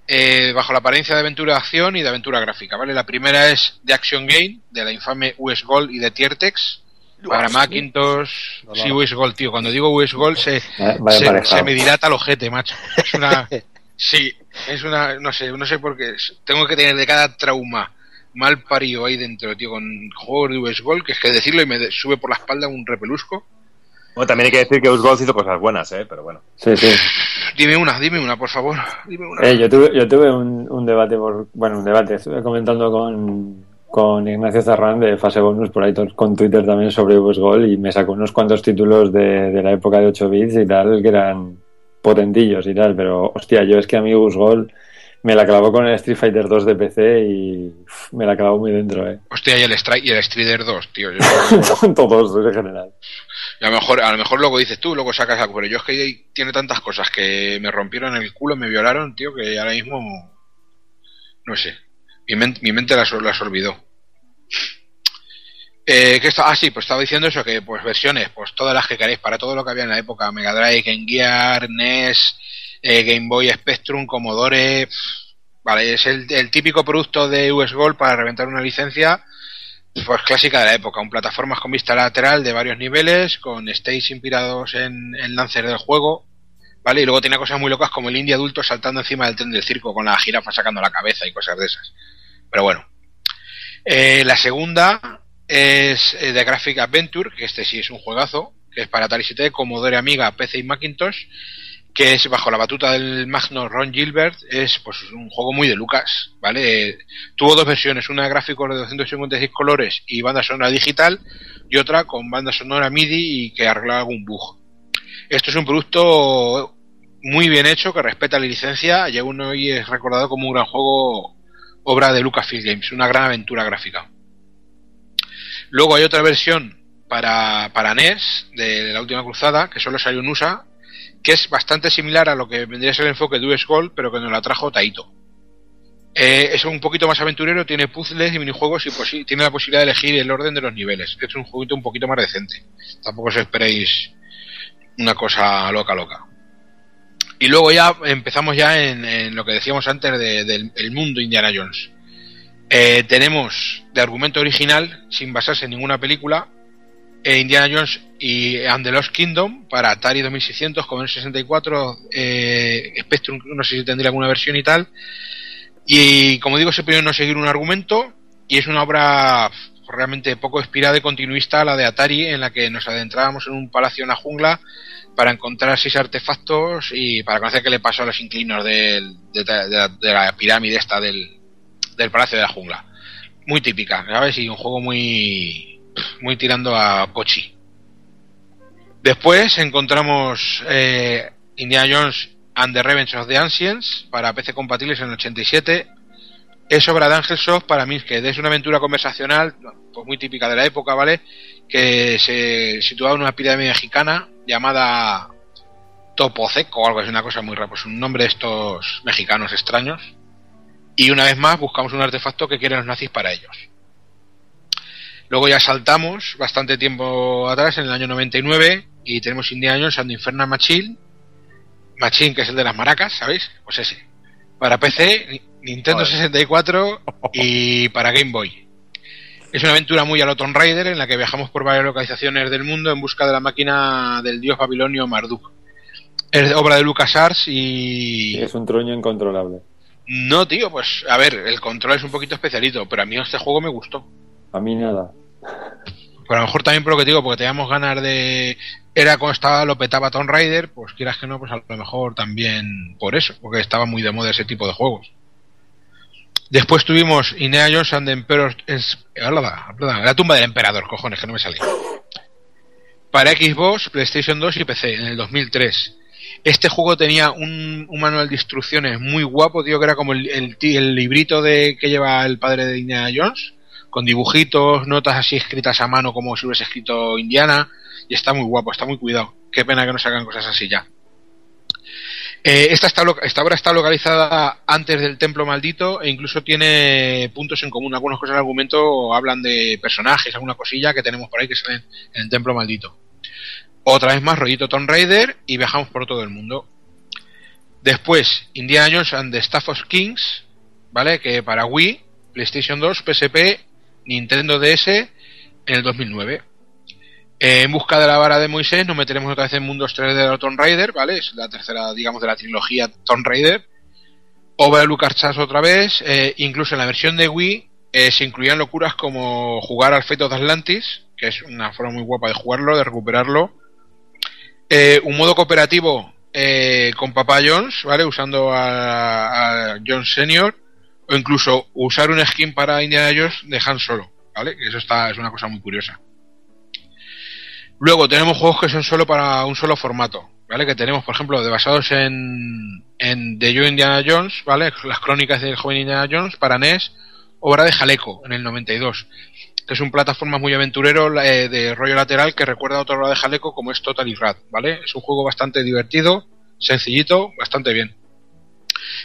Eh, bajo la apariencia de aventura de acción y de aventura gráfica, ¿vale? La primera es de Action Game, de la infame US Gold y de Tiertex, para Macintosh. Sí, US Gold, tío. Cuando digo US Gold se, vaya se, me dilata el ojete, macho. Es una. [LAUGHS] Sí, es una. No sé, no sé por qué. Tengo que tener de cada trauma mal parido ahí dentro, tío, con juegos de US Gold, que es que decirlo y me sube por la espalda un repelusco. Bueno, también hay que decir que Usgold hizo cosas buenas, ¿eh? Pero bueno. Sí, sí. Dime una, dime una, por favor. Dime una. Eh, yo tuve, yo tuve un, un debate por, bueno, un debate, estuve comentando con, con Ignacio Zarrán de Fase Bonus por ahí con Twitter también sobre Gol y me sacó unos cuantos títulos de, de la época de 8 bits y tal que eran potentillos y tal, pero hostia, yo es que a mí Gol me la clavó con el Street Fighter 2 de PC y uf, me la clavó muy dentro, eh. Hostia, y el, Strike, y el Strider 2, tío. Yo, [LAUGHS] Todos en general. y a lo mejor, a lo mejor luego dices tú, luego sacas algo, pero yo es que tiene tantas cosas que me rompieron el culo, me violaron, tío, que ahora mismo. No sé. Mi, men- mi mente las, las olvidó. Eh, ¿qué está? Ah, sí, pues estaba diciendo eso, que pues versiones, pues todas las que queréis, para todo lo que había en la época, Mega Drive, Game Gear, NES, eh, Game Boy Spectrum, Commodore, vale, es el, el típico producto de US Gold para reventar una licencia, pues clásica de la época, un plataformas con vista lateral de varios niveles, con stage inspirados en, en Lancer del juego, ¿vale? Y luego tiene cosas muy locas como el indie adulto saltando encima del tren del circo con la jirafa sacando la cabeza y cosas de esas. Pero bueno. Eh, la segunda es eh, de Graphic Adventure, que este sí es un juegazo, que es para Atari ST, Commodore Amiga, PC y Macintosh, que es bajo la batuta del magno Ron Gilbert, es pues un juego muy de Lucas, ¿vale? Tuvo dos versiones, una de gráficos de 256 colores y banda sonora digital, y otra con banda sonora MIDI y que arreglaba algún bug. Esto es un producto muy bien hecho, que respeta la licencia, y aún hoy es recordado como un gran juego, obra de Lucasfilm Games, una gran aventura gráfica. Luego hay otra versión para, para NES de la última cruzada, que solo salió en USA, que es bastante similar a lo que vendría a ser el enfoque de US Gold, pero que nos la trajo Taito. Eh, es un poquito más aventurero, tiene puzzles y minijuegos y tiene la posibilidad de elegir el orden de los niveles. Es un jueguito un poquito más decente. Tampoco os esperéis una cosa loca, loca. Y luego ya empezamos ya en, lo que decíamos antes de- del el mundo Indiana Jones. Eh, tenemos de argumento original, sin basarse en ninguna película, Indiana Jones y And the Lost Kingdom para Atari 2600, Commodore 64, eh, Spectrum, no sé si tendría alguna versión y tal. Y como digo, se pidió no seguir un argumento y es una obra realmente poco inspirada y continuista la de Atari, en la que nos adentrábamos en un palacio en la jungla para encontrar seis artefactos y para conocer qué le pasó a los inclinos de la pirámide esta del, del palacio de la jungla. Muy típica, ¿sabes? Y un juego muy, muy tirando a Pochi. Después encontramos eh, Indiana Jones and the Revenge of the Ancients para PC compatibles en el 87. Es obra de Angel Soft para que es una aventura conversacional, pues muy típica de la época, ¿vale? Que se situaba en una pirámide mexicana llamada Topoceco o algo así, una cosa muy rara, pues un nombre de estos mexicanos extraños. Y una vez más buscamos un artefacto que quieren los nazis para ellos. Luego ya saltamos bastante tiempo atrás, en el año 99, y tenemos Indiana Jones and the Infernal Machine. Machine, que es el de las maracas, ¿sabéis? Pues ese. Para PC, Ni- Nintendo 64 y [LAUGHS] para Game Boy. Es una aventura muy a lo Tomb Raider en la que viajamos por varias localizaciones del mundo en busca de la máquina del dios babilonio Marduk. Es obra de LucasArts y... Es un truño incontrolable. No, tío, pues a ver, el control es un poquito especialito, pero a mí este juego me gustó. A mí nada. Pero a lo mejor también por lo que digo, porque teníamos ganas de era cuando estaba lo petaba Tomb Raider, pues quieras que no, pues a lo mejor también por eso, porque estaba muy de moda ese tipo de juegos. Después tuvimos Indiana Jones and the Emperor, la tumba del emperador, cojones, que no me sale. Para Xbox, PlayStation 2 y PC en el 2003. Este juego tenía un, un manual de instrucciones muy guapo, tío, que era como el, el, el librito de que lleva el padre de Indiana Jones, con dibujitos, notas así escritas a mano como si hubiese escrito Indiana, y está muy guapo, está muy cuidado. Qué pena que no sacan cosas así ya. Eh, esta, está, obra está localizada antes del Templo Maldito e incluso tiene puntos en común. Algunas cosas del argumento hablan de personajes, alguna cosilla que tenemos por ahí que salen en el Templo Maldito. Otra vez más, rollito Tomb Raider y viajamos por todo el mundo. Después, Indiana Jones and the Staff of Kings, ¿vale? Que para Wii, PlayStation 2, PSP, Nintendo DS en el 2009. Eh, en busca de la vara de Moisés nos meteremos otra vez en Mundos 3 de Tomb Raider, ¿vale? Es la tercera, digamos, de la trilogía Tomb Raider. Overlook Archers otra vez. eh, incluso en la versión de Wii eh, se incluían locuras como jugar al Fate of Atlantis, que es una forma muy guapa de jugarlo, de recuperarlo. Un modo cooperativo con Papá Jones, ¿vale? Usando a, a Jones Senior. O incluso usar un skin para Indiana Jones de Han Solo, ¿vale? Eso está, es una cosa muy curiosa. Luego tenemos juegos que son solo para un solo formato, ¿vale? Que tenemos, por ejemplo, de basados en, en The Yo Indiana Jones, ¿vale? Las crónicas del joven Indiana Jones para NES, obra de Jaleco en el 92. Que es un plataforma muy aventurero eh, de rollo lateral que recuerda a otra obra de Jaleco como es Total Rad, ¿vale? Es un juego bastante divertido, sencillito, bastante bien.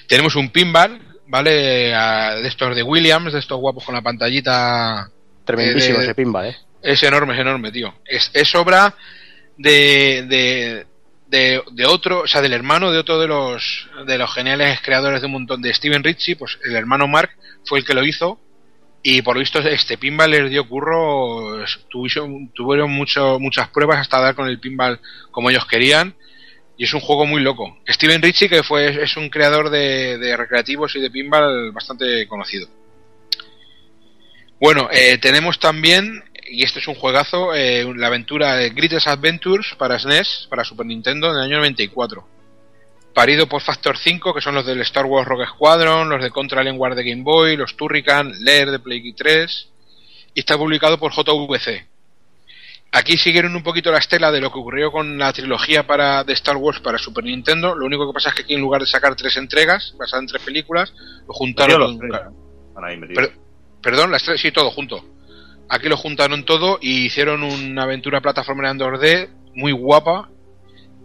Tenemos un pinball, ¿vale? A- de estos de Williams, de estos guapos con la pantallita. Tremendísimo eh, de- ese pinball, ¿eh? es enorme, es enorme, tío. Es, es obra de, de, de, de otro, o sea, del hermano de otro de los, de los geniales creadores de un montón de Steven Ritchie, pues el hermano Mark fue el que lo hizo. Y por lo visto este pinball les dio curro, tuvieron, tuvieron mucho, muchas pruebas hasta dar con el pinball como ellos querían. Y es un juego muy loco. Steven Ritchie, que fue, es un creador de, recreativos y de pinball bastante conocido. Bueno, eh, tenemos también, y este es un juegazo, eh, la aventura de Greatest Adventures para SNES, para Super Nintendo, en el año 94. Parido por Factor 5, que son los del Star Wars Rogue Squadron, los de Contra Alien War de Game Boy, los Turrican, Lair de Play 3, y está publicado por JVC. Aquí siguieron un poquito la estela de lo que ocurrió con la trilogía para, de Star Wars para Super Nintendo. Lo único que pasa es que aquí en lugar de sacar tres entregas, basadas en tres películas, lo juntaron Los perdón, las tres, sí, todo junto. Aquí lo juntaron todo y hicieron una aventura plataformera en 2D muy guapa.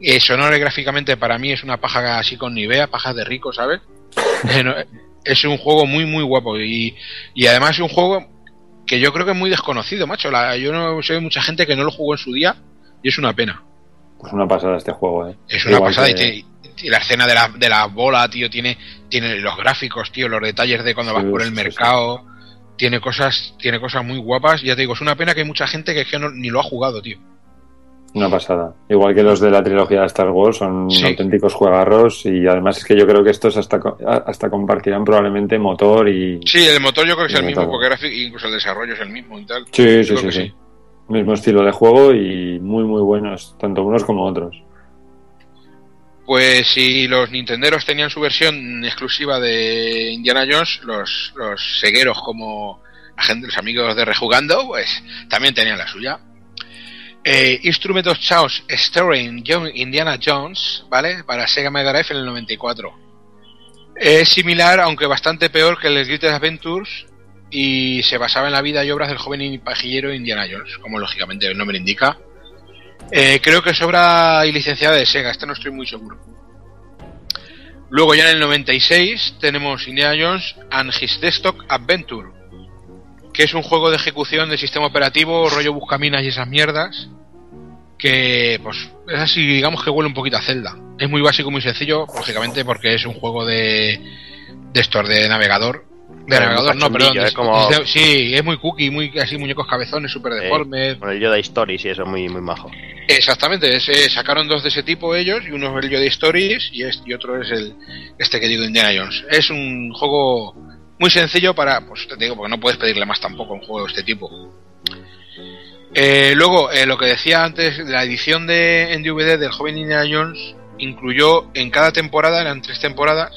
Eh, sonora y gráficamente para mí es una paja así con Nivea, paja de rico, ¿sabes? [LAUGHS] Es un juego muy, muy guapo. Y, y además es un juego que yo creo que es muy desconocido, macho. La- yo no sé mucha gente que no lo jugó en su día y es una pena. Pues una pasada este juego, ¿eh? Es una Igual pasada que- y, tiene- y la escena de la, de la bola, tío, tiene, tiene los gráficos, tío, los detalles de cuando Sí, vas por el sí, sí. mercado, tiene cosas, tiene cosas muy guapas. Ya te digo, es una pena que hay mucha gente que, es que no- ni lo ha jugado, tío. Una pasada. Igual que los de la trilogía de Star Wars, son Sí. auténticos juegarros y además es que yo creo que estos hasta, hasta compartirán probablemente motor y... Sí, el motor yo creo que es el mismo, porque gráfico, incluso el desarrollo es el mismo y tal. Sí, sí, sí, sí. Mismo estilo de juego y muy, muy buenos, tanto unos como otros. Pues si los nintenderos tenían su versión exclusiva de Indiana Jones, los, los segueros como los amigos de Rejugando, pues también tenían la suya. Eh, Instrument of Chaos Starring John Indiana Jones, ¿vale? Para Sega Mega Drive en el 94. Es similar, aunque bastante peor que el Greatest Adventures y se basaba en la vida y obras del joven pajillero Indiana Jones, como lógicamente el nombre indica. Eh, creo que es obra y licenciada de Sega, este no estoy muy seguro. Luego ya en el 96 tenemos Indiana Jones and His Desktop Adventure, que es un juego de ejecución de sistema operativo, rollo buscaminas y esas mierdas, que pues es así, digamos que huele un poquito a Zelda. Es muy básico, muy sencillo, lógicamente porque es un juego de, de estos de navegador. De navegador, no, perdón. es como- es de- sí, es muy cookie, muy así muñecos cabezones, súper Eh, deformes. con el Yoda Stories y eso, muy, muy majo. Exactamente, ese, sacaron dos de ese tipo ellos, y uno es el Yoda Stories y, este, y otro es el este que digo Indiana Jones. Es un juego muy sencillo para, pues te digo, porque no puedes pedirle más tampoco un juego de este tipo. Eh, luego, eh, lo que decía antes, la edición de, en DVD del joven Indiana Jones incluyó en cada temporada, eran tres temporadas,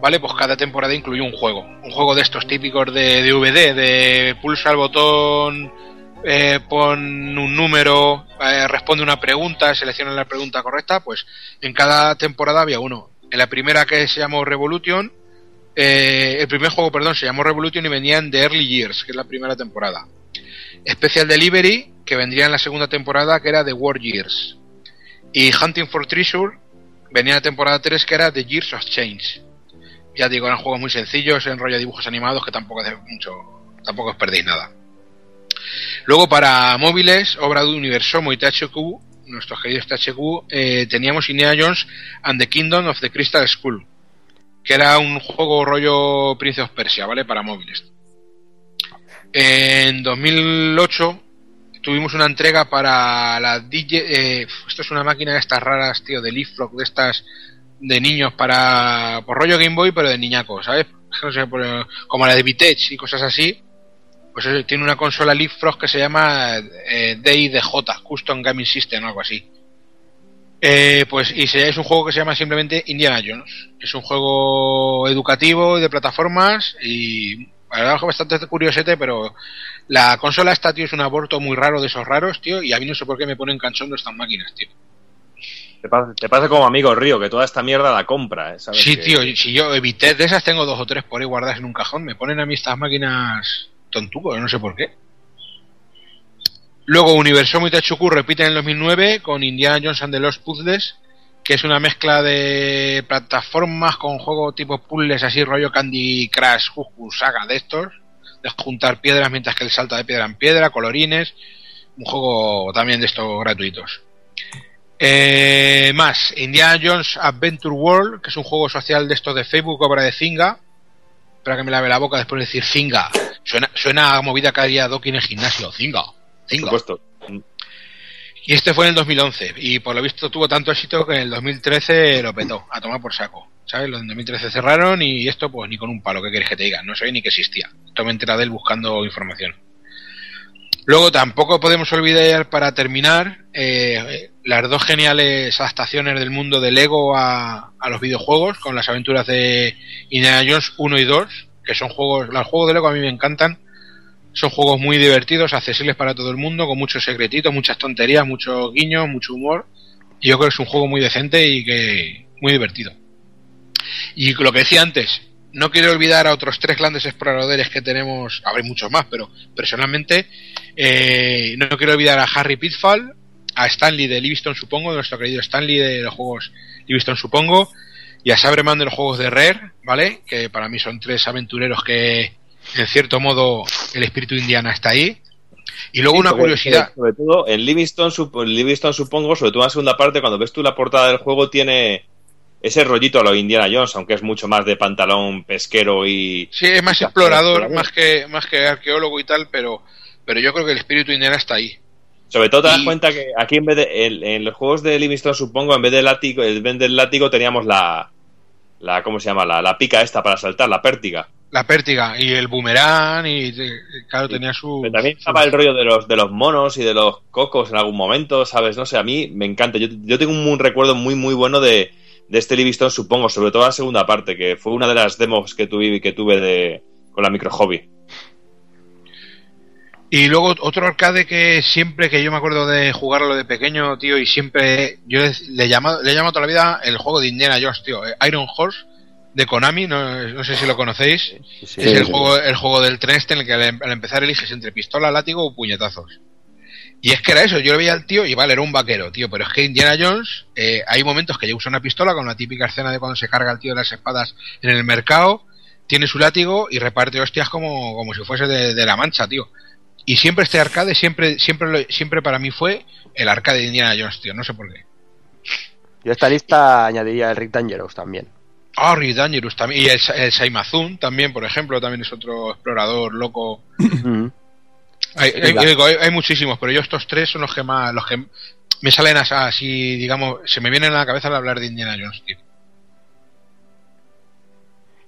¿vale? Pues cada temporada incluyó un juego. Un juego de estos típicos de DVD, de pulsa el botón, eh, pon un número, eh, responde una pregunta, selecciona la pregunta correcta, pues en cada temporada había uno. En la primera que se llamó Revolution, eh, el primer juego, perdón, se llamó Revolution y venía en The Early Years, que es la primera temporada. Special Delivery, que vendría en la segunda temporada, que era The War Years. Y Hunting for Treasure venía en la temporada 3, que era The Years of Change. Ya digo, eran juegos muy sencillos, en rollo de dibujos animados, que tampoco hace mucho, tampoco os perdéis nada. Luego para móviles, obra de Universomo y THQ, nuestros queridos THQ, eh, teníamos Indiana Jones and the Kingdom of the Crystal Skull, que era un juego rollo Prince Persia, ¿vale? Para móviles. En 2008 tuvimos una entrega para la DJ. Eh, esto es una máquina de estas raras, tío, de Leaflock, de estas de niños para. por rollo Game Boy, pero de niñacos, ¿sabes? Como la de Vitech y cosas así. Pues tiene una consola Leapfrog que se llama eh, DIDJ, Custom Gaming System o algo así. Eh, pues y es un juego que se llama simplemente Indiana Jones. Es un juego educativo de plataformas y la verdad es bastante curiosete, pero la consola esta, tío, es un aborto muy raro de esos raros, tío, y a mí no sé por qué me ponen canchondo estas máquinas, tío. Te pasa, te pasa como amigo Río, que toda esta mierda la compra, ¿eh? ¿Sabes? Sí, Que- tío, si yo evité de esas tengo dos o tres por ahí guardadas en un cajón, me ponen a mí estas máquinas tontucos, no sé por qué. Luego Universo y THQ repiten en el 2009 con Indiana Jones and the Lost Puzzles, que es una mezcla de plataformas con juego tipo puzzles así rollo Candy Crush, Juju, Saga de estos, de juntar piedras mientras que él salta de piedra en piedra, colorines, un juego también de estos gratuitos. Eh, más, Indiana Jones Adventure World, que es un juego social de estos de Facebook, obra de Zinga. Espera que me lave la boca después de decir Zinga. Suena, suena a movida que haría Doki en el gimnasio. Zinga. Zinga. Por supuesto. Y este fue en el 2011. Y por lo visto tuvo tanto éxito que en el 2013 lo petó. A tomar por saco. ¿Sabes? Los en 2013 cerraron y esto pues ni con un palo. ¿Qué quieres que te diga? No sabía ni que existía. Esto me entera de él buscando información. Luego tampoco podemos olvidar, para terminar, eh, las dos geniales adaptaciones del mundo de Lego a, a los videojuegos, con las aventuras de Indiana Jones 1 y 2, que son juegos, los juegos de Lego a mí me encantan, son juegos muy divertidos, accesibles para todo el mundo, con muchos secretitos, muchas tonterías, muchos guiños, mucho humor, y yo creo que es un juego muy decente y que muy divertido. Y lo que decía antes, no quiero olvidar a otros tres grandes exploradores que tenemos, habrá muchos más, pero personalmente eh, no quiero olvidar a Harry Pitfall, a Stanley de Livingston, supongo, nuestro querido Stanley de los juegos Livingston, supongo, y a Sabreman de los juegos de Rare, ¿vale? Que para mí son tres aventureros que, en cierto modo, el espíritu indiana está ahí. Y luego Sí, una curiosidad. Sobre todo en Livingston, en Livingston, supongo, sobre todo en la segunda parte, cuando ves tú la portada del juego, tiene ese rollito a lo Indiana Jones, aunque es mucho más de pantalón pesquero y. Sí, es más explorador, más que, más que arqueólogo y tal, pero, pero yo creo que el espíritu indiana está ahí. Sobre todo te das Y- cuenta que aquí en vez de. En, en los juegos de Livingston, supongo, en vez del látigo, en vez del látigo teníamos la. la ¿Cómo se llama? La, la pica esta para saltar, la pértiga. La pértiga y el boomerang y, y, claro, tenía su... Pero también estaba el rollo de los, de los monos y de los cocos en algún momento, ¿sabes? No sé, a mí me encanta. Yo, yo tengo un, un recuerdo muy, muy bueno de, de este Livingston, supongo, sobre todo la segunda parte, que fue una de las demos que tuve, que tuve de, con la micro hobby. Y luego otro arcade que siempre que yo me acuerdo de jugarlo de pequeño, tío, y siempre yo le he llamado, le he llamado toda la vida el juego de Indiana Jones, tío, eh, Iron Horse de Konami, no, no sé si lo conocéis, sí, es el sí. juego el juego del tren este en el que al, al empezar eliges entre pistola, látigo o puñetazos. Y es que era eso, yo lo veía al tío y vale, era un vaquero, tío, pero es que Indiana Jones, eh, hay momentos que ya usa una pistola con la típica escena de cuando se carga el tío de las espadas en el mercado, tiene su látigo y reparte hostias como, como si fuese de, de la mancha, tío. Y siempre este arcade, siempre, siempre, siempre para mí fue el arcade de Indiana Jones, tío, no sé por qué. Yo a esta lista añadiría el Rick Dangerous también. Ah, Dangerous también, y el, el Saimazun también, por ejemplo, también es otro explorador loco. Hay, hay- Venga. digo, hay- hay muchísimos, pero yo estos tres son los que más, los que me salen as- así, digamos, se me vienen a la cabeza al hablar de Indiana Jones, tío.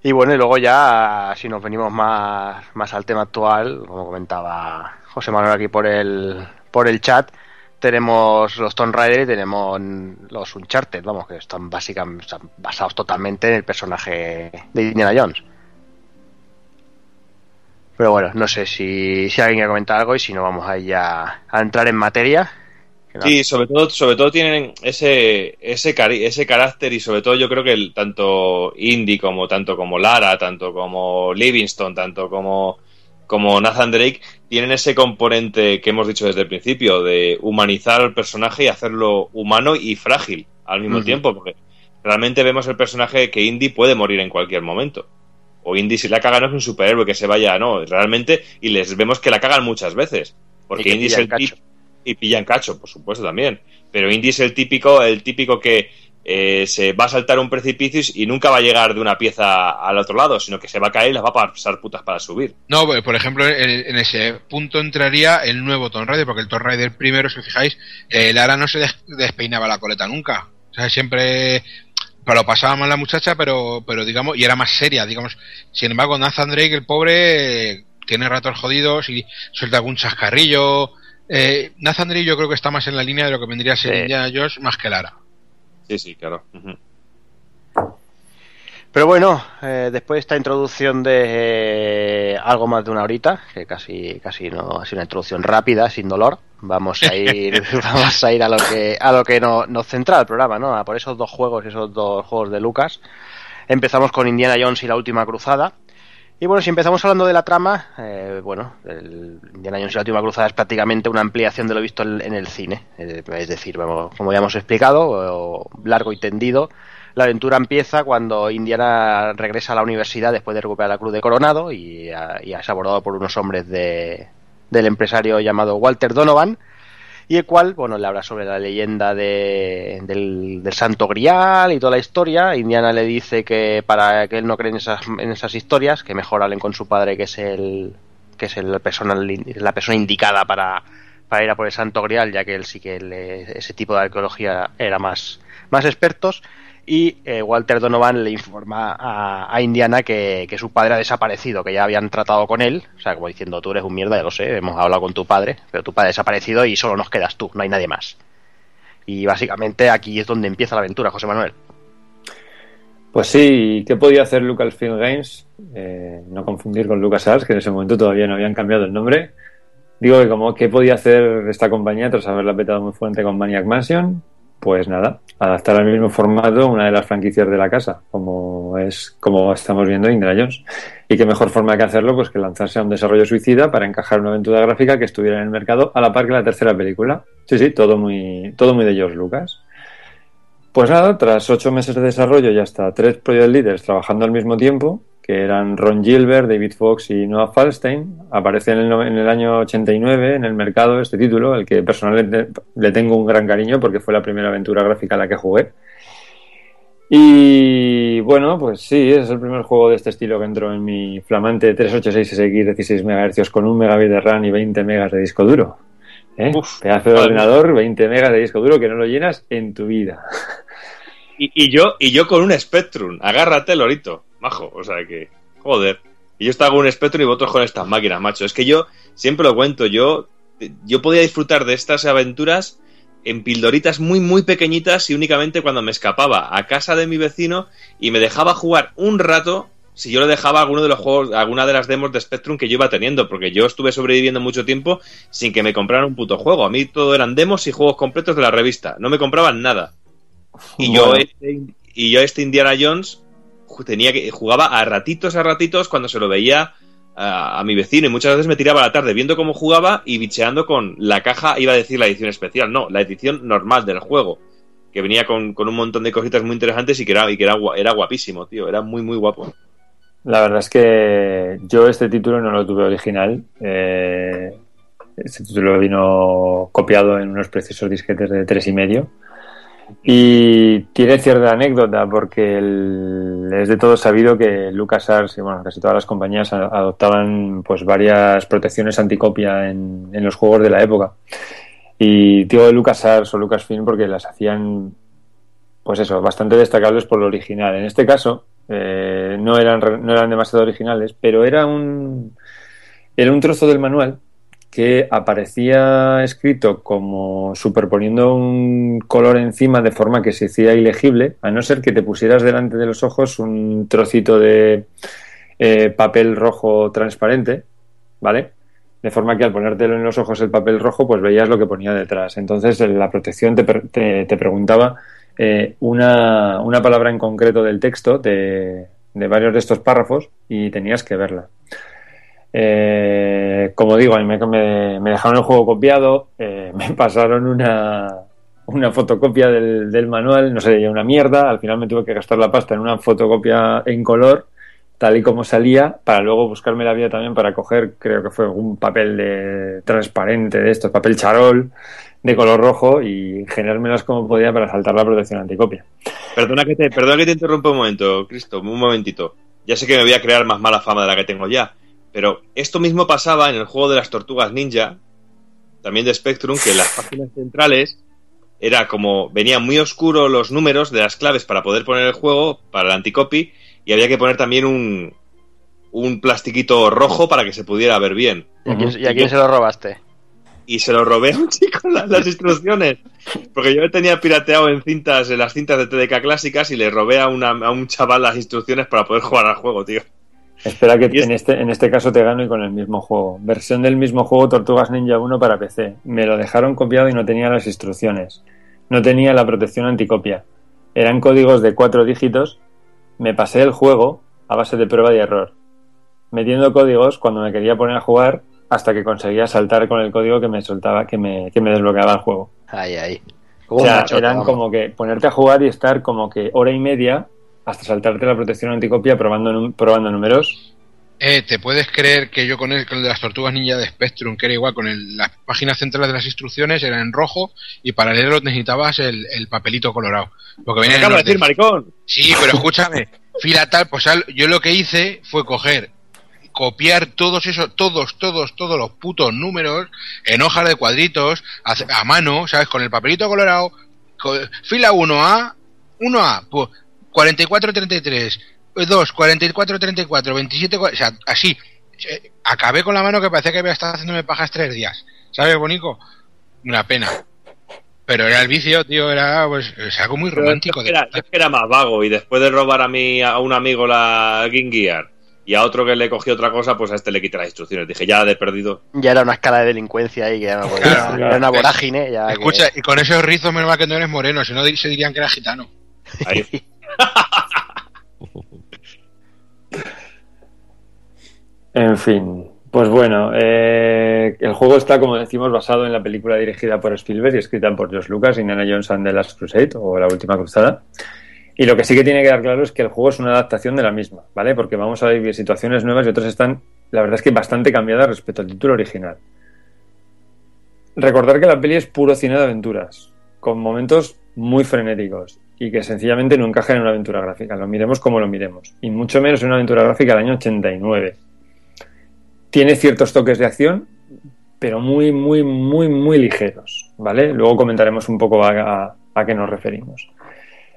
Y bueno, y luego ya, si nos venimos más, más al tema actual, como comentaba José Manuel aquí por el, por el chat, tenemos los Tomb Raider y tenemos los Uncharted, vamos, que están básicamente basados totalmente en el personaje de Indiana Jones. Pero bueno, no sé si, si alguien quiere comentar algo y si no vamos a ya a entrar en materia. Sí, sobre todo, sobre todo tienen ese, ese, ese carácter y sobre todo yo creo que el, tanto Indy como tanto como Lara, tanto como Livingston, tanto como, como Nathan Drake tienen ese componente que hemos dicho desde el principio de humanizar al personaje y hacerlo humano y frágil al mismo tiempo, porque realmente vemos el personaje que Indy puede morir en cualquier momento. O Indy si la cagan no es un superhéroe que se vaya, no, realmente, y les vemos que la cagan muchas veces. Porque Indy es el tipo y pillan cacho, por supuesto también. Pero Indy es el típico, el típico que eh, se va a saltar un precipicio y nunca va a llegar de una pieza al otro lado, sino que se va a caer y las va a pasar putas para subir. No, pues, por ejemplo, en, ese punto entraría el nuevo Tomb Raider, porque el Tomb Raider primero, si os fijáis, eh, Lara no se despeinaba la coleta nunca. O sea, siempre pero lo pasaba mal la muchacha, pero, pero digamos, y era más seria, digamos. Sin embargo, Nathan Drake, el pobre, tiene ratos jodidos y suelta algún chascarrillo, eh, Nathan Drake yo creo que está más en la línea de lo que vendría a ser Indiana Jones más que Lara. Sí, sí, claro. Pero bueno, eh, después de esta introducción de eh, algo más de una horita, que casi, casi no ha sido una introducción rápida, sin dolor, vamos a ir, [LAUGHS] [LAUGHS] vamos a ir a lo que, a lo que nos centra el programa, ¿no? A por esos dos juegos, esos dos juegos de Lucas. Empezamos con Indiana Jones y la última cruzada. Y bueno, si empezamos hablando de la trama, eh, bueno, el Indiana Jones y la última cruzada es prácticamente una ampliación de lo visto en, el cine. Eh, es decir, como ya hemos explicado, largo y tendido, la aventura empieza cuando Indiana regresa a la universidad después de recuperar la Cruz de Coronado y, es abordado por unos hombres de, del empresario llamado Walter Donovan y el cual, bueno, le habla sobre la leyenda de, del, Santo Grial y toda la historia. Indiana le dice que para que él no cree en esas, en esas historias, que mejor hablen con su padre, que es el que es el persona, la persona indicada para, para ir a por el Santo Grial, ya que él sí que ese tipo de arqueología era más, más expertos y eh, Walter Donovan le informa a, Indiana que, su padre ha desaparecido, que ya habían tratado con él, o sea, como diciendo, tú eres un mierda, ya lo sé, hemos hablado con tu padre, pero tu padre ha desaparecido y solo nos quedas tú, no hay nadie más. Y básicamente aquí es donde empieza la aventura, José Manuel. Pues sí, ¿qué podía hacer Lucasfilm Games? Eh, no confundir con LucasArts, que en ese momento todavía no habían cambiado el nombre. Digo que como, ¿qué podía hacer esta compañía tras haberla petado muy fuerte con Maniac Mansion? Pues nada, adaptar al mismo formato una de las franquicias de la casa, como es como estamos viendo Indra Jones. Y qué mejor forma que hacerlo pues que lanzarse a un desarrollo suicida para encajar una aventura gráfica que estuviera en el mercado a la par que la tercera película. Sí, sí, todo muy, todo muy de George Lucas. Pues nada, tras ocho meses de desarrollo y hasta tres project leaders trabajando al mismo tiempo, que eran Ron Gilbert, David Fox y Noah Falstein. Aparece en el, en el año 89 en el mercado este título, el que personalmente le tengo un gran cariño porque fue la primera aventura gráfica a la que jugué. Y bueno, pues sí, es el primer juego de este estilo que entró en mi flamante 386 SX 16 MHz con un megabit de RAM y 20 megas de disco duro. ¿Eh? Pedazo de ordenador, 20 megas de disco duro que no lo llenas en tu vida. Y, yo, y yo con un Spectrum, agárrate, Lorito majo. O sea que, joder. Y yo estaba con un Spectrum y vosotros con estas máquinas, macho. Es que yo siempre lo cuento, yo, yo podía disfrutar de estas aventuras en pildoritas muy, muy pequeñitas y únicamente cuando me escapaba a casa de mi vecino y me dejaba jugar un rato si yo le dejaba alguno de los juegos, alguna de las demos de Spectrum que yo iba teniendo, porque yo estuve sobreviviendo mucho tiempo sin que me compraran un puto juego. A mí todo eran demos y juegos completos de la revista. No me compraban nada. Y yo este, y yo este Indiana Jones tenía que jugaba a ratitos a ratitos cuando se lo veía a, mi vecino y muchas veces me tiraba la tarde viendo cómo jugaba y bicheando con la caja, iba a decir la edición especial, no, la edición normal del juego, que venía con, un montón de cositas muy interesantes y que era, y que era, era guapísimo, tío, era muy, muy guapo. La verdad es que yo este título no lo tuve original. Eh, este título vino copiado en unos preciosos disquetes de tres y medio. Y tiene cierta anécdota porque es de todo sabido que LucasArts y bueno, casi todas las compañías adoptaban pues varias protecciones anticopia en, los juegos de la época. Y digo de LucasArts o Lucasfilm porque las hacían pues eso, bastante destacables por lo original. En este caso, eh, no, eran, no eran demasiado originales, pero era un, era un trozo del manual que aparecía escrito como superponiendo un color encima de forma que se hacía ilegible, a no ser que te pusieras delante de los ojos un trocito de eh, papel rojo transparente, ¿vale? De forma que al ponértelo en los ojos el papel rojo, pues veías lo que ponía detrás. Entonces la protección te, te, te preguntaba eh, una, una, palabra en concreto del texto de, de, varios de estos párrafos y tenías que verla. Eh, como digo, a mí me, dejaron el juego copiado, eh, [LAUGHS] me pasaron una, una fotocopia del, del, manual, no sé, una mierda, al final me tuve que gastar la pasta en una fotocopia en color, tal y como salía, para luego buscarme la vida también para coger, creo que fue un papel de transparente de estos, papel charol, de color rojo y generármelas como podía para saltar la protección anticopia. Perdona que te, perdona que te interrumpa un momento, Cristo, un momentito. Ya sé que me voy a crear más mala fama de la que tengo ya, pero esto mismo pasaba en el juego de las tortugas ninja, también de Spectrum, que en las páginas centrales era como venían muy oscuros los números de las claves para poder poner el juego para el anticopy y había que poner también un, un plastiquito rojo para que se pudiera ver bien. ¿Y a quién, ¿y a quién se lo robaste? y se lo robé a un chico las, las, instrucciones. Porque yo tenía pirateado en cintas, en las cintas de TDK clásicas y le robé a, una, a un chaval las instrucciones para poder jugar al juego, tío. Espera que en este, en este caso te gano y con el mismo juego. Versión del mismo juego Tortugas Ninja 1 para PC. Me lo dejaron copiado y no tenía las instrucciones. No tenía la protección anticopia. Eran códigos de cuatro dígitos. Me pasé el juego a base de prueba y error. Metiendo códigos cuando me quería poner a jugar hasta que conseguía saltar con el código que me soltaba, que me, que me desbloqueaba el juego. Ay, ay. O sea, eran como que ponerte a jugar y estar como que hora y media hasta saltarte la protección anticopia probando, probando números. Eh, ¿te puedes creer que yo con el, con el de las tortugas ninja de Spectrum, que era igual, con el, las páginas centrales de las instrucciones eran en rojo y para leerlo necesitabas el, el papelito colorado? Porque venía acaba de decir, maricón! Sí, pero escúchame, [LAUGHS] fila tal, pues yo lo que hice fue coger copiar todos esos, todos, todos, todos los putos números en hojas de cuadritos a, a mano, ¿sabes? Con el papelito colorado, fila 1A, 1A, pues 4433, 2, 4434, 27, o sea, así. Acabé con la mano que parecía que había estado haciéndome pajas tres días. ¿Sabes, Bonico? Una pena. Pero era el vicio, tío, era pues es algo muy romántico. Yo, era, yo era más vago y después de robar a mí a un amigo la Game Gear y a otro que le cogió otra cosa, pues a este le quité las instrucciones. Dije, ya de perdido. Ya era una escala de delincuencia ahí, que ya no podía, claro, era una vorágine. Ya Escucha, que... y con esos rizos, menos mal que no eres moreno, si no se dirían que era gitano. Ahí. [LAUGHS] en fin, pues bueno, eh, el juego está, como decimos, basado en la película dirigida por Spielberg y escrita por George Lucas, Indiana Jones and the Last Crusade, o La Última Cruzada. Y lo que sí que tiene que dar claro es que el juego es una adaptación de la misma, ¿vale? Porque vamos a vivir situaciones nuevas y otras están, la verdad es que bastante cambiadas respecto al título original. Recordar que la peli es puro cine de aventuras, con momentos muy frenéticos y que sencillamente no encajan en una aventura gráfica, lo miremos como lo miremos, y mucho menos en una aventura gráfica del año 89. Tiene ciertos toques de acción, pero muy, muy, muy, muy ligeros, ¿vale? Luego comentaremos un poco a, qué nos referimos.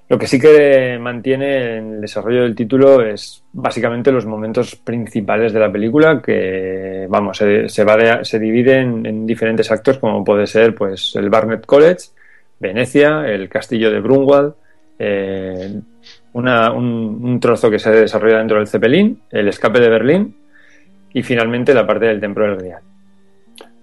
Lo que sí que mantiene en el desarrollo del título es básicamente los momentos principales de la película que, vamos, se, se, va de, se dividen en diferentes actos como puede ser pues el Barnett College, Venecia, el castillo de Brunwald, eh, una, un, trozo que se desarrolla dentro del Zeppelin, el escape de Berlín y finalmente la parte del templo del Grial.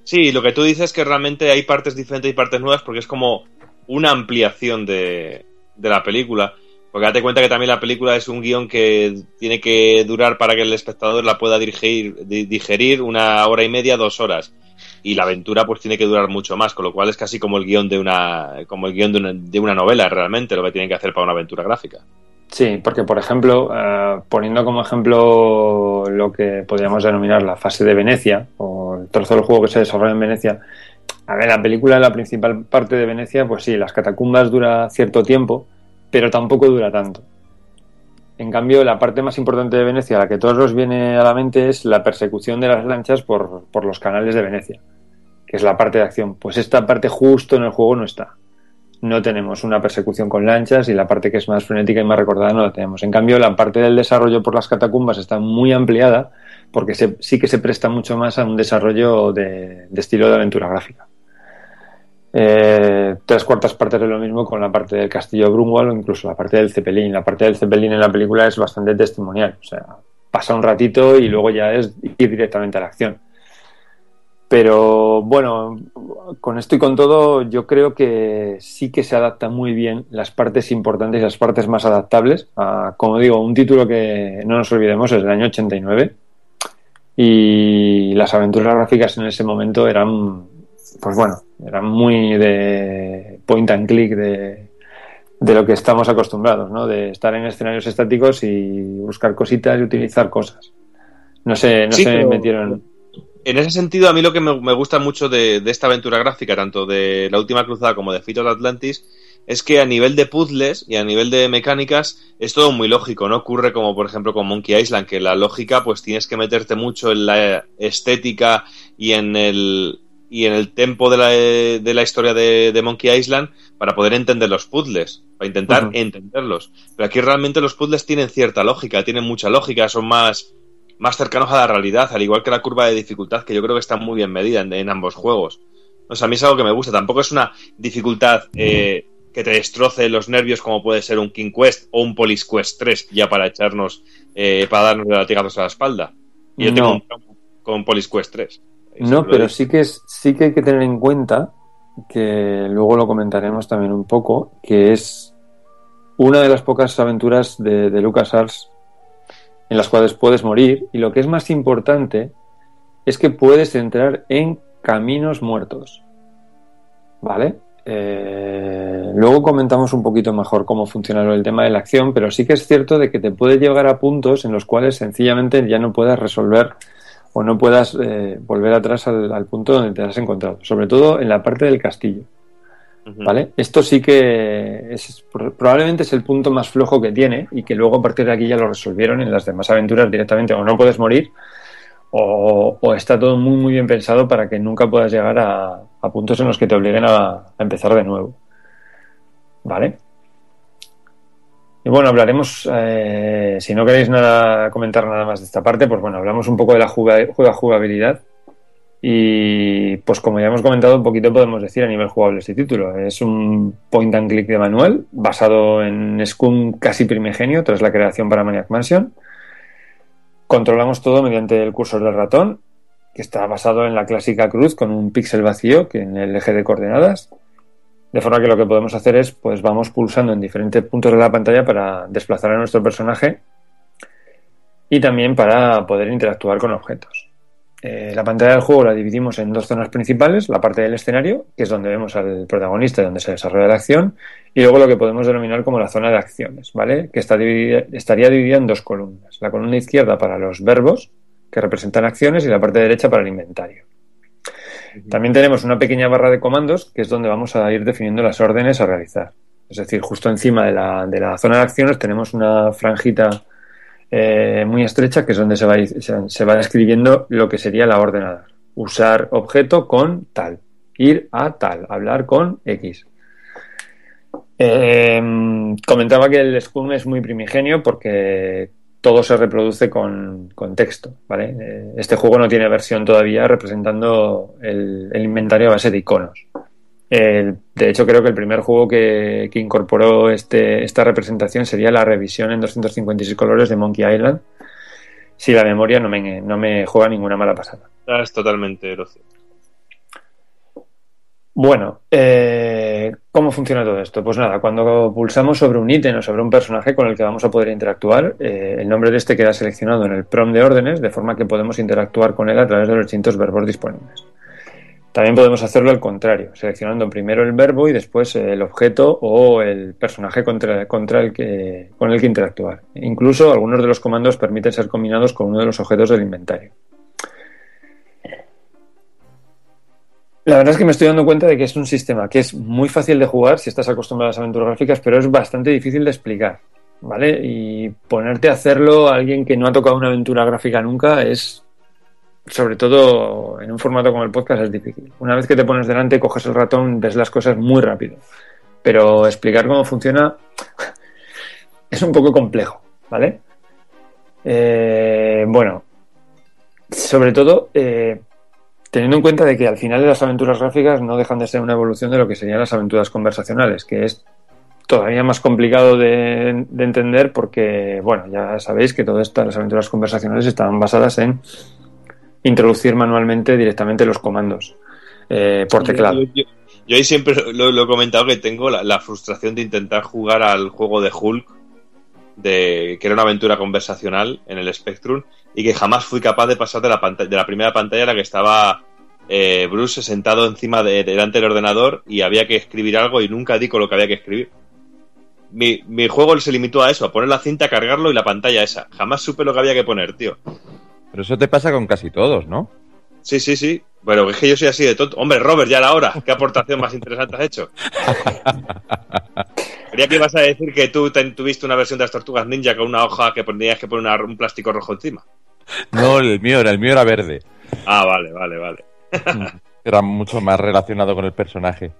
Sí, lo que tú dices es que realmente hay partes diferentes y partes nuevas porque es como una ampliación de, de la película. Porque date cuenta que también la película es un guion que tiene que durar para que el espectador la pueda digerir, digerir una hora y media, dos horas. Y la aventura pues tiene que durar mucho más, con lo cual es casi como el guion de una, como el guion de una, de una novela realmente, lo que tienen que hacer para una aventura gráfica. Sí, porque por ejemplo, uh, poniendo como ejemplo lo que podríamos denominar la fase de Venecia, o el trozo del juego que se desarrolla en Venecia, a ver, la película, la principal parte de Venecia, pues sí, las catacumbas dura cierto tiempo, pero tampoco dura tanto. En cambio, la parte más importante de Venecia, la que todos nos viene a la mente, es la persecución de las lanchas por, por los canales de Venecia, que es la parte de acción. Pues esta parte justo en el juego no está. no tenemos una persecución con lanchas y la parte que es más frenética y más recordada no la tenemos. En cambio, la parte del desarrollo por las catacumbas está muy ampliada porque sí que se presta mucho más a un desarrollo de, estilo de aventura gráfica. Eh, tres cuartas partes de lo mismo con la parte del castillo Brunwald o incluso la parte del Zeppelin. La parte del Zeppelin en la película es bastante testimonial, o sea, pasa un ratito y luego ya es ir directamente a la acción. Pero bueno, con esto y con todo, yo creo que sí que se adapta muy bien las partes importantes y las partes más adaptables. como digo, un título que no nos olvidemos es del año 89 y las aventuras gráficas en ese momento eran, pues bueno, eran muy de point and click, de, de lo que estamos acostumbrados, ¿no? De estar en escenarios estáticos y buscar cositas y utilizar cosas. No sé, no se metieron en ese sentido, a mí lo que me, gusta mucho de, esta aventura gráfica, tanto de La Última Cruzada como de Fito Atlantis, es que a nivel de puzzles y a nivel de mecánicas es todo muy lógico, no ocurre como por ejemplo con Monkey Island, que la lógica pues tienes que meterte mucho en la estética y en el y en el tempo de la, de la historia de, Monkey Island para poder entender los puzzles, para intentar entenderlos. Pero aquí realmente los puzzles tienen cierta lógica, tienen mucha lógica, son más más cercanos a la realidad, al igual que la curva de dificultad, que yo creo que está muy bien medida en, ambos juegos. O sea, a mí es algo que me gusta. Tampoco es una dificultad eh, que te destroce los nervios como puede ser un King Quest o un Police Quest 3, ya para echarnos, eh, para darnos latigazos a la espalda. Y yo tengo un con Police Quest 3. No, pero sí que, es, sí que hay que tener en cuenta, que luego lo comentaremos también un poco, que es una de las pocas aventuras de, de LucasArts en las cuales puedes morir y lo que es más importante es que puedes entrar en caminos muertos. ¿Vale? Eh, luego comentamos un poquito mejor cómo funciona el tema de la acción, pero sí que es cierto de que te puede llegar a puntos en los cuales sencillamente ya no puedas resolver o no puedas eh, volver atrás al, punto donde te has encontrado, sobre todo en la parte del castillo. ¿Vale? Esto sí que es, probablemente es el punto más flojo que tiene y que luego a partir de aquí ya lo resolvieron en las demás aventuras directamente o no puedes morir o, está todo muy muy bien pensado para que nunca puedas llegar a, puntos en los que te obliguen a, empezar de nuevo. ¿Vale? Y bueno, hablaremos, eh, si no queréis nada comentar nada más de esta parte, pues bueno, hablamos un poco de la jugabilidad y pues como ya hemos comentado un poquito podemos decir a nivel jugable este título. Es un point and click de manual basado en Scum casi primigenio tras la creación para Maniac Mansion. Controlamos todo mediante el cursor del ratón, que está basado en la clásica cruz con un píxel vacío que en el eje de coordenadas. De forma que lo que podemos hacer es, pues vamos pulsando en diferentes puntos de la pantalla para desplazar a nuestro personaje y también para poder interactuar con objetos. Eh, la pantalla del juego la dividimos en dos zonas principales, la parte del escenario, que es donde vemos al protagonista y donde se desarrolla la acción, y luego lo que podemos denominar como la zona de acciones, ¿vale? Que está estaría dividida en dos columnas. La columna izquierda para los verbos, que representan acciones, y la parte derecha para el inventario. También tenemos una pequeña barra de comandos, que es donde vamos a ir definiendo las órdenes a realizar. Es decir, justo encima de la, de la zona de acciones tenemos una franjita eh, muy estrecha, que es donde se va, se va describiendo lo que sería la orden a dar. Usar objeto con tal, ir a tal, hablar con X. Eh, comentaba que el Scum es muy primigenio porque todo se reproduce con, texto. ¿vale? Eh, este juego no tiene versión todavía representando el inventario a base de iconos de hecho, creo que el primer juego que, incorporó este, esta representación sería la revisión en 256 colores de Monkey Island. Si la memoria no me, no me juega ninguna mala pasada. Es totalmente lógico. Bueno, eh, ¿cómo funciona todo esto? Pues nada, cuando pulsamos sobre un ítem o sobre un personaje con el que vamos a poder interactuar, eh, el nombre de este queda seleccionado en el prom de órdenes, de forma que podemos interactuar con él a través de los distintos verbos disponibles. También podemos hacerlo al contrario, seleccionando primero el verbo y después el objeto o el personaje contra, el que, con el que interactuar. Incluso algunos de los comandos permiten ser combinados con uno de los objetos del inventario. La verdad es que me estoy dando cuenta de que es un sistema que es muy fácil de jugar si estás acostumbrado a las aventuras gráficas, pero es bastante difícil de explicar. ¿Vale? Y ponerte a hacerlo a alguien que no ha tocado una aventura gráfica nunca es sobre todo en un formato como el podcast es difícil. Una vez que te pones delante, coges el ratón, ves las cosas muy rápido. pero explicar cómo funciona [LAUGHS] es un poco complejo, ¿vale? Eh, bueno, sobre todo eh, teniendo en cuenta de que al final las aventuras gráficas no dejan de ser una evolución de lo que serían las aventuras conversacionales, que es todavía más complicado de, de entender porque, bueno, ya sabéis que todas estas aventuras conversacionales estaban basadas en introducir manualmente directamente los comandos eh, por teclado. Yo, yo- yo ahí siempre lo, lo he comentado que tengo la, la frustración de intentar jugar al juego de Hulk, de, que era una aventura conversacional en el Spectrum, y que jamás fui capaz de pasar de la, pantalla, de la primera pantalla a la que estaba eh, Bruce sentado encima de, delante del ordenador y había que escribir algo y nunca di con lo que había que escribir. Mi, mi juego se limitó a eso, a poner la cinta, cargarlo y la pantalla esa. Jamás supe lo que había que poner, tío. Pero eso te pasa con casi todos, ¿no? Sí, sí, sí. Bueno, es que yo soy así de tonto. Hombre, Robert, ya la hora. ¿Qué aportación más interesante has hecho? [LAUGHS] Creía que ibas a decir que tú ten- tuviste una versión de las tortugas ninja con una hoja que tenías que poner una- un plástico rojo encima. No, el mío era, el mío era verde. Ah, vale, vale, vale. [LAUGHS] Era mucho más relacionado con el personaje.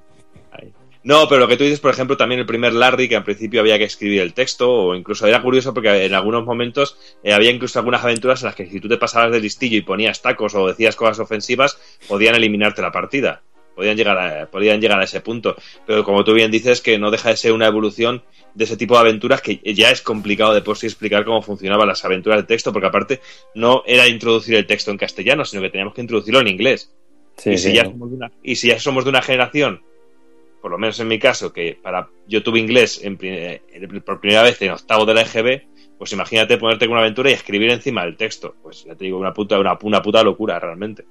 No, pero lo que tú dices, por ejemplo, también el primer Larry, que al principio había que escribir el texto, o incluso era curioso porque en algunos momentos eh, había incluso algunas aventuras en las que si tú te pasabas de listillo y ponías tacos o decías cosas ofensivas, podían eliminarte la partida. Podían llegar, a, podían llegar a ese punto. Pero como tú bien dices, que no deja de ser una evolución de ese tipo de aventuras que ya es complicado de por sí explicar cómo funcionaban las aventuras de texto, porque aparte no era introducir el texto en castellano, sino que teníamos que introducirlo en inglés. Sí, y, si sí. ya somos de una, y si ya somos de una generación, por lo menos en mi caso, que para yo tuve inglés eh, por primera vez en octavo de la EGB, pues imagínate ponerte con una aventura y escribir encima el texto. Pues ya te digo, una puta, una, una puta locura realmente.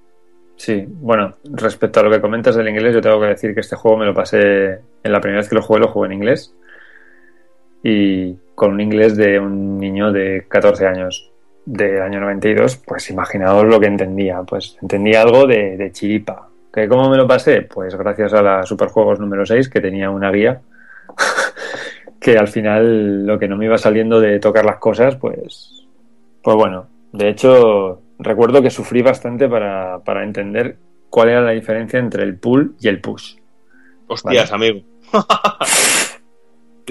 Sí, bueno, respecto a lo que comentas del inglés, yo tengo que decir que este juego me lo pasé, en la primera vez que lo jugué, lo jugué en inglés. Y con un inglés de un niño de 14 años, del año 92, pues imaginaos lo que entendía. Pues entendía algo de, de chiripa. ¿Que ¿Cómo me lo pasé? Pues gracias a la Superjuegos número 6, que tenía una guía, [LAUGHS] que al final lo que no me iba saliendo de tocar las cosas, pues, pues bueno, de hecho, recuerdo que sufrí bastante para, para entender cuál era la diferencia entre el pull y el push. Hostias, amigo. [LAUGHS]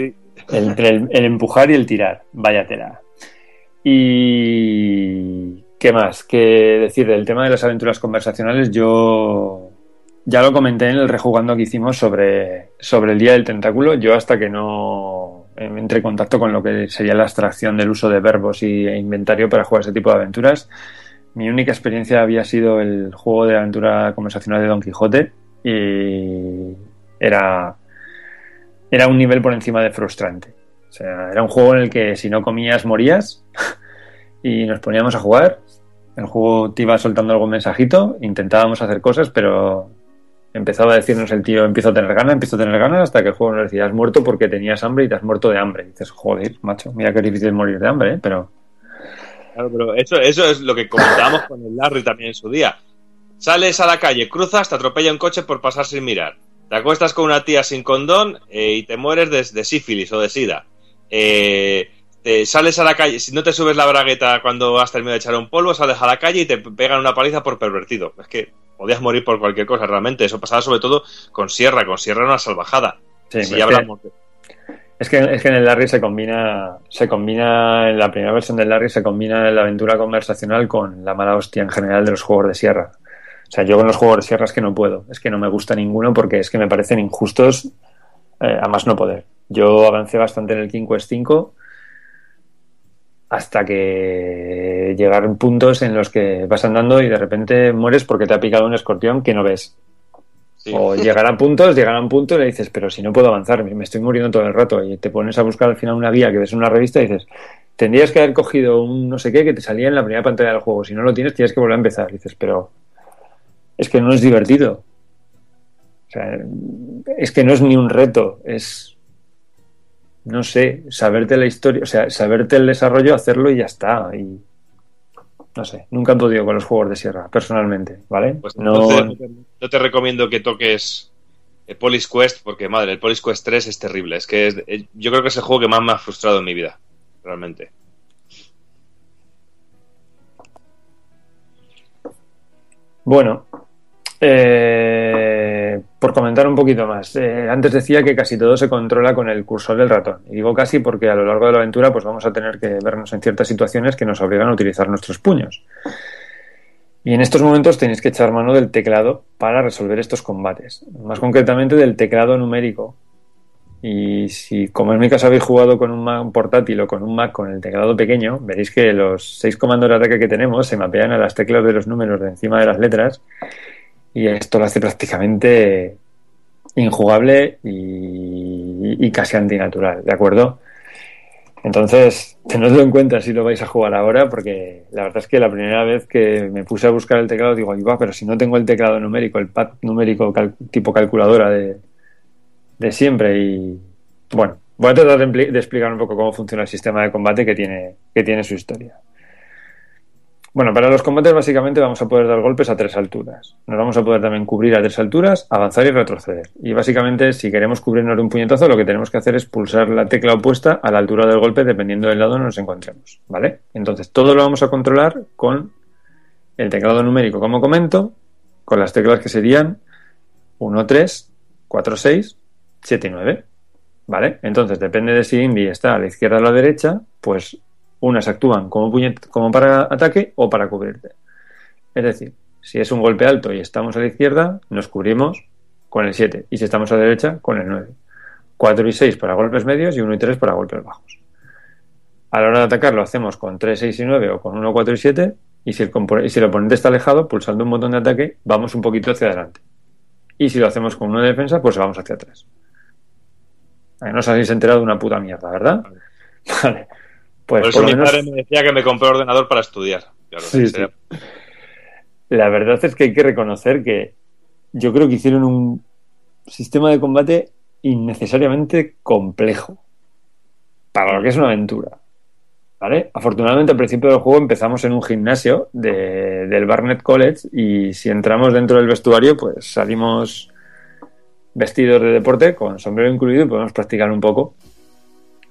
Entre el, el empujar y el tirar. Vaya tela. Y. ¿Qué más? Que decir del tema de las aventuras conversacionales, yo ya lo comenté en el rejugando que hicimos sobre, sobre el Día del Tentáculo. Yo hasta que no entré en contacto con lo que sería la abstracción del uso de verbos y e inventario para jugar ese tipo de aventuras, mi única experiencia había sido el juego de aventura conversacional de Don Quijote y era, era un nivel por encima de frustrante. O sea, era un juego en el que si no comías morías [LAUGHS] y nos poníamos a jugar. El juego te iba soltando algún mensajito, intentábamos hacer cosas, pero empezaba a decirnos el tío, empiezo a tener ganas, empiezo a tener ganas, hasta que el juego nos decía, has muerto porque tenías hambre y te has muerto de hambre. Y dices, joder, macho, mira es difícil morir de hambre, ¿eh? pero Claro, pero eso, eso es lo que comentábamos con el Larry también en su día. Sales a la calle, cruzas, te atropella un coche por pasar sin mirar. Te acuestas con una tía sin condón eh, y te mueres de, de sífilis o de sida. Eh, te sales a la calle, si no te subes la bragueta cuando has terminado de echar un polvo, sales a la calle y te pegan una paliza por pervertido. Es que podías morir por cualquier cosa realmente. Eso pasaba sobre todo con Sierra. Con Sierra era una salvajada. Sí, si ya que- hablamos Es que, es que en el Larry se combina, se combina, en la primera versión del Larry se combina la aventura conversacional con la mala hostia en general de los juegos de sierra. O sea, yo con los juegos de sierra es que no puedo, es que no me gusta ninguno porque es que me parecen injustos eh, a más no poder. Yo avancé bastante en el King Quest 5 hasta que llegaron puntos en los que vas andando y de repente mueres porque te ha picado un escorpión que no ves. O [LAUGHS] llegarán puntos, llegarán puntos y le dices, pero si no puedo avanzar, me me estoy muriendo todo el rato. Y te pones a buscar al final una guía que ves en una revista y dices, tendrías que haber cogido un no sé qué que te salía en la primera pantalla del juego. Si no lo tienes, tienes que volver a empezar. Y dices, pero es que no es divertido. O sea, es que no es ni un reto, es, no sé, saberte la historia, o sea, saberte el desarrollo, hacerlo y ya está. Y no sé, nunca he podido con los juegos de sierra, personalmente, ¿vale? Pues no, entonces no te, recomiendo que toques el Police Quest, porque madre, el Police Quest 3 es terrible. Es que es- eh, yo creo que es el juego que más me ha frustrado en mi vida, realmente. Bueno, eh, por comentar un poquito más, eh, antes decía que casi todo se controla con el cursor del ratón. Y digo casi porque a lo largo de la aventura pues vamos a tener que vernos en ciertas situaciones que nos obligan a utilizar nuestros puños. Y en estos momentos tenéis que echar mano del teclado para resolver estos combates. Más concretamente del teclado numérico. Y si, como en mi caso, habéis jugado con un portátil o con un Mac con el teclado pequeño, veréis que los seis comandos de ataque que tenemos se mapean a las teclas de los números de encima de las letras y esto lo hace prácticamente injugable y, casi antinatural, ¿de acuerdo? Entonces, tenedlo en cuenta si lo vais a jugar ahora, porque la verdad es que la primera vez que me puse a buscar el teclado, digo, va, pero si no tengo el teclado numérico, el pad numérico tipo calculadora de, siempre, y bueno, voy a tratar de, de, explicar un poco cómo funciona el sistema de combate que tiene, que tiene su historia. Bueno, para los combates básicamente vamos a poder dar golpes a tres alturas. Nos vamos a poder también cubrir a tres alturas, avanzar y retroceder. Y básicamente si queremos cubrirnos de un puñetazo lo que tenemos que hacer es pulsar la tecla opuesta a la altura del golpe dependiendo del lado donde nos encontremos. ¿Vale? Entonces todo lo vamos a controlar con el teclado numérico como comento, con las teclas que serían 1, 3, 4, 6, 7 y 9. ¿Vale? Entonces depende de si Indy está a la izquierda o a la derecha, pues unas actúan como, como para ataque o para cubrirte. Es decir, si es un golpe alto y estamos a la izquierda, nos cubrimos con el 7. Y si estamos a la derecha, con el 9. 4 y 6 para golpes medios y 1 y 3 para golpes bajos. A la hora de atacar lo hacemos con 3, 6 y 9 o con 1, 4 y 7. Y si, el, y si el oponente está alejado, pulsando un botón de ataque, vamos un poquito hacia adelante. Y si lo hacemos con 1 de defensa, pues vamos hacia atrás. No os habéis enterado de una puta mierda, ¿verdad? Vale. [LAUGHS] Pues por eso mi padre me decía que me compré ordenador para estudiar. La verdad es que hay que reconocer que yo creo que hicieron un sistema de combate innecesariamente complejo para lo que es una aventura. ¿Vale? Afortunadamente al principio del juego empezamos en un gimnasio del Barnett College y si entramos dentro del vestuario pues salimos vestidos de deporte con sombrero incluido y podemos practicar un poco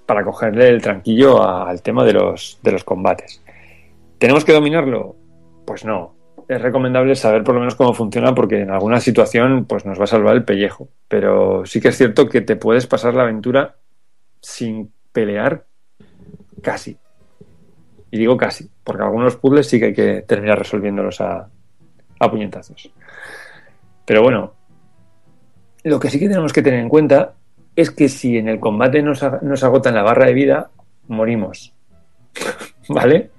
para cogerle el tranquillo al tema de los, de los combates. ¿Tenemos que dominarlo? Pues no. Es recomendable saber por lo menos cómo funciona porque en alguna situación pues nos va a salvar el pellejo. Pero sí que es cierto que te puedes pasar la aventura sin pelear casi. Y digo casi, porque algunos puzzles sí que hay que terminar resolviéndolos a, a puñetazos. Pero bueno, lo que sí que tenemos que tener en cuenta es que si en el combate nos, nos agotan la barra de vida, morimos. [LAUGHS] ¿Vale?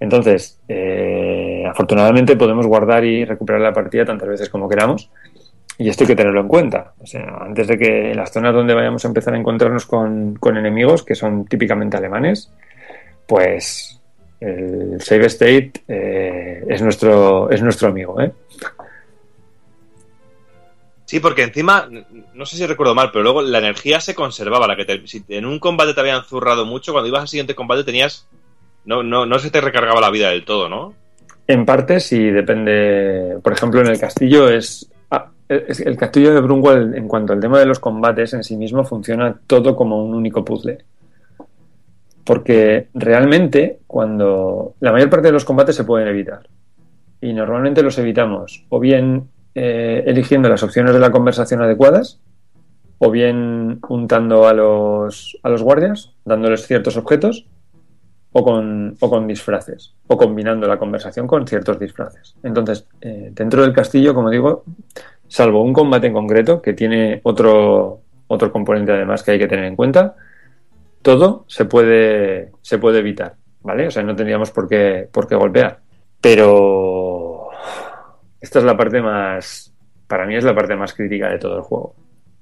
Entonces, eh, afortunadamente podemos guardar y recuperar la partida tantas veces como queramos. Y esto hay que tenerlo en cuenta. O sea, antes de que en las zonas donde vayamos a empezar a encontrarnos con, enemigos, que son típicamente alemanes, pues el save state eh, es, nuestro, es nuestro amigo. ¿eh? Sí, porque encima, no sé si recuerdo mal, pero luego la energía se conservaba. La que si en un combate te habían zurrado mucho, cuando ibas al siguiente combate tenías. No, no, no se te recargaba la vida del todo, ¿no? En parte sí, depende. Por ejemplo, en el castillo es. Ah, el castillo de Brunwell, en cuanto al tema de los combates en sí mismo, funciona todo como un único puzzle. Porque realmente, cuando. La mayor parte de los combates se pueden evitar. Y normalmente los evitamos o bien eh, eligiendo las opciones de la conversación adecuadas, o bien untando a los, a los guardias, dándoles ciertos objetos, o con, o con disfraces, o combinando la conversación con ciertos disfraces. Entonces, eh, dentro del castillo, como digo, salvo un combate en concreto, que tiene otro, otro componente además que hay que tener en cuenta, todo se puede, se puede evitar, ¿vale? O sea, no tendríamos por qué, por qué golpear. Pero esta es la parte más, para mí es la parte más crítica de todo el juego.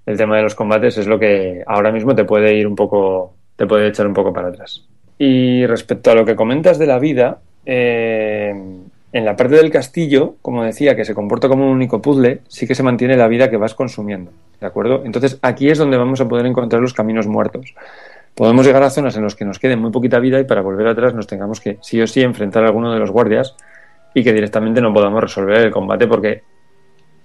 El tema de los combates es lo que ahora mismo te puede ir un poco, te puede echar un poco para atrás. Y respecto a lo que comentas de la vida, eh, en la parte del castillo, como decía, que se comporta como un único puzzle, sí que se mantiene la vida que vas consumiendo, ¿de acuerdo? Entonces aquí es donde vamos a poder encontrar los caminos muertos. Podemos llegar a zonas en las que nos quede muy poquita vida y para volver atrás nos tengamos que sí o sí enfrentar a alguno de los guardias y que directamente no podamos resolver el combate porque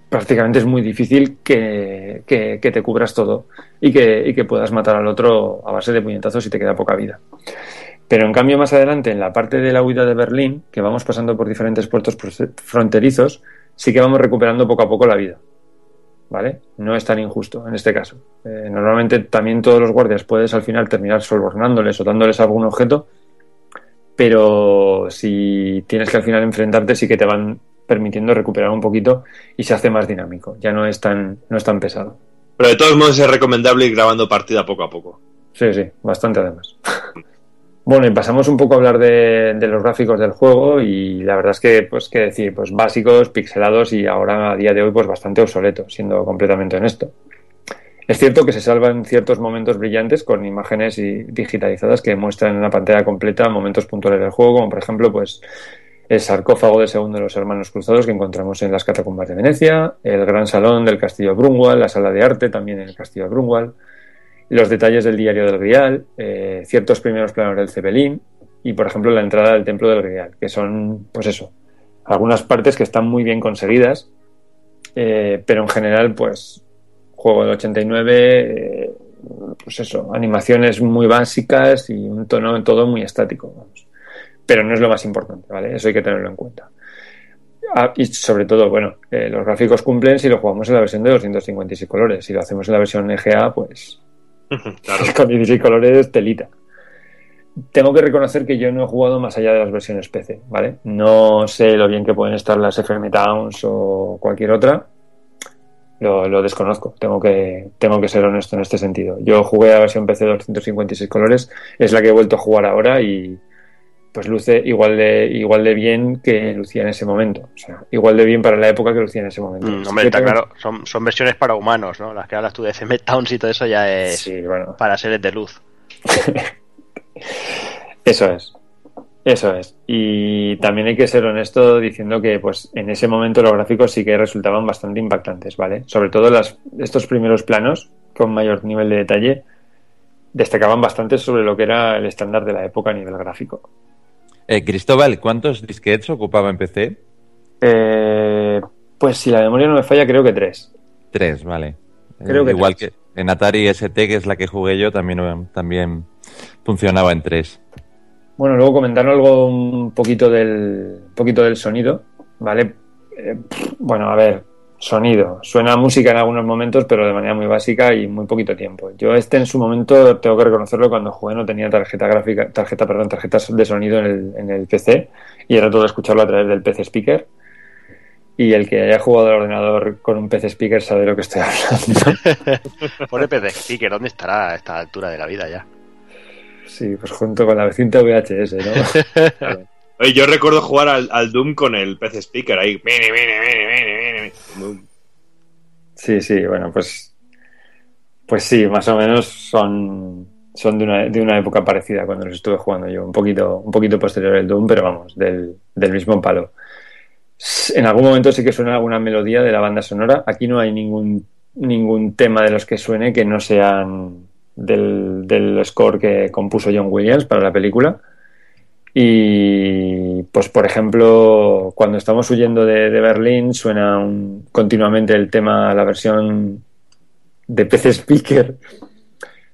prácticamente es muy difícil que, te cubras todo y que, que, puedas matar al otro a base de puñetazos y te queda poca vida. Pero en cambio más adelante, en la parte de la huida de Berlín, que vamos pasando por diferentes puertos fronterizos, sí que vamos recuperando poco a poco la vida. ¿vale? No es tan injusto en este caso. Eh, normalmente también todos los guardias puedes al final terminar sobornándoles o dándoles algún objeto, pero si tienes que al final enfrentarte sí que te van permitiendo recuperar un poquito y se hace más dinámico, ya no es tan, no es tan pesado. Pero de todos modos es recomendable ir grabando partida poco a poco. Sí, sí, bastante además. [LAUGHS] Bueno, y pasamos un poco a hablar de, de, los gráficos del juego y la verdad es que, pues, qué decir, pues básicos, pixelados y ahora a día de hoy, pues bastante obsoletos, siendo completamente honesto. Es cierto que se salvan ciertos momentos brillantes con imágenes y digitalizadas que muestran en la pantalla completa momentos puntuales del juego, como por ejemplo, pues el sarcófago del segundo de los hermanos cruzados que encontramos en las catacumbas de Venecia, el gran salón del castillo de Brunwald, la sala de arte también en el castillo de Brunwald, los detalles del diario del Grial, eh, ciertos primeros planos del Cepelín y, por ejemplo, la entrada del templo del Grial, que son, pues eso, algunas partes que están muy bien conseguidas, eh, pero en general, pues, juego del 89, eh, pues eso, animaciones muy básicas y un tono todo muy estático, vamos. Pero no es lo más importante, ¿vale? Eso hay que tenerlo en cuenta. Ah, y sobre todo, bueno, eh, los gráficos cumplen si lo jugamos en la versión de 256 colores. Si lo hacemos en la versión EGA, pues [LAUGHS] Claro. [LAUGHS] con 16 colores, telita. Tengo que reconocer que yo no he jugado más allá de las versiones PC, ¿vale? No sé lo bien que pueden estar las FM Towns o cualquier otra. Lo, lo desconozco, tengo que, tengo que ser honesto en este sentido. Yo jugué a la versión PC de 256 colores, es la que he vuelto a jugar ahora y pues luce igual de, igual de bien que lucía en ese momento. O sea, igual de bien para la época que lucía en ese momento. Mm, hombre, está claro, son, son versiones para humanos, ¿no? Las que hablas tú de FM Towns y todo eso ya es Sí, bueno. para seres de luz. [LAUGHS] Eso es. Eso es. Y también hay que ser honesto diciendo que pues en ese momento los gráficos sí que resultaban bastante impactantes, ¿vale? Sobre todo las, estos primeros planos con mayor nivel de detalle destacaban bastante sobre lo que era el estándar de la época a nivel gráfico. Eh, Cristóbal, ¿cuántos disquetes ocupaba en PC? Eh, pues si la memoria no me falla, creo que tres. Tres, vale. Creo Eh, que igual tres. que en Atari ST, que es la que jugué yo, también, también funcionaba en tres. Bueno, luego comentar algo un poquito del, poquito del sonido, ¿vale? Eh, bueno, a ver, sonido. Suena música en algunos momentos, pero de manera muy básica y muy poquito tiempo. Yo este en su momento, tengo que reconocerlo, cuando jugué no tenía tarjeta gráfica, tarjeta, perdón, tarjetas de sonido en el, en el PC y era todo escucharlo a través del PC Speaker. Y el que haya jugado al ordenador con un PC Speaker sabe de lo que estoy hablando. [LAUGHS] Pone PC Speaker, ¿dónde estará a esta altura de la vida ya? Sí, pues junto con la cinta VHS, ¿no? [LAUGHS] Oye, yo recuerdo jugar al, al Doom con el PC Speaker ahí. Mene, mene. Muy- Sí, sí, bueno, pues. Pues sí, más o menos son, son de, una, de una época parecida cuando los estuve jugando yo. Un poquito, un poquito posterior al Doom, pero vamos, del, del mismo palo. En algún momento sí que suena alguna melodía de la banda sonora. Aquí no hay ningún, ningún tema de los que suene que no sean del, del score que compuso John Williams para la película. Y pues por ejemplo, cuando estamos huyendo de, de Berlín suena continuamente el tema, la versión de PC Speaker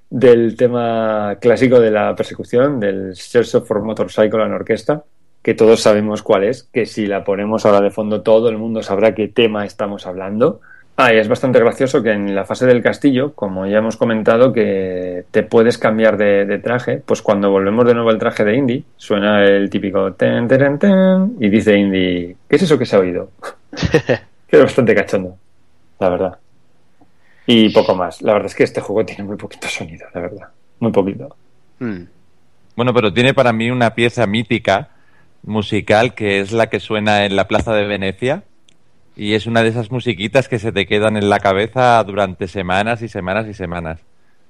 del tema clásico de la persecución, del Search for Motorcycle en orquesta, que todos sabemos cuál es, que si la ponemos ahora de fondo todo el mundo sabrá qué tema estamos hablando. Ah, y es bastante gracioso que en la fase del castillo, como ya hemos comentado, que te puedes cambiar de, de traje, pues cuando volvemos de nuevo al traje de Indy, suena el típico ten, ten, ten, y dice Indy, ¿qué es eso que se ha oído? [LAUGHS] que es bastante cachondo, la verdad. Y poco más. La verdad es que este juego tiene muy poquito sonido, la verdad. Muy poquito. Hmm. Bueno, pero tiene para mí una pieza mítica musical que es la que suena en la Plaza de Venecia. Y es una de esas musiquitas que se te quedan en la cabeza durante semanas y semanas y semanas.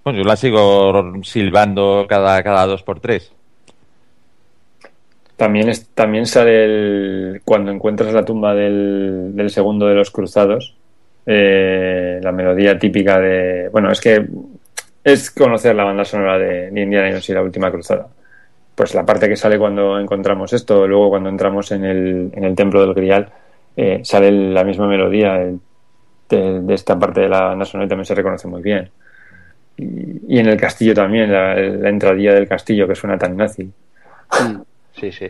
Bueno, yo la sigo silbando cada, cada dos por tres. También, es, también sale el, cuando encuentras la tumba del, del segundo de los cruzados, eh, la melodía típica de... Bueno, es que es conocer la banda sonora de, de Indiana Jones y la última cruzada. Pues la parte que sale cuando encontramos esto, luego cuando entramos en el, en el templo del Grial, eh, sale la misma melodía el- de, esta parte de la y también se reconoce muy bien. Y, en el castillo también, la, la entradilla del castillo que suena tan nazi. Sí, sí.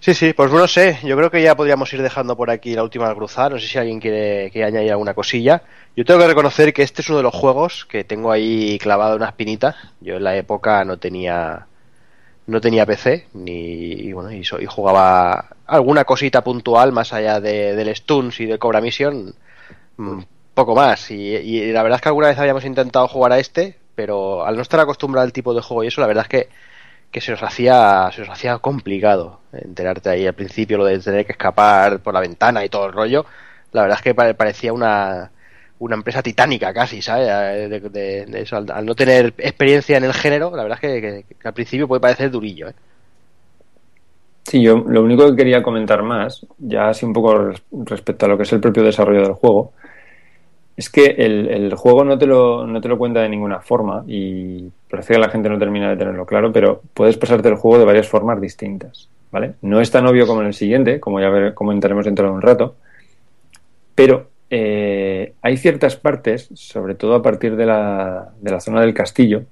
Sí, sí, pues no sé, yo creo que ya podríamos ir dejando por aquí la última cruzada, no sé si alguien quiere, quiere añadir alguna cosilla. Yo tengo que reconocer que este es uno de los juegos que tengo ahí clavado una espinita. Yo en la época no tenía no tenía PC ni y bueno y, so- y jugaba alguna cosita puntual más allá de, del Stuns y del Cobra Mission mm, poco más. Y, y la verdad es que alguna vez habíamos intentado jugar a este pero al no estar acostumbrado al tipo de juego y eso la verdad es que, que se nos hacía se nos hacía complicado enterarte ahí al principio lo de tener que escapar por la ventana y todo el rollo. La verdad es que pare- parecía una una empresa titánica casi, ¿sabes? De, eso, al, no tener experiencia en el género, la verdad es que, al principio puede parecer durillo, ¿eh? Sí, yo lo único que quería comentar más, ya así un poco res- respecto a lo que es el propio desarrollo del juego, es que el, el juego no te, lo, no te lo cuenta de ninguna forma y parece que la gente no termina de tenerlo claro, pero puedes pasarte el juego de varias formas distintas, ¿vale? No es tan obvio como en el siguiente, como ya ver- comentaremos dentro de un rato, pero eh, hay ciertas partes, sobre todo a partir de la, de la zona del castillo,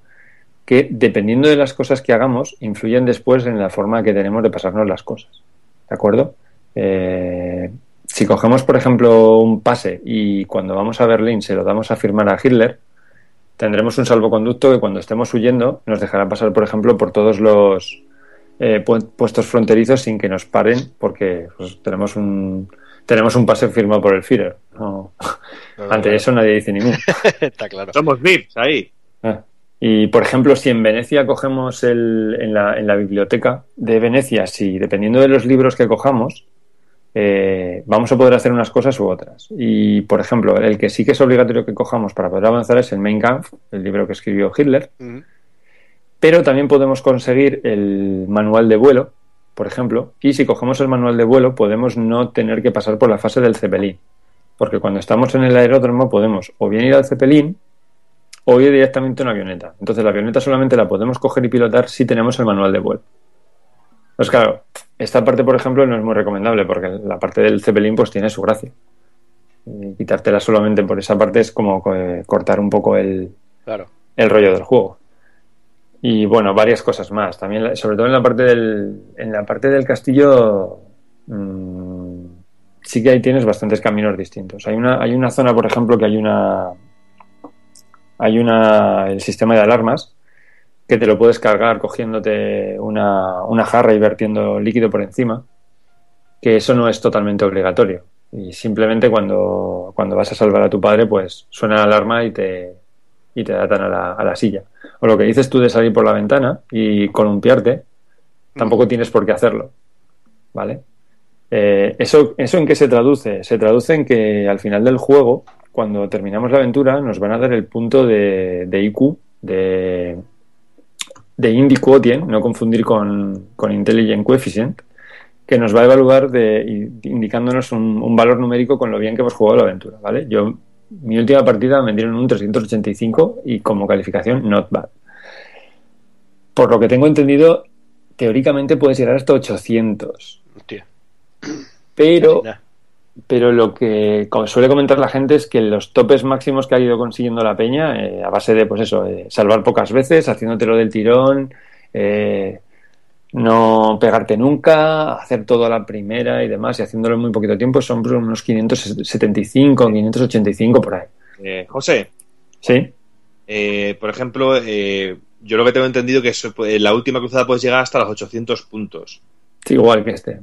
que dependiendo de las cosas que hagamos, influyen después en la forma que tenemos de pasarnos las cosas. ¿De acuerdo? Eh, si cogemos, por ejemplo, un pase y cuando vamos a Berlín se lo damos a firmar a Hitler, tendremos un salvoconducto que cuando estemos huyendo nos dejará pasar, por ejemplo, por todos los eh, pu- puestos fronterizos sin que nos paren porque pues, tenemos un tenemos un pase firmado por el Führer. No. Ante eso nadie dice ni. [LAUGHS] Está claro. Somos VIPs ahí. Ah. Y por ejemplo, si en Venecia cogemos el, en, la, en la biblioteca de Venecia, si dependiendo de los libros que cojamos, eh, vamos a poder hacer unas cosas u otras. Y por ejemplo, el que sí que es obligatorio que cojamos para poder avanzar es el Mein Kampf, el libro que escribió Hitler, pero también podemos conseguir el manual de vuelo, por ejemplo, y si cogemos el manual de vuelo podemos no tener que pasar por la fase del Zeppelin, porque cuando estamos en el aeródromo podemos o bien ir al Zeppelin o ir directamente a una avioneta. Entonces la avioneta solamente la podemos coger y pilotar si tenemos el manual de vuelo. Pues claro, esta parte, por ejemplo, no es muy recomendable porque la parte del Zeppelin pues tiene su gracia. Y quitártela solamente por esa parte es como eh, cortar un poco el, Claro. el rollo del juego. Y bueno, varias cosas más. También, sobre todo en la parte del, en la parte del castillo, mm, sí que ahí tienes bastantes caminos distintos. Hay una, hay una zona, por ejemplo, que hay una, hay una, el sistema de alarmas que te lo puedes cargar cogiéndote una, una jarra y vertiendo líquido por encima, que eso no es totalmente obligatorio. Y simplemente cuando, cuando vas a salvar a tu padre, pues suena la alarma y te, y te atan a la, a la silla. O lo que dices tú de salir por la ventana y columpiarte, tampoco tienes por qué hacerlo. ¿Vale? Eh, ¿eso, ¿Eso en qué se traduce? Se traduce en que al final del juego, cuando terminamos la aventura, nos van a dar el punto de, de IQ, de, de Indie Quotient, no confundir con, con Intelligent Coefficient, que nos va a evaluar de, indicándonos un, un valor numérico con lo bien que hemos jugado la aventura, ¿vale? Yo, mi última partida me dieron un 385 y como calificación not bad. Por lo que tengo entendido, teóricamente puedes llegar hasta 800. Hostia. Pero, pero lo que suele comentar la gente es que los topes máximos que ha ido consiguiendo la peña, eh, a base de, pues eso, eh, salvar pocas veces, haciéndotelo del tirón, eh, no pegarte nunca, hacer todo a la primera y demás, y haciéndolo en muy poquito tiempo, son unos 575, 585 por ahí. Eh, José, ¿Sí? eh, por ejemplo, eh, yo lo que tengo entendido que en la última cruzada puedes llegar hasta los 800 puntos. Sí, igual que este,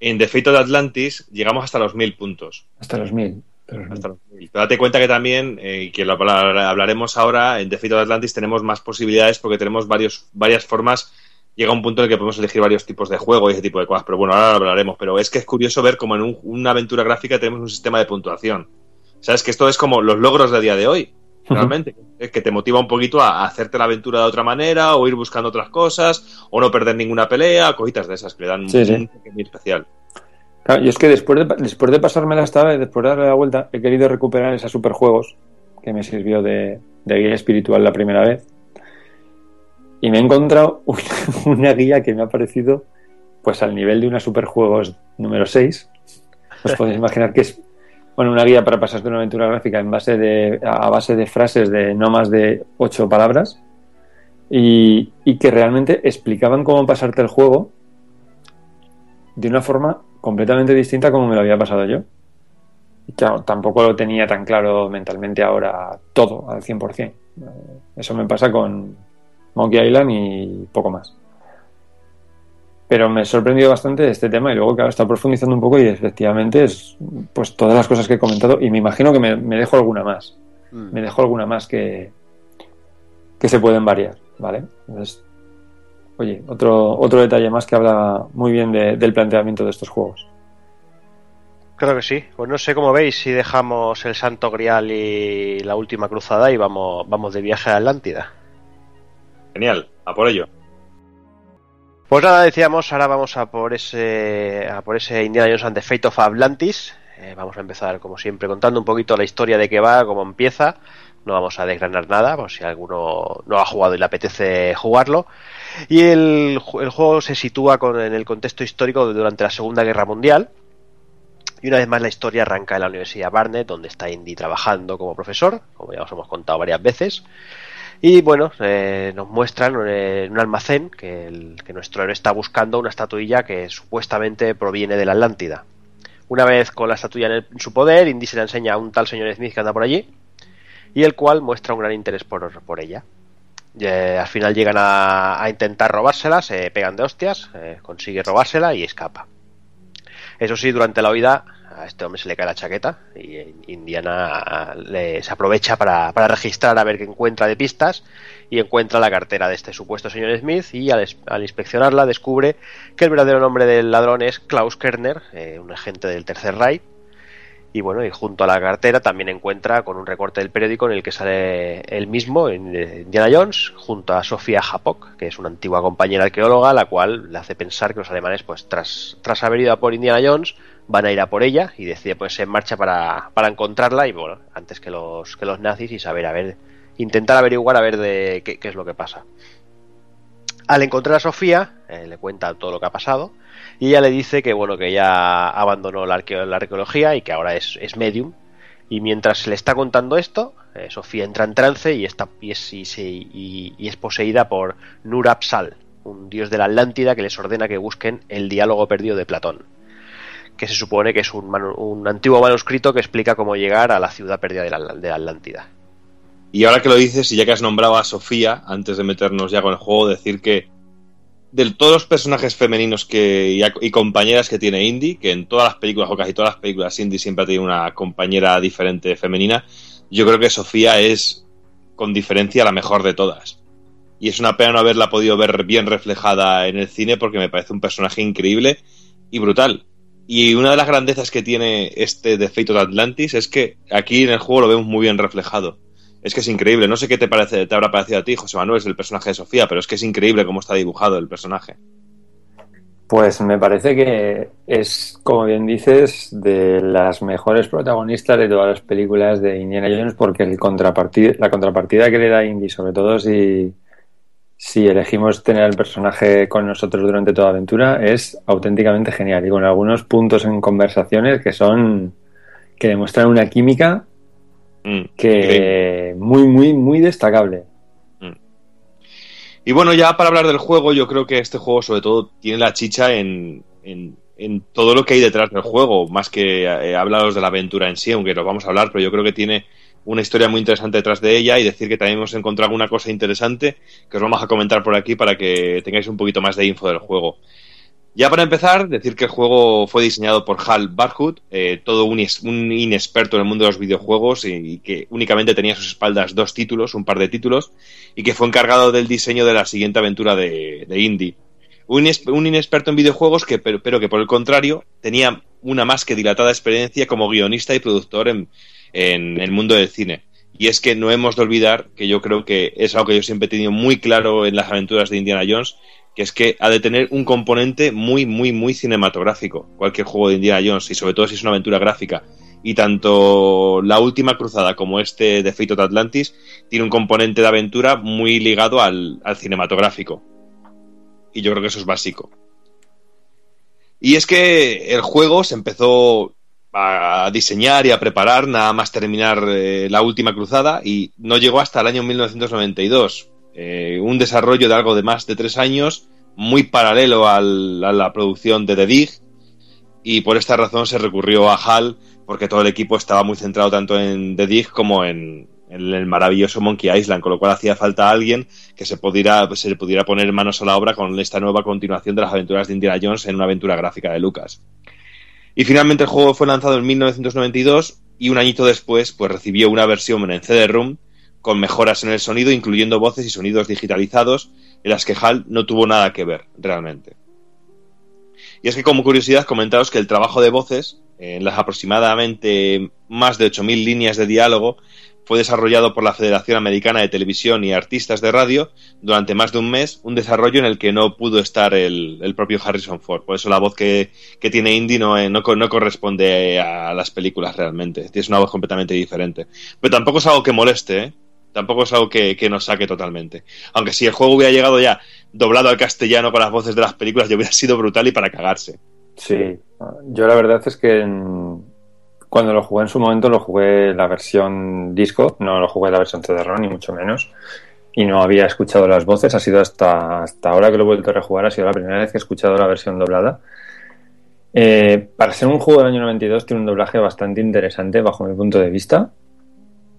En The Fate of Atlantis llegamos hasta los 1000 puntos. hasta los 1000. Hasta los 1000. Pero date cuenta que también, eh, y que lo habla- hablaremos ahora, en The Fate of Atlantis tenemos más posibilidades porque tenemos varios, varias formas. Llega un punto en el que podemos elegir varios tipos de juego y ese tipo de cosas. Pero bueno, ahora lo hablaremos. Pero es que es curioso ver como en un- una aventura gráfica tenemos un sistema de puntuación. Sabes que esto es como los logros de día de hoy. Realmente, es que te motiva un poquito a hacerte la aventura de otra manera, o ir buscando otras cosas, o no perder ninguna pelea, cositas de esas que le dan un- Sí, un muy especial. Claro, y es que después de, después de pasármela esta vez, después de darle la vuelta, he querido recuperar esos superjuegos que me sirvió de, de guía espiritual la primera vez. Y me he encontrado [LAUGHS] una, guía que me ha parecido pues al nivel de una superjuegos número 6. Os podéis imaginar que es bueno, una guía para pasarte una aventura gráfica en base de, a base de frases de no más de ocho palabras y, que realmente explicaban cómo pasarte el juego de una forma completamente distinta como me lo había pasado yo. Y claro, tampoco lo tenía tan claro mentalmente ahora todo al 100%. Eh, Eso me pasa con Monkey Island y poco más. Pero me sorprendió bastante este tema y luego, claro, está profundizando un poco y efectivamente es pues todas las cosas que he comentado y me imagino que me, me dejo alguna más. Mm. Me dejo alguna más que, que se pueden variar, ¿vale? Entonces, oye, otro, otro detalle más que habla muy bien de- del planteamiento de estos juegos. Creo que sí. Pues no sé cómo veis si dejamos el Santo Grial y la última cruzada y vamos, vamos de viaje a Atlántida. Genial, a por ello. Pues nada, decíamos, ahora vamos a por ese, a por ese Indiana Jones and the Fate of Atlantis. Eh, vamos a empezar, como siempre, contando un poquito la historia de qué va, cómo empieza. No vamos a desgranar nada, por si alguno no ha jugado y le apetece jugarlo. Y el, ju- el juego se sitúa con- en el contexto histórico de durante la Segunda Guerra Mundial. Y una vez más la historia arranca en la Universidad Barnet, donde está Indy trabajando como profesor, como ya os hemos contado varias veces. Y bueno, eh, nos muestran eh, en un almacén que, el- que nuestro héroe está buscando una estatuilla que supuestamente proviene de la Atlántida. Una vez con la estatuilla en, su poder, Indy se la enseña a un tal señor Smith que anda por allí, y el cual muestra un gran interés por, por ella. Eh, al final llegan a, a intentar robársela, se pegan de hostias, consigue robársela y escapa. Eso sí, durante la huida a este hombre se le cae la chaqueta y Indiana le- se aprovecha para, registrar a ver qué encuentra de pistas y encuentra la cartera de este supuesto señor Smith y al, inspeccionarla descubre que el verdadero nombre del ladrón es Klaus Kerner, eh, un agente del Tercer Reich. Y bueno, y junto a la cartera también encuentra con un recorte del periódico en el que sale él mismo, Indiana Jones, junto a Sofía Hapok, que es una antigua compañera arqueóloga, la cual le hace pensar que los alemanes, pues tras, tras haber ido a por Indiana Jones, van a ir a por ella y decide ponerse en marcha para, para encontrarla y bueno, antes que los, que los nazis y saber, a ver, intentar averiguar a ver de qué, qué es lo que pasa. Al encontrar a Sofía, eh, le cuenta todo lo que ha pasado y ella le dice que bueno que ya abandonó la, arqueo- la arqueología y que ahora es, es medium. Y mientras le está contando esto, eh, Sofía entra en trance y, está, y, es, y se- es poseída por Nur Apsal, un dios de la Atlántida que les ordena que busquen el diálogo perdido de Platón, que se supone que es un, manu- un antiguo manuscrito que explica cómo llegar a la ciudad perdida de la, Atlántida. Y ahora que lo dices, y ya que has nombrado a Sofía, antes de meternos ya con el juego, decir que de todos los personajes femeninos que, y, y compañeras que tiene Indy, que en todas las películas o casi todas las películas Indy siempre ha tenido una compañera diferente femenina, yo creo que Sofía es con diferencia la mejor de todas. Y es una pena no haberla podido ver bien reflejada en el cine porque me parece un personaje increíble y brutal. Y una de las grandezas que tiene este The Fate of Atlantis es que aquí en el juego lo vemos muy bien reflejado. Es que es increíble. No sé qué te parece, te habrá parecido a ti, José Manuel, es el personaje de Sofía, pero es que es increíble cómo está dibujado el personaje. Pues me parece que es, como bien dices, de las mejores protagonistas de todas las películas de Indiana Jones, porque el la contrapartida que le da Indy, sobre todo si, si elegimos tener al personaje con nosotros durante toda la aventura, es auténticamente genial. Y con algunos puntos en conversaciones que son que demuestran una química que muy, muy, muy destacable. Y bueno, ya para hablar del juego, yo creo que este juego sobre todo tiene la chicha en, en, en todo lo que hay detrás del juego, más que eh, hablaros de la aventura en sí, aunque lo vamos a hablar, pero yo creo que tiene una historia muy interesante detrás de ella y decir que también hemos encontrado alguna cosa interesante que os vamos a comentar por aquí para que tengáis un poquito más de info del juego. Ya para empezar, decir que el juego fue diseñado por Hal Barhood, eh, todo un, inexperto en el mundo de los videojuegos y, que únicamente tenía a sus espaldas dos títulos, un par de títulos, y que fue encargado del diseño de la siguiente aventura de, de Indy. Un, un inexperto en videojuegos, que, pero, pero que por el contrario tenía una más que dilatada experiencia como guionista y productor en, en el mundo del cine. Y es que no hemos de olvidar que yo creo que es algo que yo siempre he tenido muy claro en las aventuras de Indiana Jones, que es que ha de tener un componente muy, muy, muy cinematográfico. Cualquier juego de Indiana Jones, y sobre todo si es una aventura gráfica. Y tanto la última cruzada como este de Fate of Atlantis tiene un componente de aventura muy ligado al, al cinematográfico. Y yo creo que eso es básico. Y es que el juego se empezó a diseñar y a preparar nada más terminar eh, la última cruzada y no llegó hasta el año 1992. Eh, un desarrollo de algo de más de tres años, muy paralelo al- a la producción de The Dig, y por esta razón se recurrió a HAL porque todo el equipo estaba muy centrado tanto en The Dig como en, en el maravilloso Monkey Island, con lo cual hacía falta alguien que se pudiera, se pudiera poner manos a la obra con esta nueva continuación de las aventuras de Indiana Jones en una aventura gráfica de Lucas. Y finalmente el juego fue lanzado en 1992 y un añito después pues recibió una versión en CD-ROM con mejoras en el sonido, incluyendo voces y sonidos digitalizados, en las que HAL no tuvo nada que ver realmente. Y es que como curiosidad comentaros que el trabajo de voces, en las aproximadamente más de 8.000 líneas de diálogo, fue desarrollado por la Federación Americana de Televisión y Artistas de Radio durante más de un mes, un desarrollo en el que no pudo estar el, propio Harrison Ford. Por eso la voz que, tiene Indy no, eh, no, no, corresponde a las películas realmente. Es una voz completamente diferente. Pero tampoco es algo que moleste, ¿eh? Tampoco es algo que, nos saque totalmente. Aunque si el juego hubiera llegado ya doblado al castellano con las voces de las películas, ya hubiera sido brutal y para cagarse. Sí, yo la verdad es que cuando lo jugué en su momento lo jugué la versión disco, no lo jugué la versión CD-ROM ni mucho menos. Y no había escuchado las voces, ha sido hasta, hasta ahora que lo he vuelto a rejugar, ha sido la primera vez que he escuchado la versión doblada. Eh, para ser un juego del año 92 tiene un doblaje bastante interesante bajo mi punto de vista.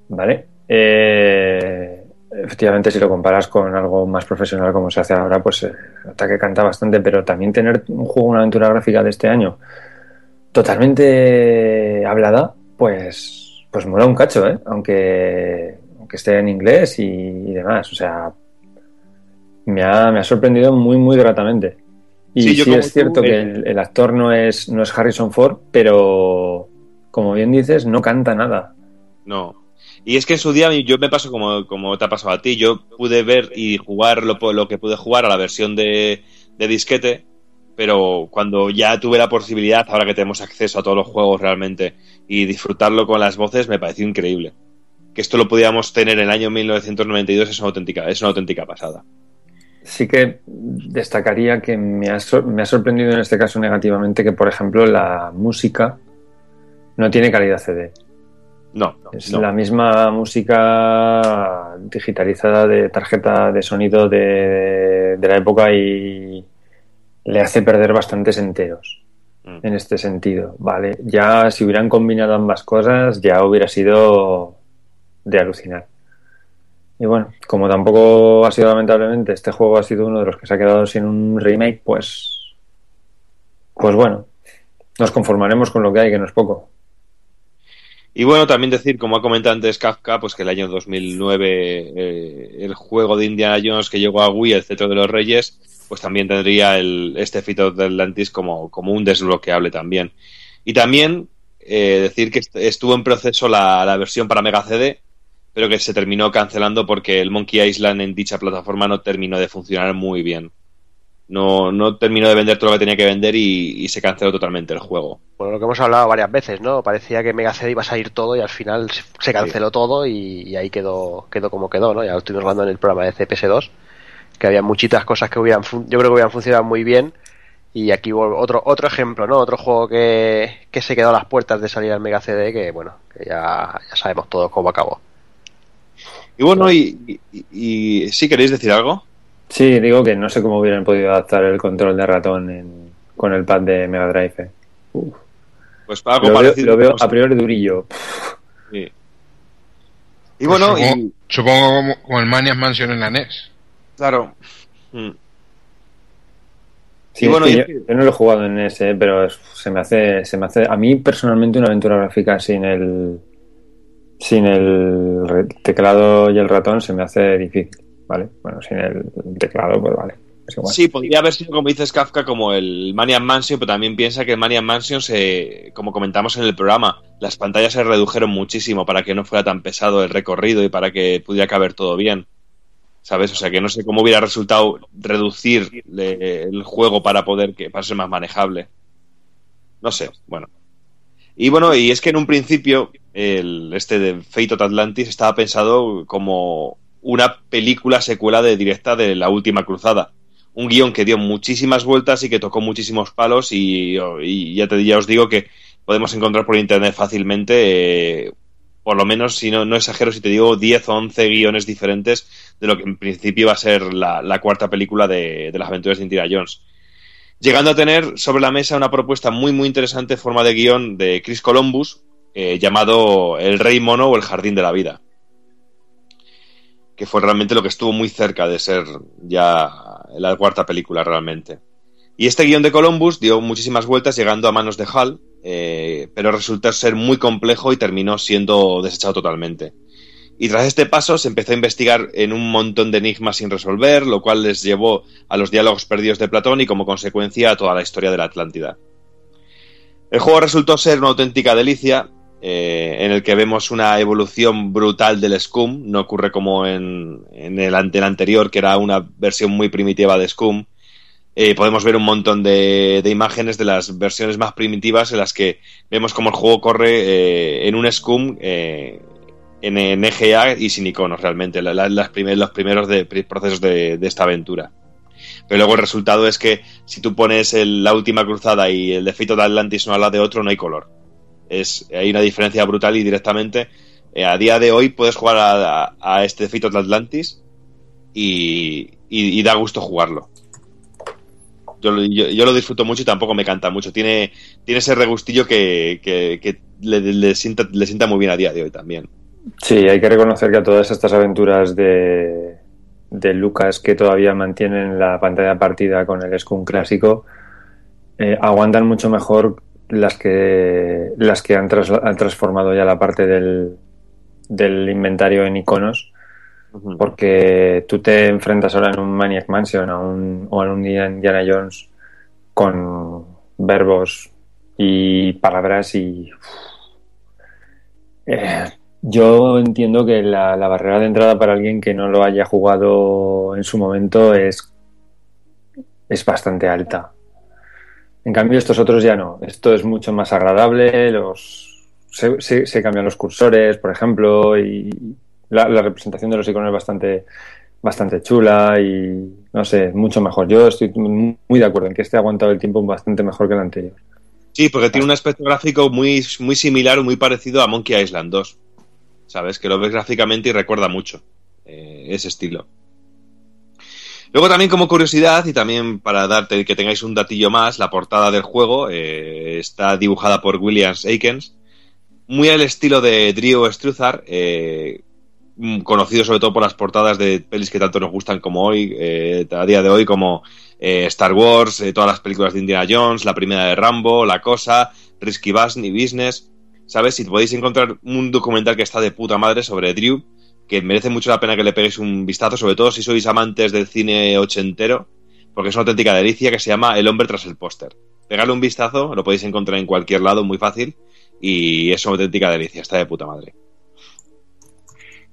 ¿Vale? Eh, efectivamente, si lo comparas con algo más profesional como se hace ahora, pues eh, ataque canta bastante, pero también tener un juego, una aventura gráfica de este año totalmente hablada, pues, pues mola un cacho, ¿eh? Aunque, aunque esté en inglés y, demás. O sea, me ha, me ha, sorprendido muy, muy gratamente. Y sí, es cierto que el, el, actor no es, no es Harrison Ford, pero como bien dices, no canta nada. No, y es que en su día yo me paso como, como te ha pasado a ti. Yo pude ver y jugar lo, lo que pude jugar a la versión de, disquete, pero cuando ya tuve la posibilidad, ahora que tenemos acceso a todos los juegos realmente, y disfrutarlo con las voces, me pareció increíble. Que esto lo pudiéramos tener en el año 1992 es una auténtica, es una auténtica pasada. Sí que destacaría que me ha, me ha sorprendido en este caso negativamente que, por ejemplo, la música no tiene calidad CD. No, es la misma música digitalizada de tarjeta de sonido de, la época y le hace perder bastantes enteros mm. en este sentido, ¿vale? Ya si hubieran combinado ambas cosas ya hubiera sido de alucinar. Y bueno, como tampoco ha sido lamentablemente, este juego ha sido uno de los que se ha quedado sin un remake, pues pues bueno, nos conformaremos con lo que hay, que no es poco. Y bueno, también decir, como ha comentado antes Kafka, pues que el año 2009 eh, el juego de Indiana Jones que llegó a Wii, el Cetro de los Reyes, pues también tendría el, este Fito de Atlantis como, como un desbloqueable también. Y también eh, decir que estuvo en proceso la, la versión para Mega CD, pero que se terminó cancelando porque el Monkey Island en dicha plataforma no terminó de funcionar muy bien no, no terminó de vender todo lo que tenía que vender y, se canceló totalmente el juego. Bueno, lo que hemos hablado varias veces, ¿no? Parecía que Mega CD iba a salir todo y al final se canceló todo y, ahí quedó, quedó como quedó, ¿no? Ya lo estuvimos hablando en el programa de CPS2, que había muchitas cosas que hubieran, yo creo que hubieran funcionado muy bien y aquí otro otro ejemplo, ¿no? Otro juego que, que se quedó a las puertas de salir al Mega CD que, bueno, que ya, ya sabemos todos cómo acabó. Y bueno, y, y, ¿sí queréis decir algo? Sí, digo que no sé cómo hubieran podido adaptar el control de ratón con el pad de Mega Drive. Eh. Pues algo lo parecido. Veo, lo veo a priori durillo. Sí. Y bueno, pues supongo, como, el Maniac Mansion en la NES. Claro. Mm. Sí, bueno, yo, no lo he jugado en NES, eh, pero se me hace, se me hace, a mí personalmente una aventura gráfica sin el, sin el teclado y el ratón se me hace difícil. ¿Vale? Bueno, sin el teclado, pues vale. Sí, podría haber sido, como dices Kafka, como el Maniac Mansion, pero también piensa que el Maniac Mansion, se, como comentamos en el programa, las pantallas se redujeron muchísimo para que no fuera tan pesado el recorrido y para que pudiera caber todo bien. ¿Sabes? O sea, que no sé cómo hubiera resultado reducir el juego para poder que para ser más manejable. No sé, bueno. Y bueno, y es que en un principio, el, este de Fate of Atlantis estaba pensado como una película secuela de directa de La Última Cruzada. Un guion que dio muchísimas vueltas y que tocó muchísimos palos y, ya, te, ya os digo que podemos encontrar por internet fácilmente, eh, por lo menos, si no, no exagero, si te digo 10 o 11 guiones diferentes de lo que en principio va a ser la, cuarta película de, las aventuras de Indiana Jones. llegando a tener sobre la mesa una propuesta muy muy interesante forma de guion de Chris Columbus eh, llamado El Rey Mono o El Jardín de la Vida, que fue realmente lo que estuvo muy cerca de ser ya la cuarta película realmente. Y este guion de Columbus dio muchísimas vueltas llegando a manos de Hall, eh, pero resultó ser muy complejo y terminó siendo desechado totalmente. Y tras este paso se empezó a investigar en un montón de enigmas sin resolver, lo cual les llevó a los diálogos perdidos de Platón y como consecuencia a toda la historia de la Atlántida. El juego resultó ser una auténtica delicia, eh, en el que vemos una evolución brutal del Scum, no ocurre como en, el, anterior, que era una versión muy primitiva de Scum, eh, podemos ver un montón de, imágenes de las versiones más primitivas en las que vemos cómo el juego corre eh, en un scum eh, en, EGA y sin iconos realmente, las los primeros procesos de, esta aventura. Pero luego el resultado es que si tú pones la última cruzada y el defeito de Atlantis uno al lado de otro, no hay color. Es, hay una diferencia brutal y directamente a día de hoy puedes jugar a, este defeito de Atlantis y da gusto jugarlo. Yo, lo disfruto mucho y tampoco me canta mucho. Tiene, tiene ese regustillo que, le, sienta, le sienta muy bien a día de hoy también. Sí, hay que reconocer que a todas estas aventuras de, de Lucas que todavía mantienen la pantalla partida con el Scum clásico, eh, aguantan mucho mejor las que, las que han, han transformado ya la parte del, del inventario en iconos porque tú te enfrentas ahora en un Maniac Mansion o en un Indiana Jones con verbos y palabras y... Eh, yo entiendo que la, barrera de entrada para alguien que no lo haya jugado en su momento es, es bastante alta. En cambio, estos otros ya no. Esto es mucho más agradable, los, se cambian los cursores, por ejemplo, y, la, representación de los iconos es bastante, bastante chula y no sé, mucho mejor. Yo estoy muy de acuerdo en que este ha aguantado el tiempo bastante mejor que el anterior. Sí, porque tiene un aspecto gráfico muy, muy similar o muy parecido a Monkey Island 2. ¿Sabes? Que lo ves gráficamente y recuerda mucho eh, ese estilo. Luego también como curiosidad y también para darte que tengáis un datillo más, la portada del juego eh, está dibujada por Williams Aikens, muy al estilo de Drew Struthar, eh, Mm, conocido sobre todo por las portadas de pelis que tanto nos gustan como hoy, eh, a día de hoy, como eh, Star Wars, eh, todas las películas de Indiana Jones, la primera de Rambo, La Cosa, Risky Business. ¿Sabes? Si podéis encontrar un documental que está de puta madre sobre Drew, que merece mucho la pena que le peguéis un vistazo, sobre todo si sois amantes del cine ochentero, porque es una auténtica delicia que se llama El hombre tras el póster. Pegadle un vistazo, lo podéis encontrar en cualquier lado, muy fácil, y es una auténtica delicia, está de puta madre.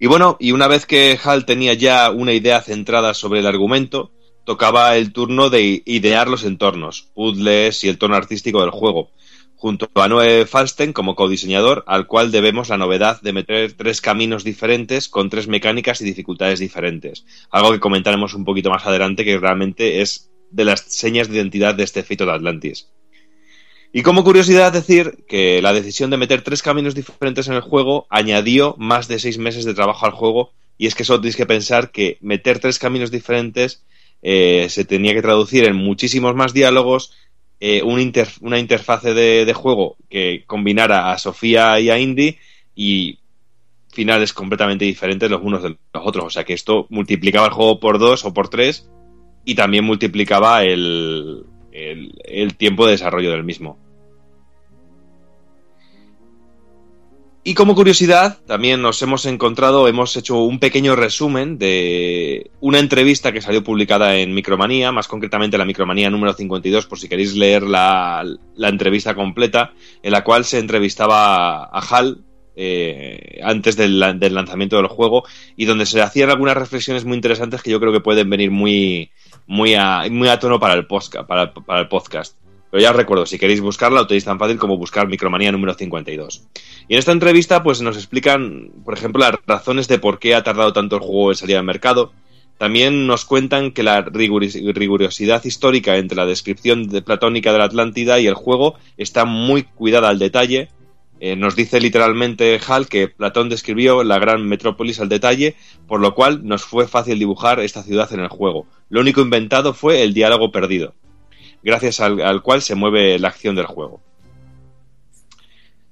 Y bueno, y una vez que Hal tenía ya una idea centrada sobre el argumento, tocaba el turno de idear los entornos, puzzles y el tono artístico del juego, junto a Noé Falsten como codiseñador, al cual debemos la novedad de meter tres caminos diferentes con tres mecánicas y dificultades diferentes. Algo que comentaremos un poquito más adelante, que realmente es de las señas de identidad de este feito de Atlantis. Y como curiosidad decir que la decisión de meter tres caminos diferentes en el juego añadió más de seis meses de trabajo al juego y es que solo tenéis que pensar que meter tres caminos diferentes eh, se tenía que traducir en muchísimos más diálogos, eh, una interfase de, juego que combinara a Sofía y a Indy y finales completamente diferentes los unos de los otros. O sea que esto multiplicaba el juego por dos o por tres y también multiplicaba el, el tiempo de desarrollo del mismo. Y como curiosidad, también nos hemos encontrado, hemos hecho un pequeño resumen de una entrevista que salió publicada en Micromanía, más concretamente la Micromanía número 52, por si queréis leer la, entrevista completa, en la cual se entrevistaba a Hal eh, antes del, lanzamiento del juego y donde se hacían algunas reflexiones muy interesantes que yo creo que pueden venir muy, muy, a, muy a tono para el, para, para el podcast. Pero ya os recuerdo, si queréis buscarla, lo tenéis tan fácil como buscar Micromanía número 52. Y en esta entrevista, pues nos explican, por ejemplo, las razones de por qué ha tardado tanto el juego en salir al mercado. También nos cuentan que la rigurosidad histórica entre la descripción de platónica de la Atlántida y el juego está muy cuidada al detalle. Eh, nos dice literalmente Hal que Platón describió la gran metrópolis al detalle, por lo cual nos fue fácil dibujar esta ciudad en el juego. Lo único inventado fue el diálogo perdido. Gracias al, al cual se mueve la acción del juego.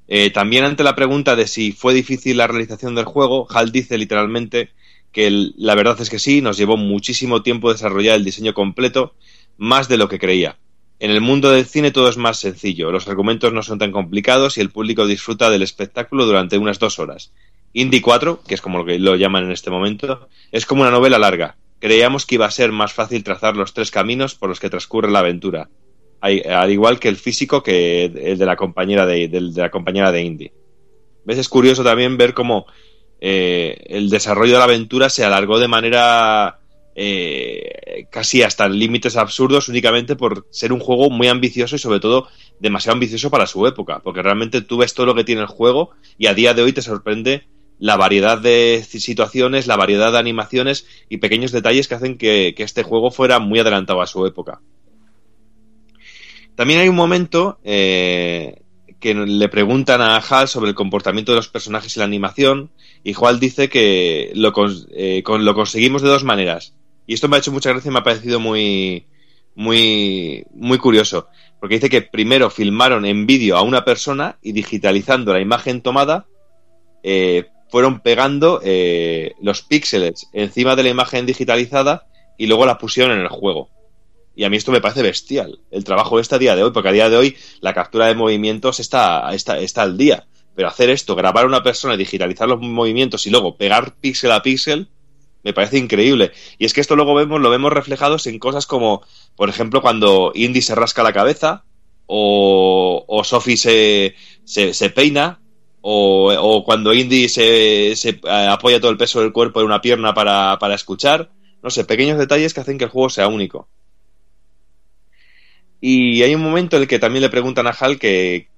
Eh, también ante la pregunta de si fue difícil la realización del juego, Hal dice literalmente que la verdad es que sí, nos llevó muchísimo tiempo desarrollar el diseño completo, más de lo que creía. En el mundo del cine todo es más sencillo, los argumentos no son tan complicados y el público disfruta del espectáculo durante unas dos horas. Indie 4, que es como lo que lo llaman en este momento, es como una novela larga. Creíamos que iba a ser más fácil trazar los tres caminos por los que transcurre la aventura, al igual que el físico que el de la compañera de, de la compañera de Indie. ¿Ves? Es curioso también ver cómo eh, el desarrollo de la aventura se alargó de manera eh, casi hasta límites absurdos únicamente por ser un juego muy ambicioso y sobre todo demasiado ambicioso para su época, porque realmente tú ves todo lo que tiene el juego y a día de hoy te sorprende la variedad de situaciones, la variedad de animaciones y pequeños detalles que hacen que, este juego fuera muy adelantado a su época. También hay un momento eh, que le preguntan a Hal sobre el comportamiento de los personajes y la animación, y Hal dice que lo, eh, lo conseguimos de dos maneras. Y esto me ha hecho mucha gracia y me ha parecido muy, muy, muy curioso. Porque dice que primero filmaron en vídeo a una persona y digitalizando la imagen tomada, eh, fueron pegando eh, los píxeles encima de la imagen digitalizada y luego la pusieron en el juego. Y a mí esto me parece bestial, el trabajo este a día de hoy, porque a día de hoy la captura de movimientos está, está, está al día. Pero hacer esto, grabar a una persona, digitalizar los movimientos y luego pegar píxel a píxel, me parece increíble. Y es que esto luego vemos, lo vemos reflejados en cosas como, por ejemplo, cuando Indy se rasca la cabeza, o, o Sophie se, se, se peina, o, o cuando Indy se, se eh, apoya todo el peso del cuerpo en una pierna para, para escuchar. No sé, pequeños detalles que hacen que el juego sea único. Y hay un momento en el que también le preguntan a Hal que,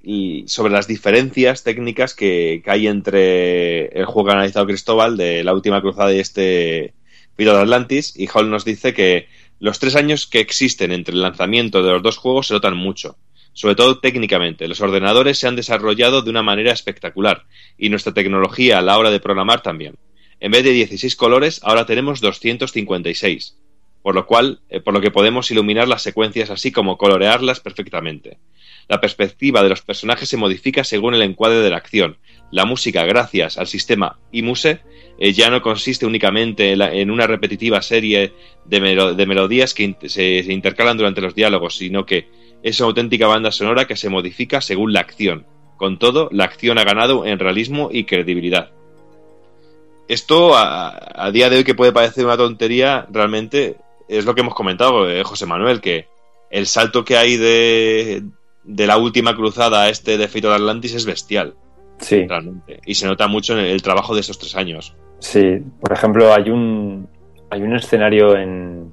sobre las diferencias técnicas que, hay entre el juego que ha analizado Cristóbal de la última cruzada y este Piro de Atlantis. Y Hal nos dice que los tres años que existen entre el lanzamiento de los dos juegos se notan mucho. Sobre todo técnicamente. Los ordenadores se han desarrollado de una manera espectacular. Y nuestra tecnología a la hora de programar también. En vez de 16 colores, ahora tenemos 256 por lo cual, eh, por lo que podemos iluminar las secuencias así como colorearlas perfectamente. La perspectiva de los personajes se modifica según el encuadre de la acción. La música, gracias al sistema IMUSE, eh, ya no consiste únicamente en, una repetitiva serie de, melo- de melodías que se intercalan durante los diálogos, sino que es una auténtica banda sonora que se modifica según la acción. Con todo, la acción ha ganado en realismo y credibilidad. Esto, a, a día de hoy, que puede parecer una tontería, realmente es lo que hemos comentado, eh, José Manuel, que el salto que hay de, de la última cruzada a este de Fate of Atlantis es bestial. Sí. Realmente. Y se nota mucho en el trabajo de estos tres años. Sí, por ejemplo, hay un, hay un escenario en,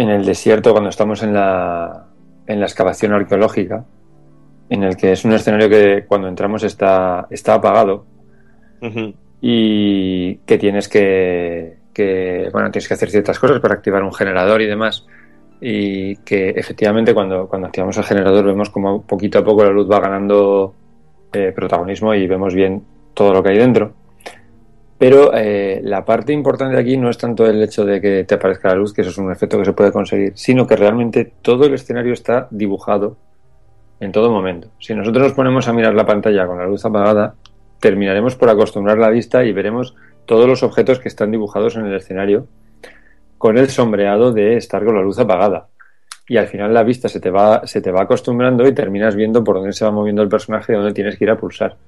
en el desierto cuando estamos en la, en la excavación arqueológica, en el que es un escenario que cuando entramos está, está apagado y que tienes que, que, bueno, tienes que hacer ciertas cosas para activar un generador y demás. Y que efectivamente cuando, cuando activamos el generador vemos como poquito a poco la luz va ganando eh, protagonismo y vemos bien todo lo que hay dentro. Pero eh, la parte importante aquí no es tanto el hecho de que te aparezca la luz, que eso es un efecto que se puede conseguir, sino que realmente todo el escenario está dibujado en todo momento. Si nosotros nos ponemos a mirar la pantalla con la luz apagada, terminaremos por acostumbrar la vista y veremos todos los objetos que están dibujados en el escenario con el sombreado de estar con la luz apagada. Y al final la vista se te va, se te va acostumbrando y terminas viendo por dónde se va moviendo el personaje y dónde tienes que ir a pulsar.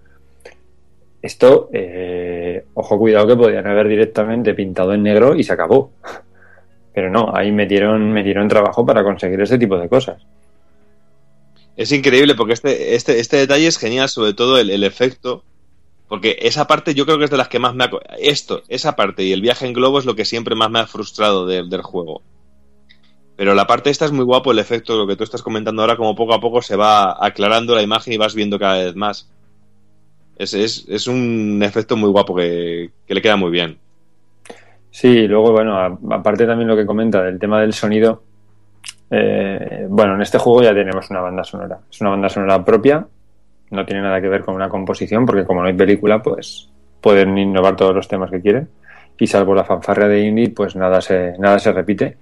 Esto, eh, ojo, cuidado que podían haber directamente pintado en negro y se acabó. Pero no, ahí metieron, metieron trabajo para conseguir ese tipo de cosas. Es increíble porque este, este, este detalle es genial, sobre todo el, el efecto. Porque esa parte yo creo que es de las que más me ha... Esto, esa parte y el viaje en globo es lo que siempre más me ha frustrado de- del juego. Pero la parte esta es muy guapo, el efecto, lo que tú estás comentando ahora, como poco a poco se va aclarando la imagen y vas viendo cada vez más. Es, es, es un efecto muy guapo que, que le queda muy bien. Sí, luego, bueno, a- aparte también lo que comenta del tema del sonido, eh, bueno, en este juego ya tenemos una banda sonora. Es una banda sonora propia, no tiene nada que ver con una composición, porque como no hay película, pues pueden innovar todos los temas que quieren. Y salvo la fanfarria de indie, pues nada se, nada se repite.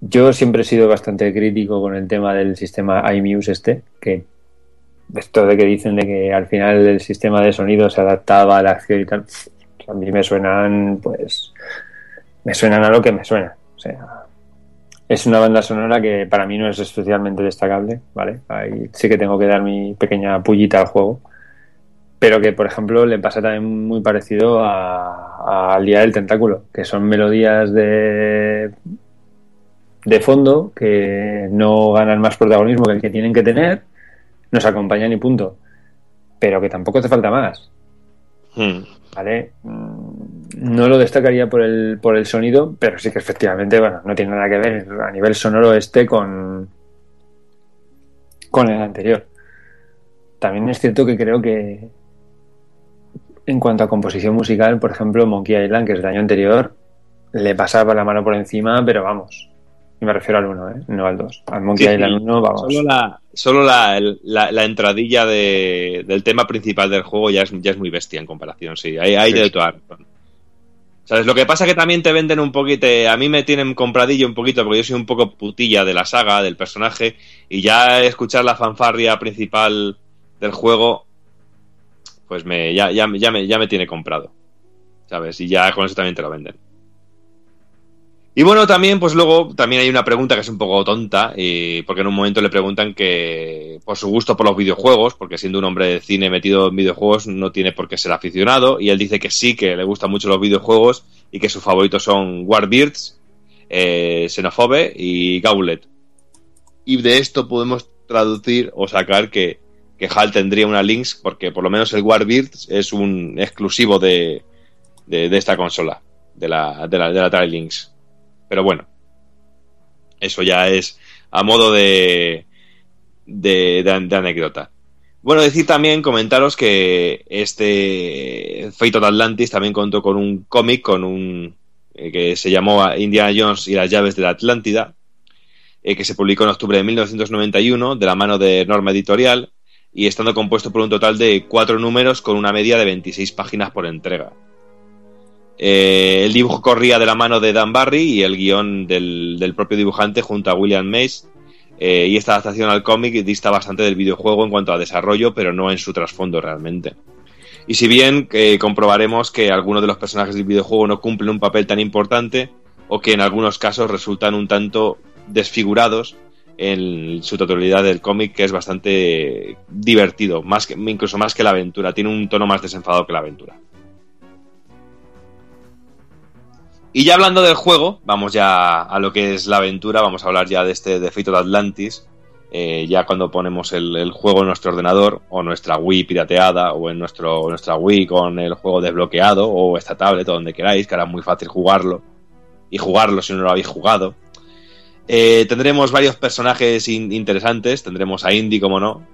yo siempre he sido bastante crítico con el tema del sistema iMuse este, que esto de que dicen de que al final el sistema de sonido se adaptaba a la acción y tal, a mí me suenan, pues, me suenan a lo que me suena. O sea, es una banda sonora que para mí no es especialmente destacable, ¿vale? Ahí sí que tengo que dar mi pequeña pullita al juego. Pero que, por ejemplo, le pasa también muy parecido a- al Día del Tentáculo, que son melodías de, de fondo que no ganan más protagonismo que el que tienen que tener, nos acompañan y punto. Pero que tampoco hace falta más. Hmm. ¿vale? Mm, No lo destacaría por el, por el sonido, pero sí que efectivamente, bueno, no tiene nada que ver a nivel sonoro este con, con el anterior. También es cierto que creo que en cuanto a composición musical, por ejemplo, Monkey Island, que es del año anterior, le pasaba la mano por encima, pero vamos. Y me refiero al 1, ¿eh? no al 2. Al Monkey Sí, Island sí. 1, vamos. Solo la, solo la, la- la entradilla de- del tema principal del juego ya es, ya es muy bestia en comparación, sí. Hay, hay de toda. ¿Sabes? Lo que pasa es que también te venden un poquito. A mí me tienen compradillo un poquito porque yo soy un poco putilla de la saga, del personaje. Y ya escuchar la fanfarria principal del juego, pues me, ya, ya, ya me, ya me tiene comprado. ¿Sabes? Y ya con eso también te lo venden. Y bueno, también, pues luego, también hay una pregunta que es un poco tonta, y porque en un momento le preguntan que por su gusto por los videojuegos, porque siendo un hombre de cine metido en videojuegos no tiene por qué ser aficionado, y él dice que sí, que le gustan mucho los videojuegos y que sus favoritos son Warbirds, eh, Xenophobe y Gauntlet. Y de esto podemos traducir o sacar que, que HAL tendría una Lynx, porque por lo menos el Warbirds es un exclusivo de, de, esta consola, de la, de la, de la Lynx. Pero bueno, eso ya es a modo de, de, de- anécdota. Bueno, decir también, comentaros que este Fate of Atlantis también contó con un cómic, con un eh, que se llamó Indiana Jones y las llaves de la Atlántida, eh, que se publicó en octubre de 1991 de la mano de Norma Editorial y estando compuesto por un total de cuatro números con una media de 26 páginas por entrega. Eh, el dibujo corría de la mano de Dan Barry y el guion del, propio dibujante junto a William Mace. eh, y esta adaptación al cómic dista bastante del videojuego en cuanto a desarrollo, pero no en su trasfondo realmente. Y si bien eh, comprobaremos que algunos de los personajes del videojuego no cumplen un papel tan importante, o que en algunos casos resultan un tanto desfigurados en su totalidad del cómic, que es bastante divertido, más que, incluso más que la aventura, tiene un tono más desenfadado que la aventura. Y ya hablando del juego, vamos ya a lo que es la aventura, vamos a hablar ya de este de of Atlantis, eh, ya cuando ponemos el, juego en nuestro ordenador, o nuestra Wii pirateada, o en nuestro, nuestra Wii con el juego desbloqueado, o esta tablet, o donde queráis, que ahora es muy fácil jugarlo, y jugarlo si no lo habéis jugado. Eh, tendremos varios personajes in- interesantes, tendremos a Indy, como no,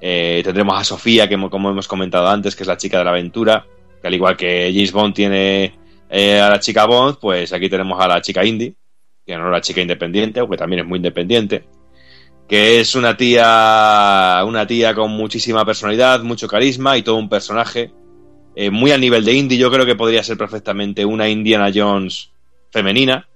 eh, tendremos a Sofía, que mo- como hemos comentado antes, que es la chica de la aventura, que al igual que James Bond tiene eh, a la chica Bond, pues aquí tenemos a la chica Indy, que no es la chica independiente, aunque también es muy independiente, que es una tía, una tía con muchísima personalidad, mucho carisma y todo un personaje eh, muy a nivel de Indy. Yo creo que podría ser perfectamente una Indiana Jones femenina.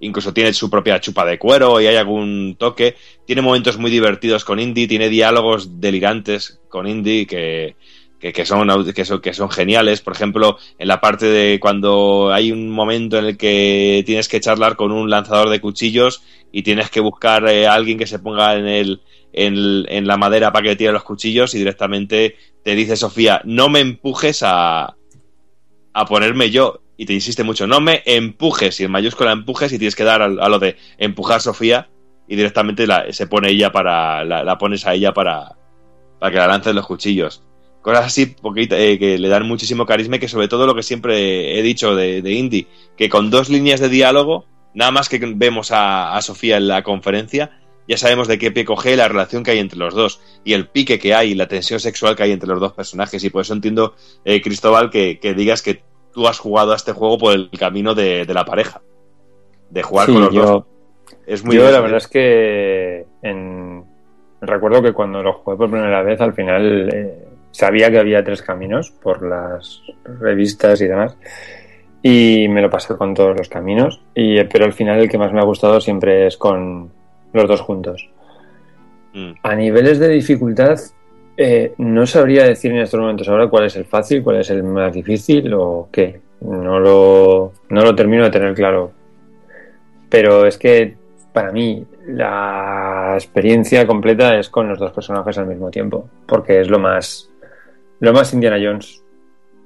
Incluso tiene su propia chupa de cuero y hay algún toque. Tiene momentos muy divertidos con Indy, tiene diálogos delirantes con Indy que, que, son, que, son, que son geniales. Por ejemplo, en la parte de cuando hay un momento en el que tienes que charlar con un lanzador de cuchillos y tienes que buscar eh, a alguien que se ponga en, el, en, la madera para que tire los cuchillos y directamente te dice Sofía, no me empujes a, a ponerme yo. Y te insiste mucho, no me empujes, y en mayúscula empujes y tienes que dar a, a lo de empujar Sofía y directamente la- se pone ella para, la, la pones a ella para, para que la lances los cuchillos. Cosas así poquita- eh, que le dan muchísimo carisma y que sobre todo lo que siempre he dicho de, de Indy, que con dos líneas de diálogo, nada más que vemos a, a Sofía en la conferencia, ya sabemos de qué pie coge la relación que hay entre los dos y el pique que hay y la tensión sexual que hay entre los dos personajes. Y por eso entiendo, eh, Cristóbal, que, que digas que tú has jugado a este juego por el camino de, de la pareja, de jugar Sí, con los yo- dos. Es muy Yo la verdad es que en- recuerdo que cuando lo jugué por primera vez al final eh, sabía que había tres caminos por las revistas y demás y me lo pasé con todos los caminos. Y, pero al final el que más me ha gustado siempre es con los dos juntos. Mm. A niveles de dificultad, eh, no sabría decir en estos momentos ahora cuál es el fácil, cuál es el más difícil o qué. No lo, no lo termino de tener claro. Pero es que para mí la experiencia completa es con los dos personajes al mismo tiempo, porque es lo más lo más Indiana Jones.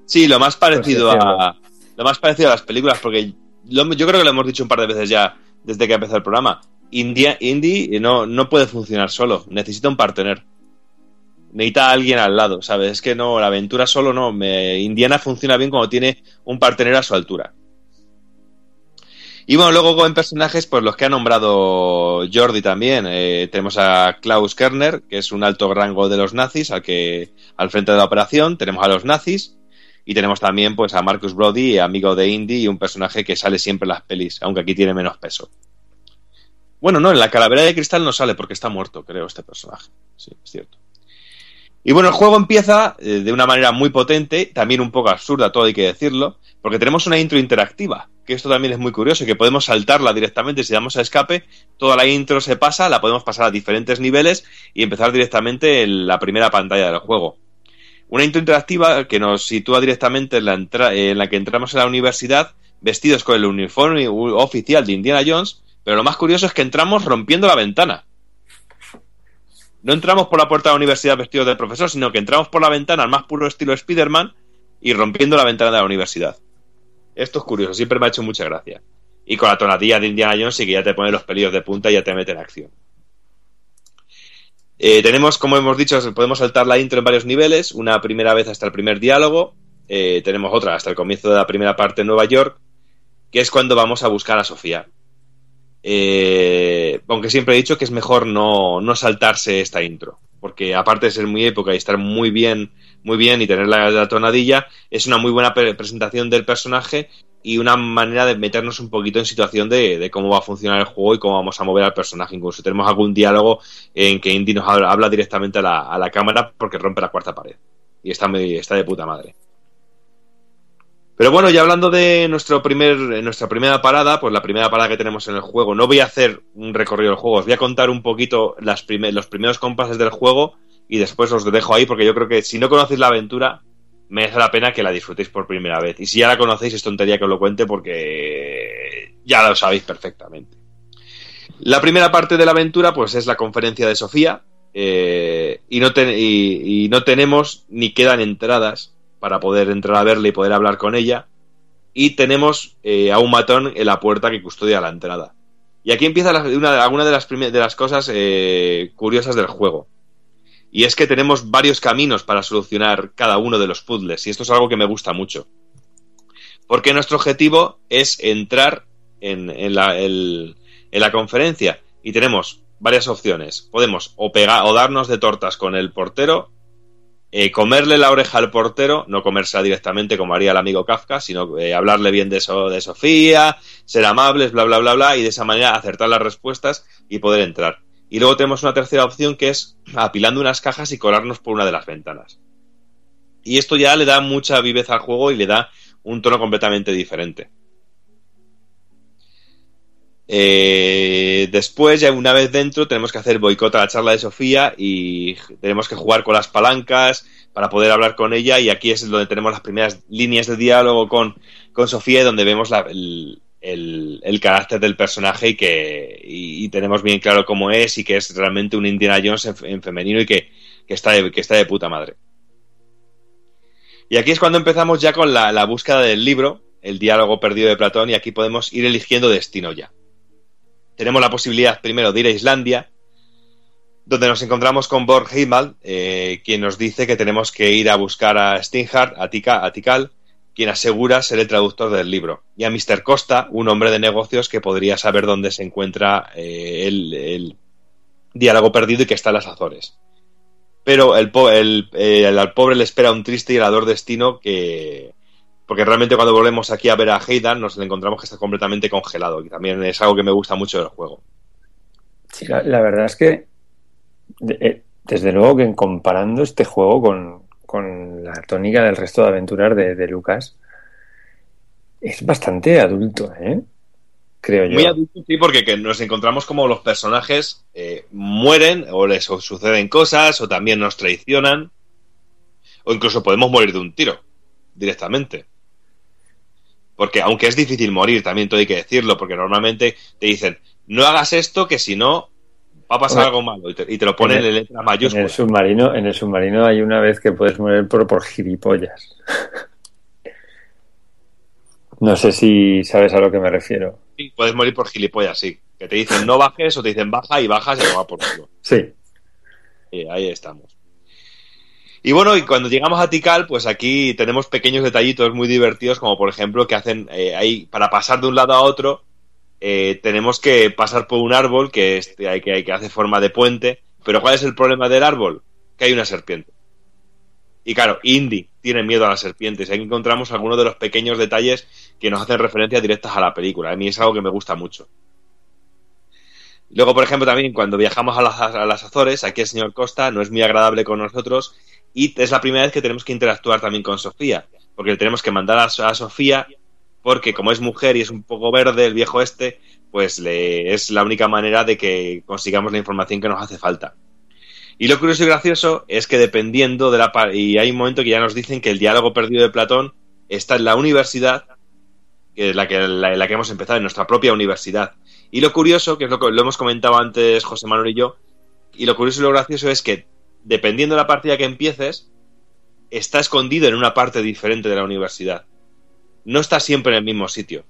Sí, lo más parecido así decirlo. a lo más parecido a las películas, porque lo- yo creo que lo hemos dicho un par de veces ya desde que empezó el programa. India, Indy no, no puede funcionar solo, necesita un partener. Necesita a alguien al lado, ¿sabes? Es que no, la aventura solo no. Me, Indiana funciona bien cuando tiene un partener a su altura. Y bueno, luego en personajes, pues los que ha nombrado Jordi también. eh, tenemos a Klaus Kerner, que es un alto rango de los nazis, al que al frente de la operación. Tenemos a los nazis. Y tenemos también pues a Marcus Brody, amigo de Indy, y un personaje que sale siempre en las pelis, aunque aquí tiene menos peso. Bueno, no, en la calavera de cristal no sale porque está muerto, creo, este personaje. Sí, es cierto. Y bueno, el juego empieza eh, de una manera muy potente, también un poco absurda, todo hay que decirlo, porque tenemos una intro interactiva, que esto también es muy curioso, que podemos saltarla directamente si damos a escape, toda la intro se pasa, la podemos pasar a diferentes niveles y empezar directamente en la primera pantalla del juego. Una intro interactiva que nos sitúa directamente en la, en la que entramos en la universidad vestidos con el uniforme oficial de Indiana Jones, pero lo más curioso es que entramos rompiendo la ventana. No entramos por la puerta de la universidad vestidos de profesor, sino que entramos por la ventana al más puro estilo Spider-Man y rompiendo la ventana de la universidad. Esto es curioso, siempre me ha hecho mucha gracia. Y con la tonadilla de Indiana Jones sí que ya te pone los pelillos de punta y ya te mete en acción. Eh, tenemos, como hemos dicho, podemos saltar la intro en varios niveles. Una primera vez hasta el primer diálogo. Eh, tenemos otra hasta el comienzo de la primera parte en Nueva York, que es cuando vamos a buscar a Sofía. Eh, aunque siempre he dicho que es mejor no, no saltarse esta intro, porque aparte de ser muy época y estar muy bien, muy bien y tener la, la tonadilla, es una muy buena pre- presentación del personaje y una manera de meternos un poquito en situación de, de cómo va a funcionar el juego y cómo vamos a mover al personaje. Incluso tenemos algún diálogo en que Indy nos habla, habla directamente a la, a la cámara porque rompe la cuarta pared. Y está, muy, está de puta madre. Pero bueno, ya hablando de nuestro primer, eh, nuestra primera parada, pues la primera parada que tenemos en el juego, no voy a hacer un recorrido del juego, os voy a contar un poquito los primeros compases del juego y después os dejo ahí porque yo creo que si no conocéis la aventura, merece la pena que la disfrutéis por primera vez. Y si ya la conocéis, es tontería que os lo cuente porque ya lo sabéis perfectamente. La primera parte de la aventura, pues es la conferencia de Sofía. eh, y, no y no tenemos ni quedan entradas para poder entrar a verla y poder hablar con ella. Y tenemos eh, a un matón en la puerta que custodia la entrada. Y aquí empieza la- una, de las, de las cosas eh, curiosas del juego. Y es que tenemos varios caminos para solucionar cada uno de los puzzles. Y esto es algo que me gusta mucho. Porque nuestro objetivo es entrar en, en la, en la conferencia. Y tenemos varias opciones. Podemos o o darnos de tortas con el portero, eh, comerle la oreja al portero, no comérsela directamente como haría el amigo Kafka, sino eh, hablarle bien de eso de Sofía, ser amables, bla bla bla bla, y de esa manera acertar las respuestas y poder entrar. Y luego tenemos una tercera opción que es apilando unas cajas y colarnos por una de las ventanas. Y esto ya le da mucha viveza al juego y le da un tono completamente diferente. Eh, después, ya una vez dentro, tenemos que hacer boicot a la charla de Sofía y tenemos que jugar con las palancas para poder hablar con ella. Y aquí es donde tenemos las primeras líneas de diálogo con, con Sofía, y donde vemos el, carácter del personaje y que y tenemos bien claro cómo es y que es realmente un Indiana Jones en, en femenino y que, que está de, que está de puta madre. Y aquí es cuando empezamos ya con la, la búsqueda del libro, el diálogo perdido de Platón, y aquí podemos ir eligiendo destino ya. Tenemos la posibilidad primero de ir a Islandia, donde nos encontramos con Borg Heimdall, eh, quien nos dice que tenemos que ir a buscar a Stinghart, a, Tika- a Tikal, quien asegura ser el traductor del libro, y a Mr. Costa, un hombre de negocios que podría saber dónde se encuentra eh, el, diálogo perdido y que está en las Azores. Pero el- eh, al pobre le espera un triste y helador destino que, porque realmente cuando volvemos aquí a ver a Heidan nos encontramos que está completamente congelado y también es algo que me gusta mucho del juego. Sí, la, la verdad es que, de- eh, desde luego que comparando este juego con, con la tónica del resto de aventuras de, de Lucas, es bastante adulto, ¿eh? Creo yo. Muy adulto, sí, porque que nos encontramos como los personajes eh, mueren o les suceden cosas o también nos traicionan o incluso podemos morir de un tiro directamente. Porque aunque es difícil morir, también todo hay que decirlo, porque normalmente te dicen, no hagas esto que si no va a pasar algo malo y te, y te lo ponen en, el, En mayúsculas. el submarino, en el submarino hay una vez que puedes morir por, por gilipollas. [LAUGHS] No sé si sabes a lo que me refiero. Sí, puedes morir por gilipollas, sí. Que te dicen no bajes o te dicen baja y bajas y no va por culo. Sí. Y ahí estamos. Y bueno, y cuando llegamos a Tikal, pues aquí tenemos pequeños detallitos muy divertidos, como por ejemplo que hacen eh, ahí, para pasar de un lado a otro, eh, tenemos que pasar por un árbol que, es, que, que hace forma de puente. Pero ¿cuál es el problema del árbol? Que hay una serpiente. Y claro, Indy tiene miedo a las serpientes. Ahí encontramos algunos de los pequeños detalles que nos hacen referencias directas a la película. A mí es algo que me gusta mucho. Luego, por ejemplo, también cuando viajamos a las, a las Azores, aquí el señor Costa no es muy agradable con nosotros y es la primera vez que tenemos que interactuar también con Sofía, porque le tenemos que mandar a, Sofía porque como es mujer y es un poco verde el viejo este, pues le, es la única manera de que consigamos la información que nos hace falta. Y lo curioso y gracioso es que dependiendo de la... Y hay un momento que ya nos dicen que el diálogo perdido de Platón está en la universidad, que es la que, la que hemos empezado, en nuestra propia universidad. Y lo curioso, que es lo que lo hemos comentado antes José Manuel y yo, y lo curioso y lo gracioso es que dependiendo de la partida que empieces, está escondido en una parte diferente de la universidad. No está siempre en el mismo sitio.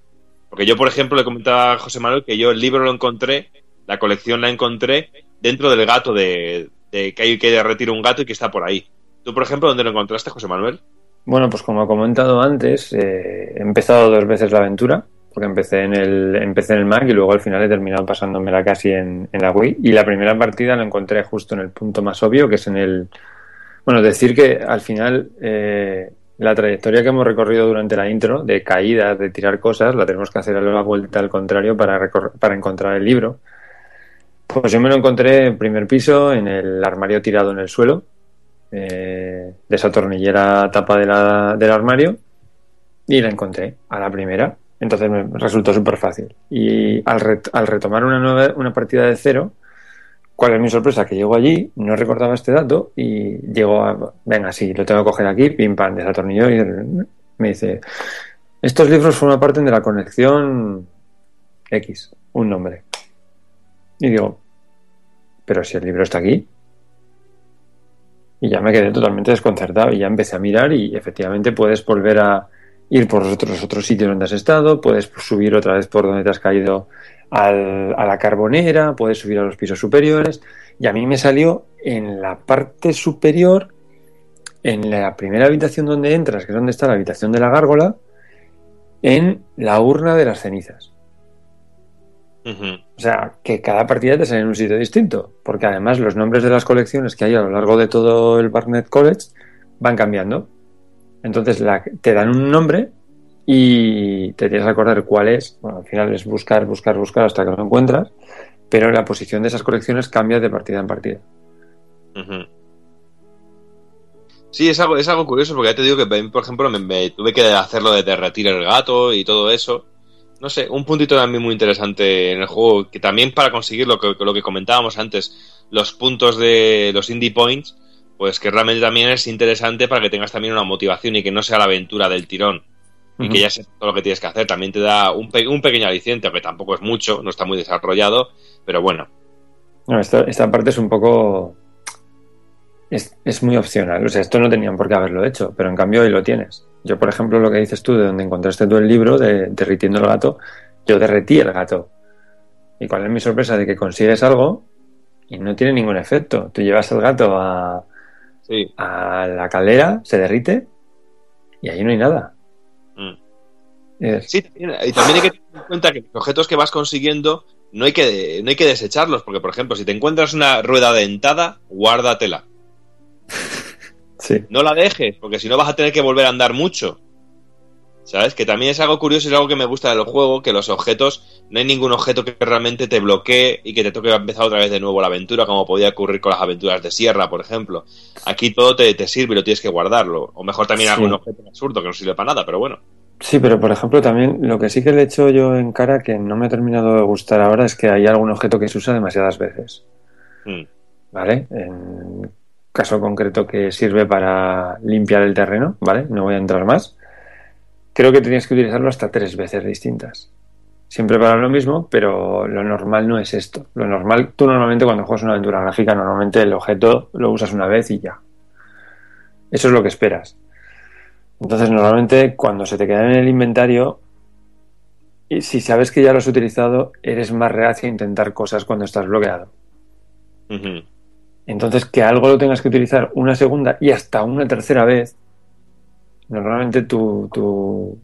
Porque yo, por ejemplo, le comentaba a José Manuel que yo el libro lo encontré, la colección la encontré dentro del gato de, que hay que retirar un gato y que está por ahí. ¿Tú, por ejemplo, dónde lo encontraste, José Manuel? Bueno, pues como he comentado antes, eh, he empezado dos veces la aventura, porque empecé en el, empecé en el Mac y luego al final he terminado pasándomela casi en, en la Wii. Y la primera partida la encontré justo en el punto más obvio, que es en el... Bueno, decir que al final eh, la trayectoria que hemos recorrido durante la intro, de caídas, de tirar cosas, la tenemos que hacer a la vuelta al contrario para, para encontrar el libro. Pues yo me lo encontré en primer piso, en el armario tirado en el suelo, eh, de esa tornillera tapa de del armario, y la encontré a la primera. Entonces me resultó súper fácil. Y al, ret al retomar una, nueva, una partida de cero, ¿cuál es mi sorpresa? Que llego allí, no recordaba este dato, y llego a, venga, sí, lo tengo que coger aquí, pim pam, desatornilló, y me dice, estos libros forman parte de la conexión X, un nombre. Y digo, pero si el libro está aquí. Y ya me quedé totalmente desconcertado y ya empecé a mirar y efectivamente puedes volver a ir por los otros, otros sitios donde has estado, puedes subir otra vez por donde te has caído al, a la carbonera, puedes subir a los pisos superiores y a mí me salió en la parte superior, en la primera habitación donde entras, que es donde está la habitación de la gárgola, en la urna de las cenizas. Uh -huh. O sea, que cada partida te sale en un sitio distinto, porque además los nombres de las colecciones que hay a lo largo de todo el Barnett College van cambiando. Entonces te dan un nombre y te tienes que acordar cuál es. Bueno, al final es buscar, buscar, buscar hasta que lo encuentras, pero la posición de esas colecciones cambia de partida en partida. Sí, es algo, es algo curioso porque ya te digo que, por ejemplo, me tuve que hacerlo de derretir el gato y todo eso no sé, un puntito también muy interesante en el juego, que también para conseguir lo que, lo que comentábamos antes, los puntos de los indie points, pues que realmente también es interesante para que tengas también una motivación y que no sea la aventura del tirón. Uh -huh. Y que ya sepas todo lo que tienes que hacer. También te da un, pe un pequeño aliciente, aunque tampoco es mucho, no está muy desarrollado, pero bueno. No, esto, esta parte es un poco. Es, es muy opcional. O sea, esto no tenían por qué haberlo hecho, pero en cambio hoy lo tienes. Yo, por ejemplo, lo que dices tú de donde encontraste tú el libro de derritiendo el gato, yo derretí el gato. ¿Y cuál es mi sorpresa? De que consigues algo y no tiene ningún efecto. Tú llevas el gato a, sí. a la caldera, se derrite y ahí no hay nada. Mm. Es... Sí, y también hay que tener en cuenta que los objetos que vas consiguiendo no hay que, no hay que desecharlos, porque, por ejemplo, si te encuentras una rueda dentada, guárdatela. [LAUGHS] Sí. No la dejes, porque si no vas a tener que volver a andar mucho. ¿Sabes? Que también es algo curioso y es algo que me gusta del juego, que los objetos, no hay ningún objeto que realmente te bloquee y que te toque empezar otra vez de nuevo la aventura, como podía ocurrir con las aventuras de Sierra, por ejemplo. Aquí todo te, te sirve y lo tienes que guardarlo. O mejor también sí. algún objeto absurdo que no sirve para nada, pero bueno. Sí, pero por ejemplo también lo que sí que le he hecho yo en cara que no me ha terminado de gustar ahora es que hay algún objeto que se usa demasiadas veces. Mm. ¿Vale? En caso concreto que sirve para limpiar el terreno, ¿vale? No voy a entrar más. Creo que tenías que utilizarlo hasta tres veces distintas. Siempre para lo mismo, pero lo normal no es esto. Lo normal, tú normalmente cuando juegas una aventura gráfica, normalmente el objeto lo usas una vez y ya. Eso es lo que esperas. Entonces, normalmente cuando se te queda en el inventario, y si sabes que ya lo has utilizado, eres más reacio a intentar cosas cuando estás bloqueado. Entonces, que algo lo tengas que utilizar una segunda y hasta una tercera vez, normalmente tu, tu-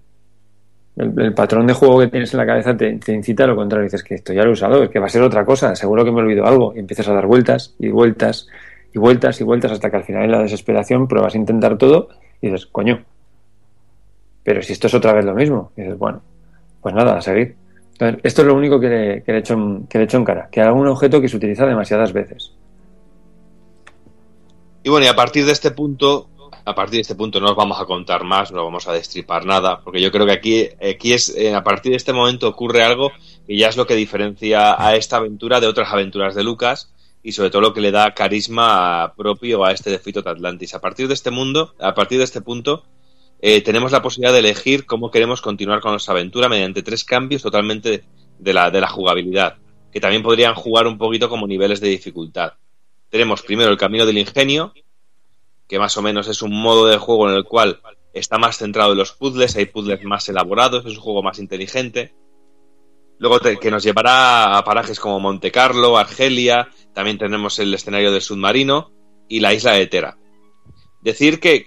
el, patrón de juego que tienes en la cabeza te, incita a lo contrario. Dices que esto ya lo he usado, es que va a ser otra cosa, seguro que me olvido algo. Y empiezas a dar vueltas y vueltas y vueltas y vueltas hasta que al final en la desesperación pruebas a intentar todo y dices, coño, pero si esto es otra vez lo mismo. Y dices, bueno, pues nada, a seguir. Entonces, esto es lo único que le, que le he hecho en, que le en cara, que haga un objeto que se utiliza demasiadas veces. Y bueno, y a partir de este punto, a partir de este punto no os vamos a contar más, no vamos a destripar nada, porque yo creo que aquí, aquí es, eh, a partir de este momento ocurre algo que ya es lo que diferencia a esta aventura de otras aventuras de Lucas y sobre todo lo que le da carisma propio a este de Fleet of Atlantis. A partir de este mundo, a partir de este punto, eh, tenemos la posibilidad de elegir cómo queremos continuar con nuestra aventura mediante tres cambios totalmente de la, de la jugabilidad, que también podrían jugar un poquito como niveles de dificultad. Tenemos primero el camino del ingenio, que más o menos es un modo de juego en el cual está más centrado en los puzzles, hay puzzles más elaborados, es un juego más inteligente. Luego te- que nos llevará a parajes como Monte Carlo, Argelia, también tenemos el escenario del submarino y la isla de Tera. Decir que,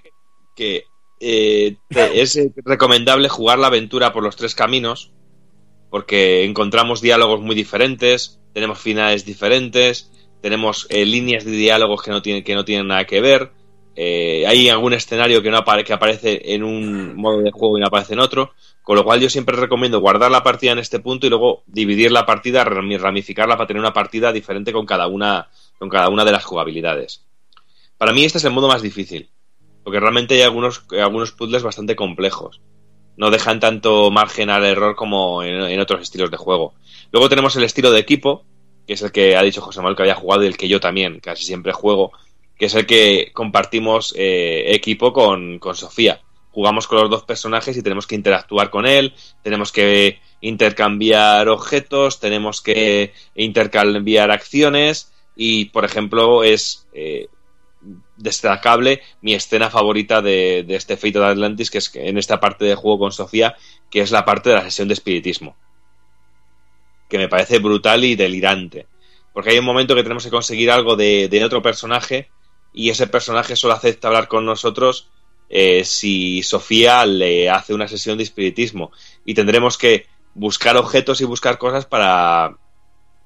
que eh, te- [LAUGHS] es recomendable jugar la aventura por los tres caminos, porque encontramos diálogos muy diferentes, tenemos finales diferentes, tenemos eh, líneas de diálogos que no tienen, que no tienen nada que ver, eh, hay algún escenario que no que aparece en un modo de juego y no aparece en otro, con lo cual yo siempre recomiendo guardar la partida en este punto y luego dividir la partida, rami- ramificarla para tener una partida diferente con cada una, con cada una de las jugabilidades. Para mí este es el modo más difícil, porque realmente hay algunos, algunos puzzles bastante complejos. No dejan tanto margen al error como en, en otros estilos de juego. Luego tenemos el estilo de equipo, que es el que ha dicho José Manuel que había jugado y el que yo también casi siempre juego, que es el que compartimos eh, equipo con, con Sofía. Jugamos con los dos personajes y tenemos que interactuar con él, tenemos que intercambiar objetos, tenemos que intercambiar acciones y, por ejemplo, es eh, destacable mi escena favorita de, de este Fate of Atlantis, que es en esta parte de juego con Sofía, que es la parte de la sesión de espiritismo. Que me parece brutal y delirante. Porque hay un momento que tenemos que conseguir algo de, de otro personaje y ese personaje solo acepta hablar con nosotros eh, si Sofía le hace una sesión de espiritismo. Y tendremos que buscar objetos y buscar cosas para,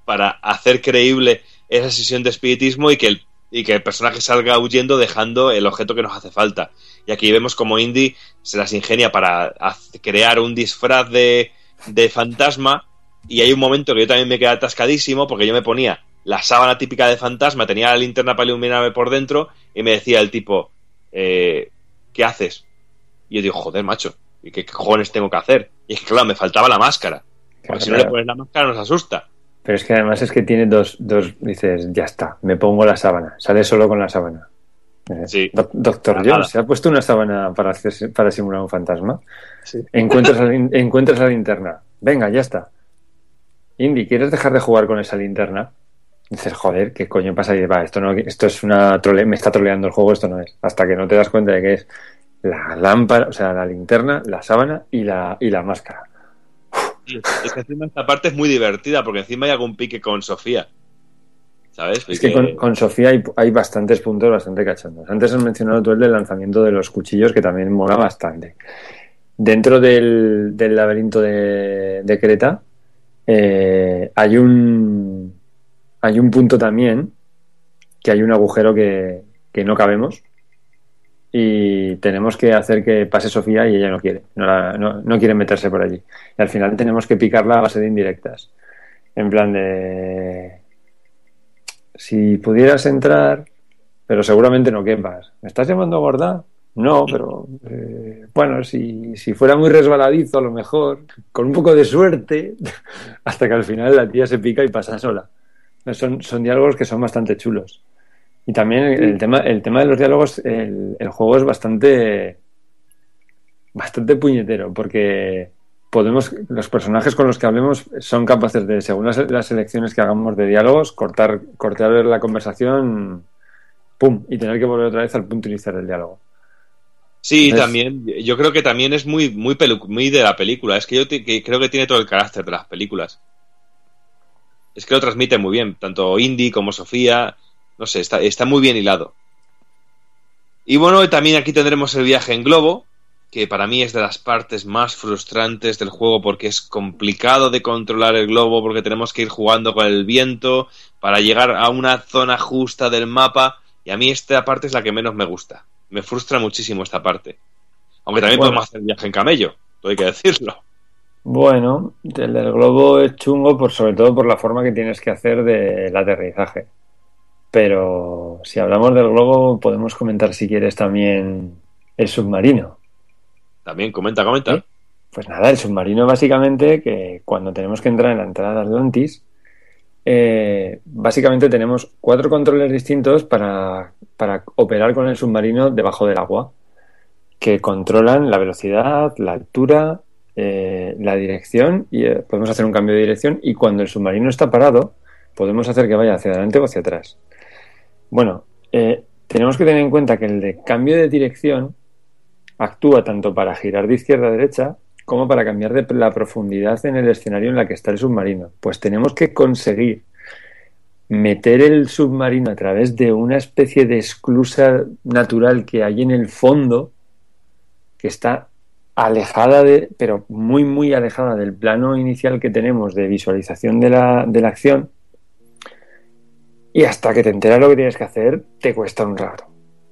para hacer creíble esa sesión de espiritismo y que el y que el personaje salga huyendo dejando el objeto que nos hace falta. Y aquí vemos como Indy se las ingenia para crear un disfraz de, de fantasma y hay un momento que yo también me quedé atascadísimo porque yo me ponía la sábana típica de fantasma, tenía la linterna para iluminarme por dentro y me decía el tipo, eh, ¿qué haces? Y yo digo, joder, macho, ¿y qué, qué cojones tengo que hacer? Y es que, claro, me faltaba la máscara. Porque si no le pones la máscara nos asusta. Pero es que además es que tiene dos, dos, dices, ya está, me pongo la sábana, sale solo con la sábana. Eh, Doc- Doctor Nada. Jones, ¿se ha puesto una sábana para, hacer- para simular un fantasma? Encuentras, la, [LAUGHS] encuentras la linterna, venga, ya está. Indy, ¿quieres dejar de jugar con esa linterna? Dices, joder, ¿qué coño pasa? Y dices, va, esto, no, esto es una trole, me está troleando el juego, esto no es. Hasta que no te das cuenta de que es la lámpara, o sea, la linterna, la sábana y la, y la máscara. Es que encima esta parte es muy divertida porque encima hay algún pique con Sofía. ¿Sabes? Es que con, con Sofía hay, hay bastantes puntos bastante cachondos. Antes has mencionado tú el del lanzamiento de los cuchillos, que también mola bastante. Dentro del, del laberinto de, de Creta eh, hay un hay un punto también que hay un agujero que, que no cabemos y tenemos que hacer que pase Sofía y ella no quiere, no, la- no- no quiere meterse por allí. Y al final tenemos que picarla a base de indirectas. En plan de si pudieras entrar, pero seguramente no quepas. ¿Me estás llamando gorda? No, pero eh, bueno, si, si fuera muy resbaladizo, a lo mejor, con un poco de suerte, [LAUGHS] hasta que al final la tía se pica y pasa sola. Son, son diálogos que son bastante chulos. Y también el tema, el tema de los diálogos, el, el juego es bastante bastante puñetero, porque podemos, los personajes con los que hablemos son capaces de, según las, las elecciones que hagamos de diálogos, cortar, cortar la conversación, pum, y tener que volver otra vez al punto inicial del diálogo. Sí, Entonces- también, yo creo que también es muy, muy, pelu- muy de la película. Es que yo que creo que tiene todo el carácter de las películas. Es que lo transmite muy bien, tanto Indy como Sofía. No sé, está, está muy bien hilado. Y bueno, también aquí tendremos el viaje en globo, que para mí es de las partes más frustrantes del juego porque es complicado de controlar el globo, porque tenemos que ir jugando con el viento para llegar a una zona justa del mapa. Y a mí esta parte es la que menos me gusta. Me frustra muchísimo esta parte. Aunque también Bueno. podemos hacer viaje en camello, todo hay que decirlo. Bueno, el del globo es chungo por sobre todo por la forma que tienes que hacer del aterrizaje. Pero si hablamos del globo, podemos comentar si quieres también el submarino. También comenta, comenta. Pues nada, el submarino básicamente que cuando tenemos que entrar en la entrada de Atlantis, eh, básicamente tenemos cuatro controles distintos para, para operar con el submarino debajo del agua, que controlan la velocidad, la altura, eh, la dirección, y eh, podemos hacer un cambio de dirección y cuando el submarino está parado, podemos hacer que vaya hacia adelante o hacia atrás. Bueno, eh, tenemos que tener en cuenta que el de cambio de dirección actúa tanto para girar de izquierda a derecha como para cambiar de la profundidad en el escenario en la que está el submarino. Pues tenemos que conseguir meter el submarino a través de una especie de esclusa natural que hay en el fondo, que está alejada de, pero muy, muy alejada del plano inicial que tenemos de visualización de la, de la acción. Y hasta que te enteras lo que tienes que hacer, te cuesta un rato.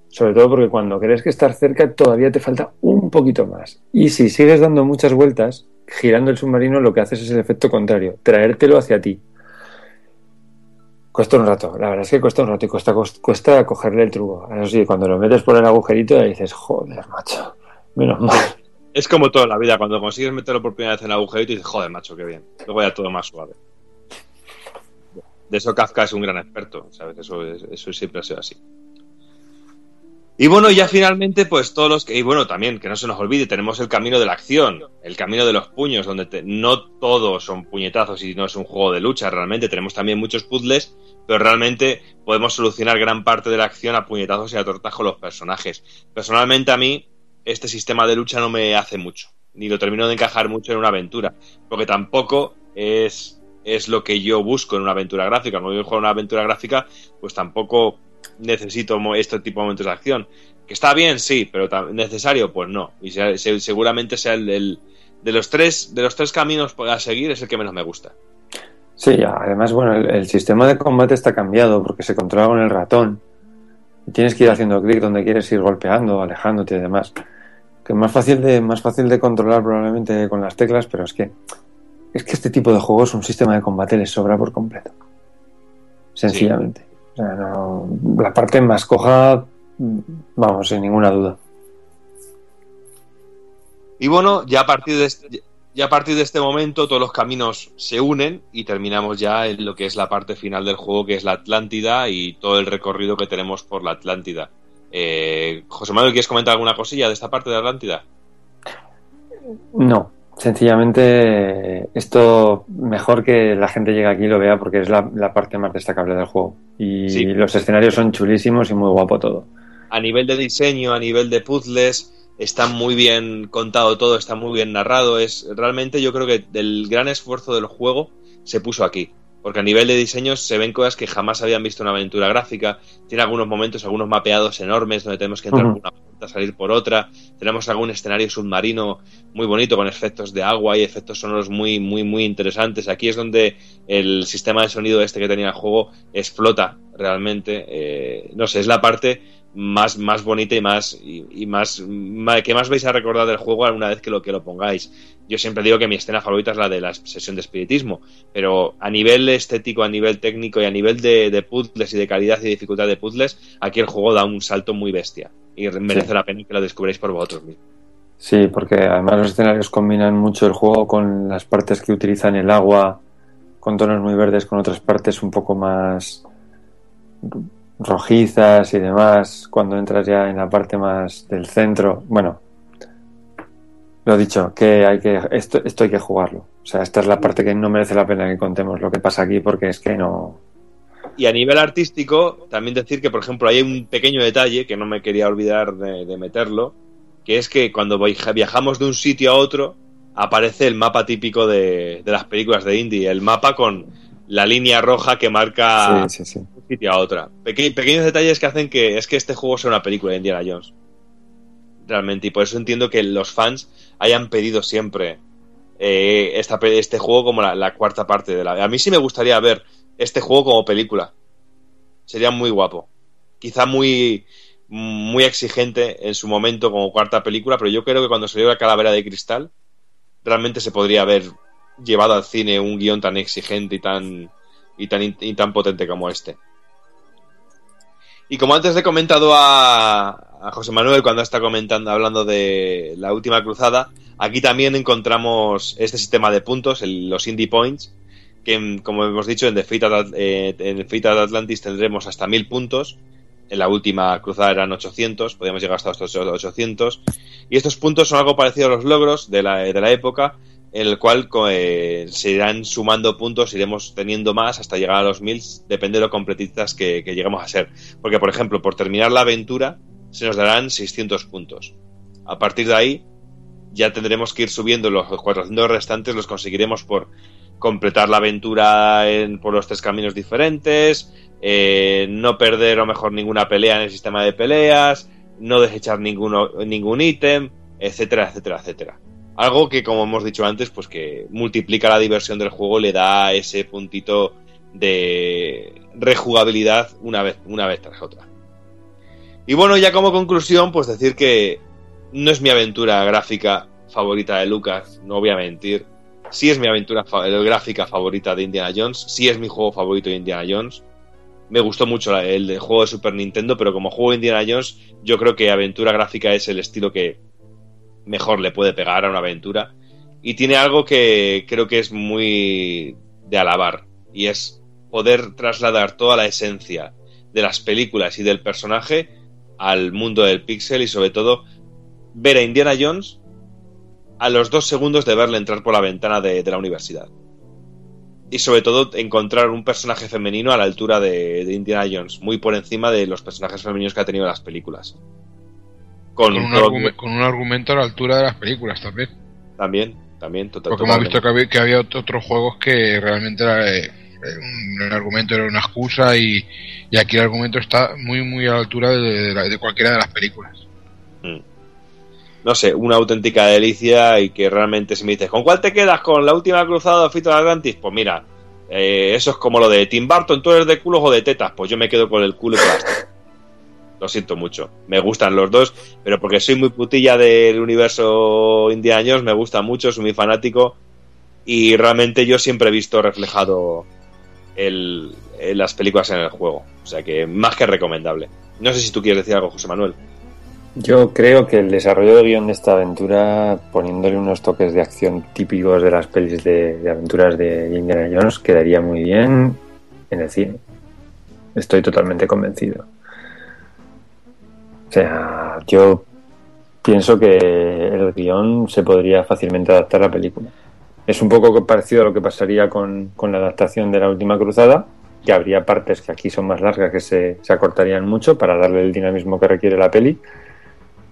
Sobre todo porque cuando crees que estás cerca todavía te falta un poquito más. Y si sigues dando muchas vueltas, girando el submarino, lo que haces es el efecto contrario, traértelo hacia ti. Cuesta un rato, la verdad es que cuesta un rato y cuesta, cuesta cogerle el truco. Eso sí, cuando lo metes por el agujerito ya dices, joder, macho, menos mal. Es como toda la vida, cuando consigues meterlo por primera vez en el agujerito y dices, joder, macho, qué bien. Luego ya todo más suave. De eso Kafka es un gran experto, ¿sabes? Eso, es- eso siempre ha sido así. Y bueno, ya finalmente, pues todos los que. Y bueno, también, que no se nos olvide, tenemos el camino de la acción, el camino de los puños, donde no todos son puñetazos y no es un juego de lucha, realmente. Tenemos también muchos puzzles, pero realmente podemos solucionar gran parte de la acción a puñetazos y a tortas con los personajes. Personalmente, a mí, este sistema de lucha no me hace mucho, ni lo termino de encajar mucho en una aventura, porque tampoco es, es lo que yo busco en una aventura gráfica. Cuando yo juego una aventura gráfica, pues tampoco necesito este tipo de momentos de acción. Que está bien, sí, pero necesario, pues no. Y se- se- seguramente sea el, el- de los tres de los tres caminos a seguir es el que menos me gusta. Sí, además, bueno, el, el sistema de combate está cambiado porque se controla con el ratón. Tienes que ir haciendo clic donde quieres ir golpeando, alejándote y demás. Que es más fácil de, más fácil de controlar probablemente con las teclas, pero es que es que este tipo de juegos un sistema de combate les sobra por completo. Sencillamente. O sea, no- la parte más coja, vamos, sin ninguna duda. Y bueno, ya a partir de este, ya a partir de este momento todos los caminos se unen y terminamos ya en lo que es la parte final del juego, que es la Atlántida y todo el recorrido que tenemos por la Atlántida. Eh, José Manuel, ¿quieres comentar alguna cosilla de esta parte de Atlántida? No, sencillamente esto mejor que la gente llegue aquí y lo vea porque es la, la parte más destacable del juego. Y Sí. los escenarios son chulísimos y muy guapo todo. A nivel de diseño, a nivel de puzzles, está muy bien contado todo, está muy bien narrado. Es realmente yo creo que el gran esfuerzo del juego se puso aquí. Porque a nivel de diseños se ven cosas que jamás habían visto en una aventura gráfica. Tiene algunos momentos, algunos mapeados enormes donde tenemos que entrar por una puerta, salir por otra. Tenemos algún escenario submarino muy bonito con efectos de agua y efectos sonoros muy, muy, muy interesantes. Aquí es donde el sistema de sonido este que tenía el juego explota realmente. Eh, no sé, es la parte más, más bonita y más y, y más que más vais a recordar del juego alguna vez que lo que lo pongáis. Yo siempre digo que mi escena favorita es la de la sesión de espiritismo, pero a nivel estético, a nivel técnico y a nivel de, de puzzles y de calidad y dificultad de puzzles, aquí el juego da un salto muy bestia y merece Sí. la pena que lo descubráis por vosotros mismos. Sí, porque además los escenarios combinan mucho el juego con las partes que utilizan el agua, con tonos muy verdes, con otras partes un poco más rojizas y demás, cuando entras ya en la parte más del centro. Bueno, lo dicho, que hay que esto, esto hay que jugarlo. O sea, esta es la parte que no merece la pena que contemos lo que pasa aquí porque es que no, y a nivel artístico, también decir que, por ejemplo, hay un pequeño detalle que no me quería olvidar de, meterlo, que es que cuando viajamos de un sitio a otro, aparece el mapa típico de, las películas de indie, el mapa con la línea roja que marca sí, sí, un otra. pequeños detalles que hacen que es que este juego sea una película de Indiana Jones. Realmente, y por eso entiendo que los fans hayan pedido siempre eh, este juego como la, la, cuarta parte de la... A mí sí me gustaría ver este juego como película. Sería muy guapo. Quizá muy, muy exigente en su momento como cuarta película, pero yo creo que cuando salió la calavera de cristal, realmente se podría haber llevado al cine un guion tan exigente y tan, y tan, y tan potente como este. Y como antes he comentado a, José Manuel cuando está comentando, hablando de la última cruzada, aquí también encontramos este sistema de puntos, los Indie Points, que como hemos dicho en The Fate eh, Atlantis tendremos hasta 1000 puntos en la última cruzada eran 800 podríamos llegar hasta estos 800 y estos puntos son algo parecido a los logros de la, de la época en el cual eh, se irán sumando puntos, iremos teniendo más hasta llegar a los 1000, depende de lo completistas que, que lleguemos a ser. Porque, por ejemplo, por terminar la aventura, se nos darán 600 puntos. A partir de ahí, ya tendremos que ir subiendo los 400 restantes, los conseguiremos por completar la aventura en, por los tres caminos diferentes, eh, no perder o mejor ninguna pelea en el sistema de peleas, no desechar ninguno, ningún ítem, etcétera, etcétera, etcétera. Algo que, como hemos dicho antes, pues que multiplica la diversión del juego, le da ese puntito de rejugabilidad una vez, una vez tras otra. Y bueno, ya como conclusión, pues decir que no es mi aventura gráfica favorita de Lucas, no voy a mentir sí es mi aventura gráfica favorita de Indiana Jones, sí es mi juego favorito de Indiana Jones. Me gustó mucho el, juego de Super Nintendo, pero como juego de Indiana Jones, yo creo que aventura gráfica es el estilo que mejor le puede pegar a una aventura. Y tiene algo que creo que es muy de alabar, y es poder trasladar toda la esencia de las películas y del personaje al mundo del pixel y sobre todo ver a Indiana Jones a los dos segundos de verle entrar por la ventana de, la universidad. Y sobre todo encontrar un personaje femenino a la altura de, Indiana Jones, muy por encima de los personajes femeninos que ha tenido en las películas. Con, un, con un, argumento a la altura de las películas también. También, también, totalmente. Porque hemos visto que había, que había, otros juegos que realmente era, eh, un, argumento era una excusa y, aquí el argumento está muy, muy a la altura de, cualquiera de las películas. Mm no sé, una auténtica delicia y que realmente si me dices, ¿con cuál te quedas? ¿Con la última cruzada de Fito de Atlantis? Pues mira, eh, eso es como lo de Tim Burton, ¿tú eres de culos o de tetas? Pues yo me quedo con el culo y con las Lo siento mucho. Me gustan los dos, pero porque soy muy putilla del universo indianos, me gusta mucho, soy muy fanático y realmente yo siempre he visto reflejado el, las películas en el juego. O sea que más que recomendable. No sé si tú quieres decir algo, José Manuel. Yo creo que el desarrollo de guion de esta aventura, poniéndole unos toques de acción típicos de las pelis de, aventuras de Indiana Jones, quedaría muy bien en el cine. Estoy totalmente convencido. O sea, yo pienso que el guion se podría fácilmente adaptar a la película. Es un poco parecido a lo que pasaría con, la adaptación de la última cruzada, que habría partes que aquí son más largas que se, se acortarían mucho para darle el dinamismo que requiere la peli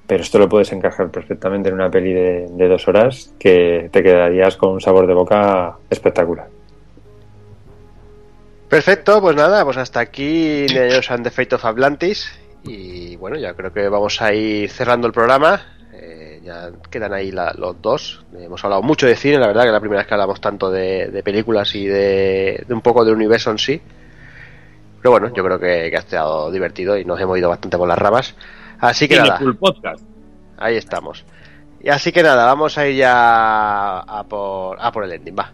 pero esto lo puedes encajar perfectamente en una peli de, dos horas que te quedarías con un sabor de boca espectacular. Perfecto, pues nada, pues hasta aquí and the Fate of Atlantis. Y bueno, ya creo que vamos a ir cerrando el programa. Eh, ya quedan ahí los dos. Hemos hablado mucho de cine, la verdad que es la primera vez que hablamos tanto de, películas y de, un poco del universo en sí. Pero bueno, yo creo que, que ha estado divertido y nos hemos ido bastante por las ramas. Así que nada. Ahí estamos. Y así que nada, vamos a ir ya a por, a por el ending, va.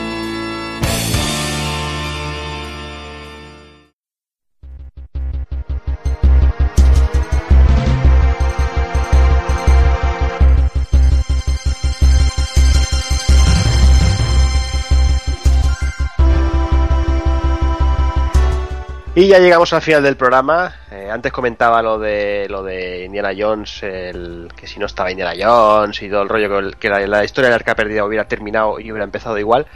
Y ya llegamos al final del programa. Eh, antes comentaba lo de lo de Indiana Jones, el, que si no estaba Indiana Jones y todo el rollo que, que la, la historia del arca perdida hubiera terminado y hubiera empezado igual.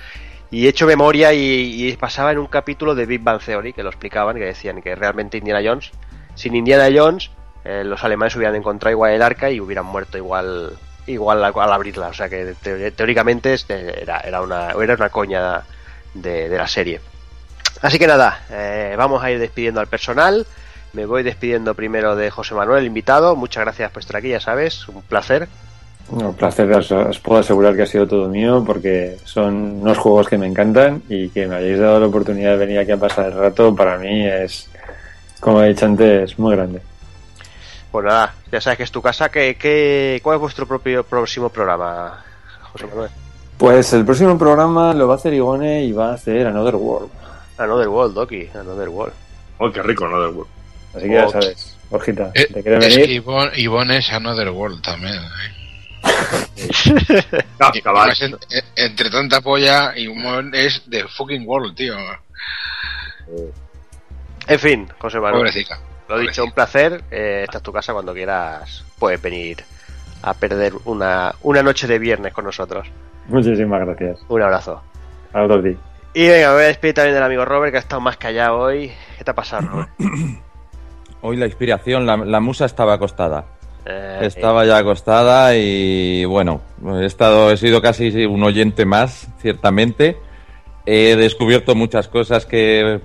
Y he hecho memoria y, pasaba en un capítulo de Big Bang Theory que lo explicaban, que decían que realmente Indiana Jones, sin Indiana Jones, eh, los alemanes hubieran encontrado igual el arca y hubieran muerto igual igual al, abrirla. O sea que te- teóricamente este era, era, una, era una coña de, de la serie. Así que nada, eh, vamos a ir despidiendo al personal. Me voy despidiendo primero de José Manuel, invitado. Muchas gracias por estar aquí, ya sabes, un placer. Un placer, os, os puedo asegurar que ha sido todo mío porque son unos juegos que me encantan y que me hayáis dado la oportunidad de venir aquí a pasar el rato, para mí es, como he dicho antes, muy grande. Pues nada, ya sabes que es tu casa. ¿Qué, qué, cuál es vuestro propio próximo programa, José Manuel? Pues el próximo programa lo va a hacer Igone y va a hacer Another World. Another World, Doki, Another World. Oh, qué rico, Another World. Así que ya Oh. sabes, Borjita, Eh, ¿te quieres es venir? que Ivonne, Ivonne es Another World también. ¿eh? [LAUGHS] Y en- en- entre tanta polla, Ivonne es de fucking world, tío. En fin, José Manuel. Pobrecita. Lo dicho, un placer. Eh, esta es tu casa cuando quieras. Puedes venir a perder una, una noche de viernes con nosotros. Muchísimas gracias. Un abrazo. A otro día. Y venga, me voy a despedir también del amigo Robert, que ha estado más callado hoy. ¿Qué te ha pasado, Robert? [CLEARS THROAT] Hoy la inspiración, la, la musa estaba acostada. Eh, Estaba ya acostada y bueno, he estado, he sido casi un oyente más, ciertamente. He descubierto muchas cosas que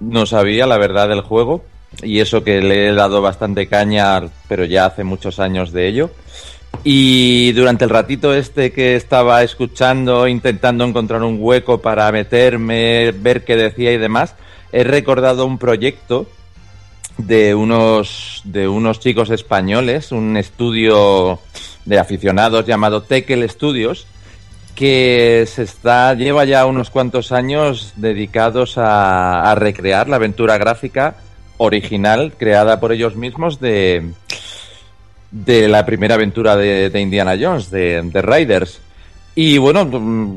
no sabía, la verdad, del juego. Y eso que le he dado bastante caña, pero ya hace muchos años de ello. Y durante el ratito este que estaba escuchando, intentando encontrar un hueco para meterme, ver qué decía y demás, he recordado un proyecto de unos de unos chicos españoles, un estudio de aficionados llamado Tekel Studios, que se está lleva ya unos cuantos años dedicados a, a recrear la aventura gráfica original creada por ellos mismos de de la primera aventura de, Indiana Jones, de, de Riders. Y bueno, mm,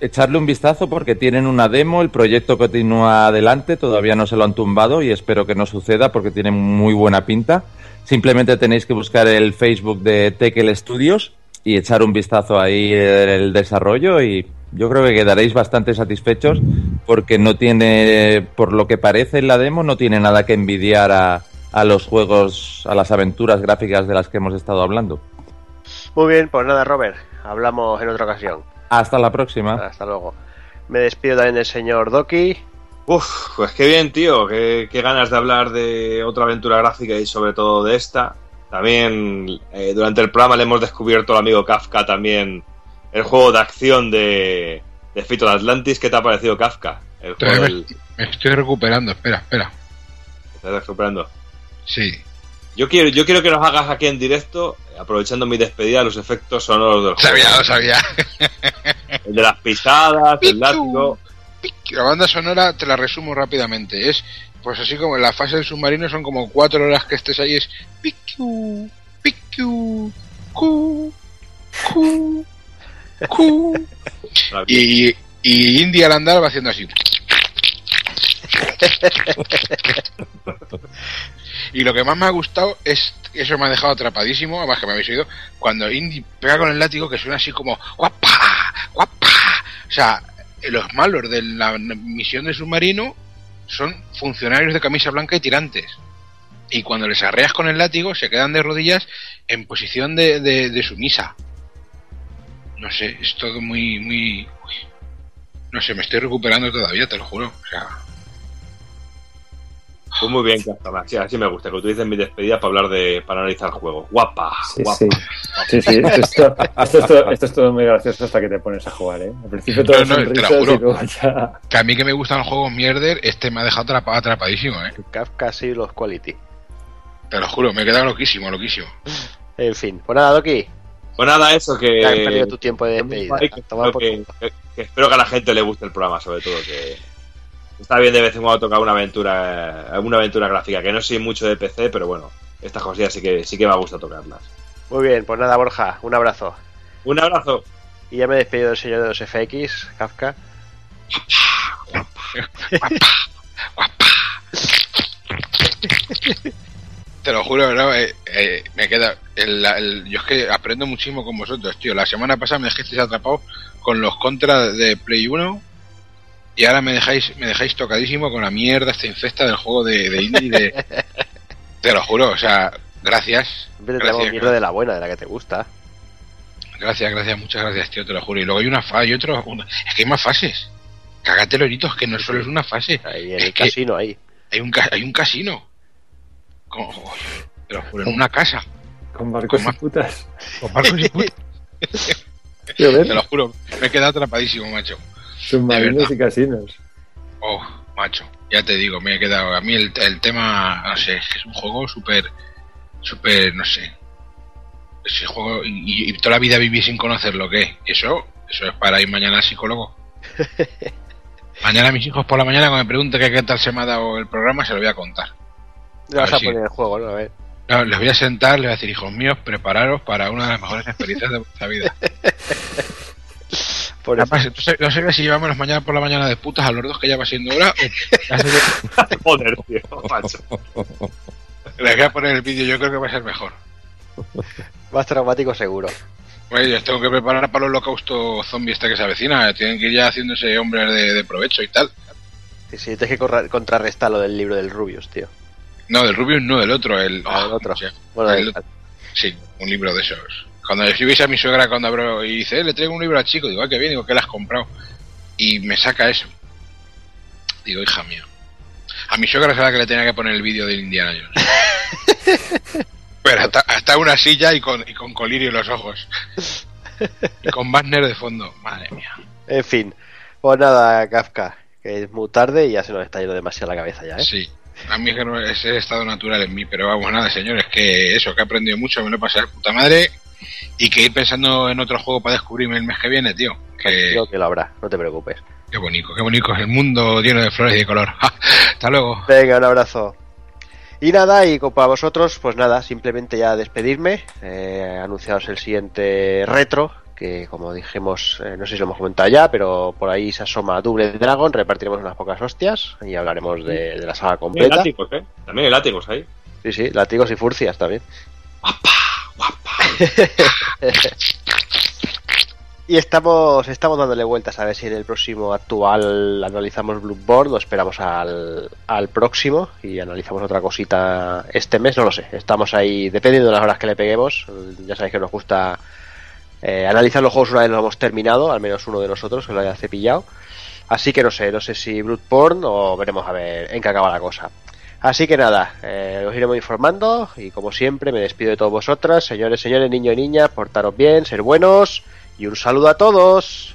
echarle un vistazo porque tienen una demo, el proyecto continúa adelante, todavía no se lo han tumbado y espero que no suceda porque tiene muy buena pinta. Simplemente tenéis que buscar el Facebook de Tekel Studios y echar un vistazo ahí el desarrollo y yo creo que quedaréis bastante satisfechos porque no tiene, por lo que parece en la demo, no tiene nada que envidiar a, a los juegos, a las aventuras gráficas de las que hemos estado hablando. Muy bien, pues nada, Robert. Hablamos en otra ocasión. Hasta la próxima. Hasta luego. Me despido también del señor Doki. Uf, pues qué bien, tío. Qué, qué ganas de hablar de otra aventura gráfica y sobre todo de esta. También eh, durante el programa le hemos descubierto al amigo Kafka también el juego de acción de, de Fito de Atlantis. ¿Qué te ha parecido Kafka? El juego Me, del- me estoy recuperando, espera, espera. ¿Te estás recuperando? Sí. Yo quiero, yo quiero que nos hagas aquí en directo, aprovechando mi despedida, los efectos sonoros del juego. Sabía, lo sabía. [LAUGHS] El de las pisadas, el látigo. La banda sonora te la resumo rápidamente. Es, pues así como en la fase del submarino son como cuatro horas que estés ahí. Es picu, picu, cu, cu, cu. Y, y Indy al andar va haciendo así. [LAUGHS] Y lo que más me ha gustado es, eso me ha dejado atrapadísimo, además que me habéis oído, cuando Indy pega con el látigo que suena así como guapa, guapa. O sea, los malos de la misión de submarino son funcionarios de camisa blanca y tirantes. Y cuando les arreas con el látigo se quedan de rodillas en posición de, de, sumisa. No sé, es todo muy, muy... uy. No sé, me estoy recuperando todavía, te lo juro. O sea, Pues muy bien, Kafka. Así, así me gusta, que utilicen mi despedida para hablar de, para analizar juegos. Guapa, Sí, guapa. sí. Sí, sí, esto, esto- esto es todo, esto es todo muy gracioso hasta que te pones a jugar, ¿eh? Al principio todo No, no, te lo risas juro. y luego ya... que a mí que me gustan los juegos mierder, este me ha dejado atrapado, atrapadísimo, ¿eh? Kafka sí los quality. Te lo juro, me he quedado loquísimo, loquísimo. En fin, pues nada, Doki. Pues nada, eso que. Ya has perdido tu tiempo de despedida. que- que- que espero que a la gente le guste el programa, sobre todo. Que está bien de vez en cuando tocar una aventura, una aventura gráfica, que no soy mucho de PC, pero bueno, estas cosillas sí que sí que me gusta tocarlas. Muy bien, pues nada, Borja, un abrazo. Un abrazo. Y ya me despido del señor de los FX, Kafka. Te lo juro, ¿no? Eh, eh, me queda. el- el- yo es que aprendo muchísimo con vosotros, tío. La semana pasada me dejasteis atrapado con los contras de Play 1 y ahora me dejáis me dejáis tocadísimo con la mierda esta infesta del juego de, de indie. De, [LAUGHS] te lo juro, o sea, gracias. Siempre te traigo Gracias, mierda de la buena, de la que te gusta. gracias, gracias, muchas gracias, tío, te lo juro. Y luego hay una fase, hay otro. una- es que hay más fases. Cágate, loritos, que no solo es una fase. Ahí en Es el que casino, ahí. Hay un, hay un casino. Como- oh, te lo juro, en una casa. Con barcos Con y putas. Con barcos y [LAUGHS] putas. Te lo juro, me he quedado atrapadísimo, macho. Submarinos y casinos. Oh, macho, ya te digo, me he quedado. A mí el, el tema, no sé, es un juego súper, súper, no sé. Ese juego, y, y toda la vida viví sin conocer lo que es. Eso, eso es para ir mañana al psicólogo. [LAUGHS] mañana a mis hijos por la mañana, cuando me pregunten qué, qué tal se me ha dado el programa, se lo voy a contar. Le vas a si- poner el juego, ¿no? A ver. No, les voy a sentar, les voy a decir, hijos míos, prepararos para una de las mejores experiencias de vuestra vida. [LAUGHS] Por Además, no sé, no sé si llevamos las mañanas por la mañana de putas a los dos que ya va siendo hora. o- [LAUGHS] Joder, tío, macho. Les voy a poner el vídeo, yo creo que va a ser mejor. Más traumático seguro. Pues les tengo que preparar para el holocausto zombie este que se avecina. Tienen que ir ya haciéndose hombres de, de provecho y tal. Sí, sí, tienes que contrarrestar lo del libro del Rubius, tío. No, del Rubius no, del otro. El, Ah, el otro. no sé. Bueno, El- el- sí, un libro de esos. Cuando si veis a mi suegra cuando abro y dice, "Eh, le traigo un libro al chico, digo, ah, qué bien, digo, ¿qué le has comprado? Y me saca eso. Digo, hija mía. A mi suegra es la que le tenía que poner el vídeo del Indiana Jones. [LAUGHS] Pero hasta, hasta una silla y con, y con colirio en los ojos. Y con Wagner de fondo. Madre mía. En fin. Pues nada, Kafka, que es muy tarde y ya se nos está yendo demasiado la cabeza ya, ¿eh? Sí. A mí es que no es el estado natural en mí, pero vamos, nada, señores, que eso, que he aprendido mucho, me lo he pasado de puta madre y que ir pensando en otro juego para descubrirme el mes que viene, tío. Que, Creo que lo habrá, no te preocupes. qué bonito, qué bonito es el mundo lleno de flores y de color. [LAUGHS] Hasta luego. Venga, un abrazo. Y nada, y para vosotros, pues nada, simplemente ya despedirme. Eh, anunciaros el siguiente retro, que como dijimos, eh, no sé si lo hemos comentado ya, pero por ahí se asoma Double Dragon, repartiremos unas pocas hostias y hablaremos de, de la saga También completa. látigos, ¿eh? También hay látigos ahí. Sí, sí, látigos y furcias también. [LAUGHS] Y estamos, estamos dándole vueltas a ver si en el próximo actual analizamos Bloodborne o esperamos al, al próximo y analizamos otra cosita este mes, no lo sé. Estamos ahí, dependiendo de las horas que le peguemos. Ya sabéis que nos gusta eh, analizar los juegos una vez los hemos terminado, al menos uno de nosotros que lo haya cepillado. Así que no sé, no sé si Bloodborne o veremos a ver en qué acaba la cosa. Así que nada, eh, os iremos informando y como siempre me despido de todos vosotras, señores, señores, niños y niñas, portaros bien, ser buenos y un saludo a todos.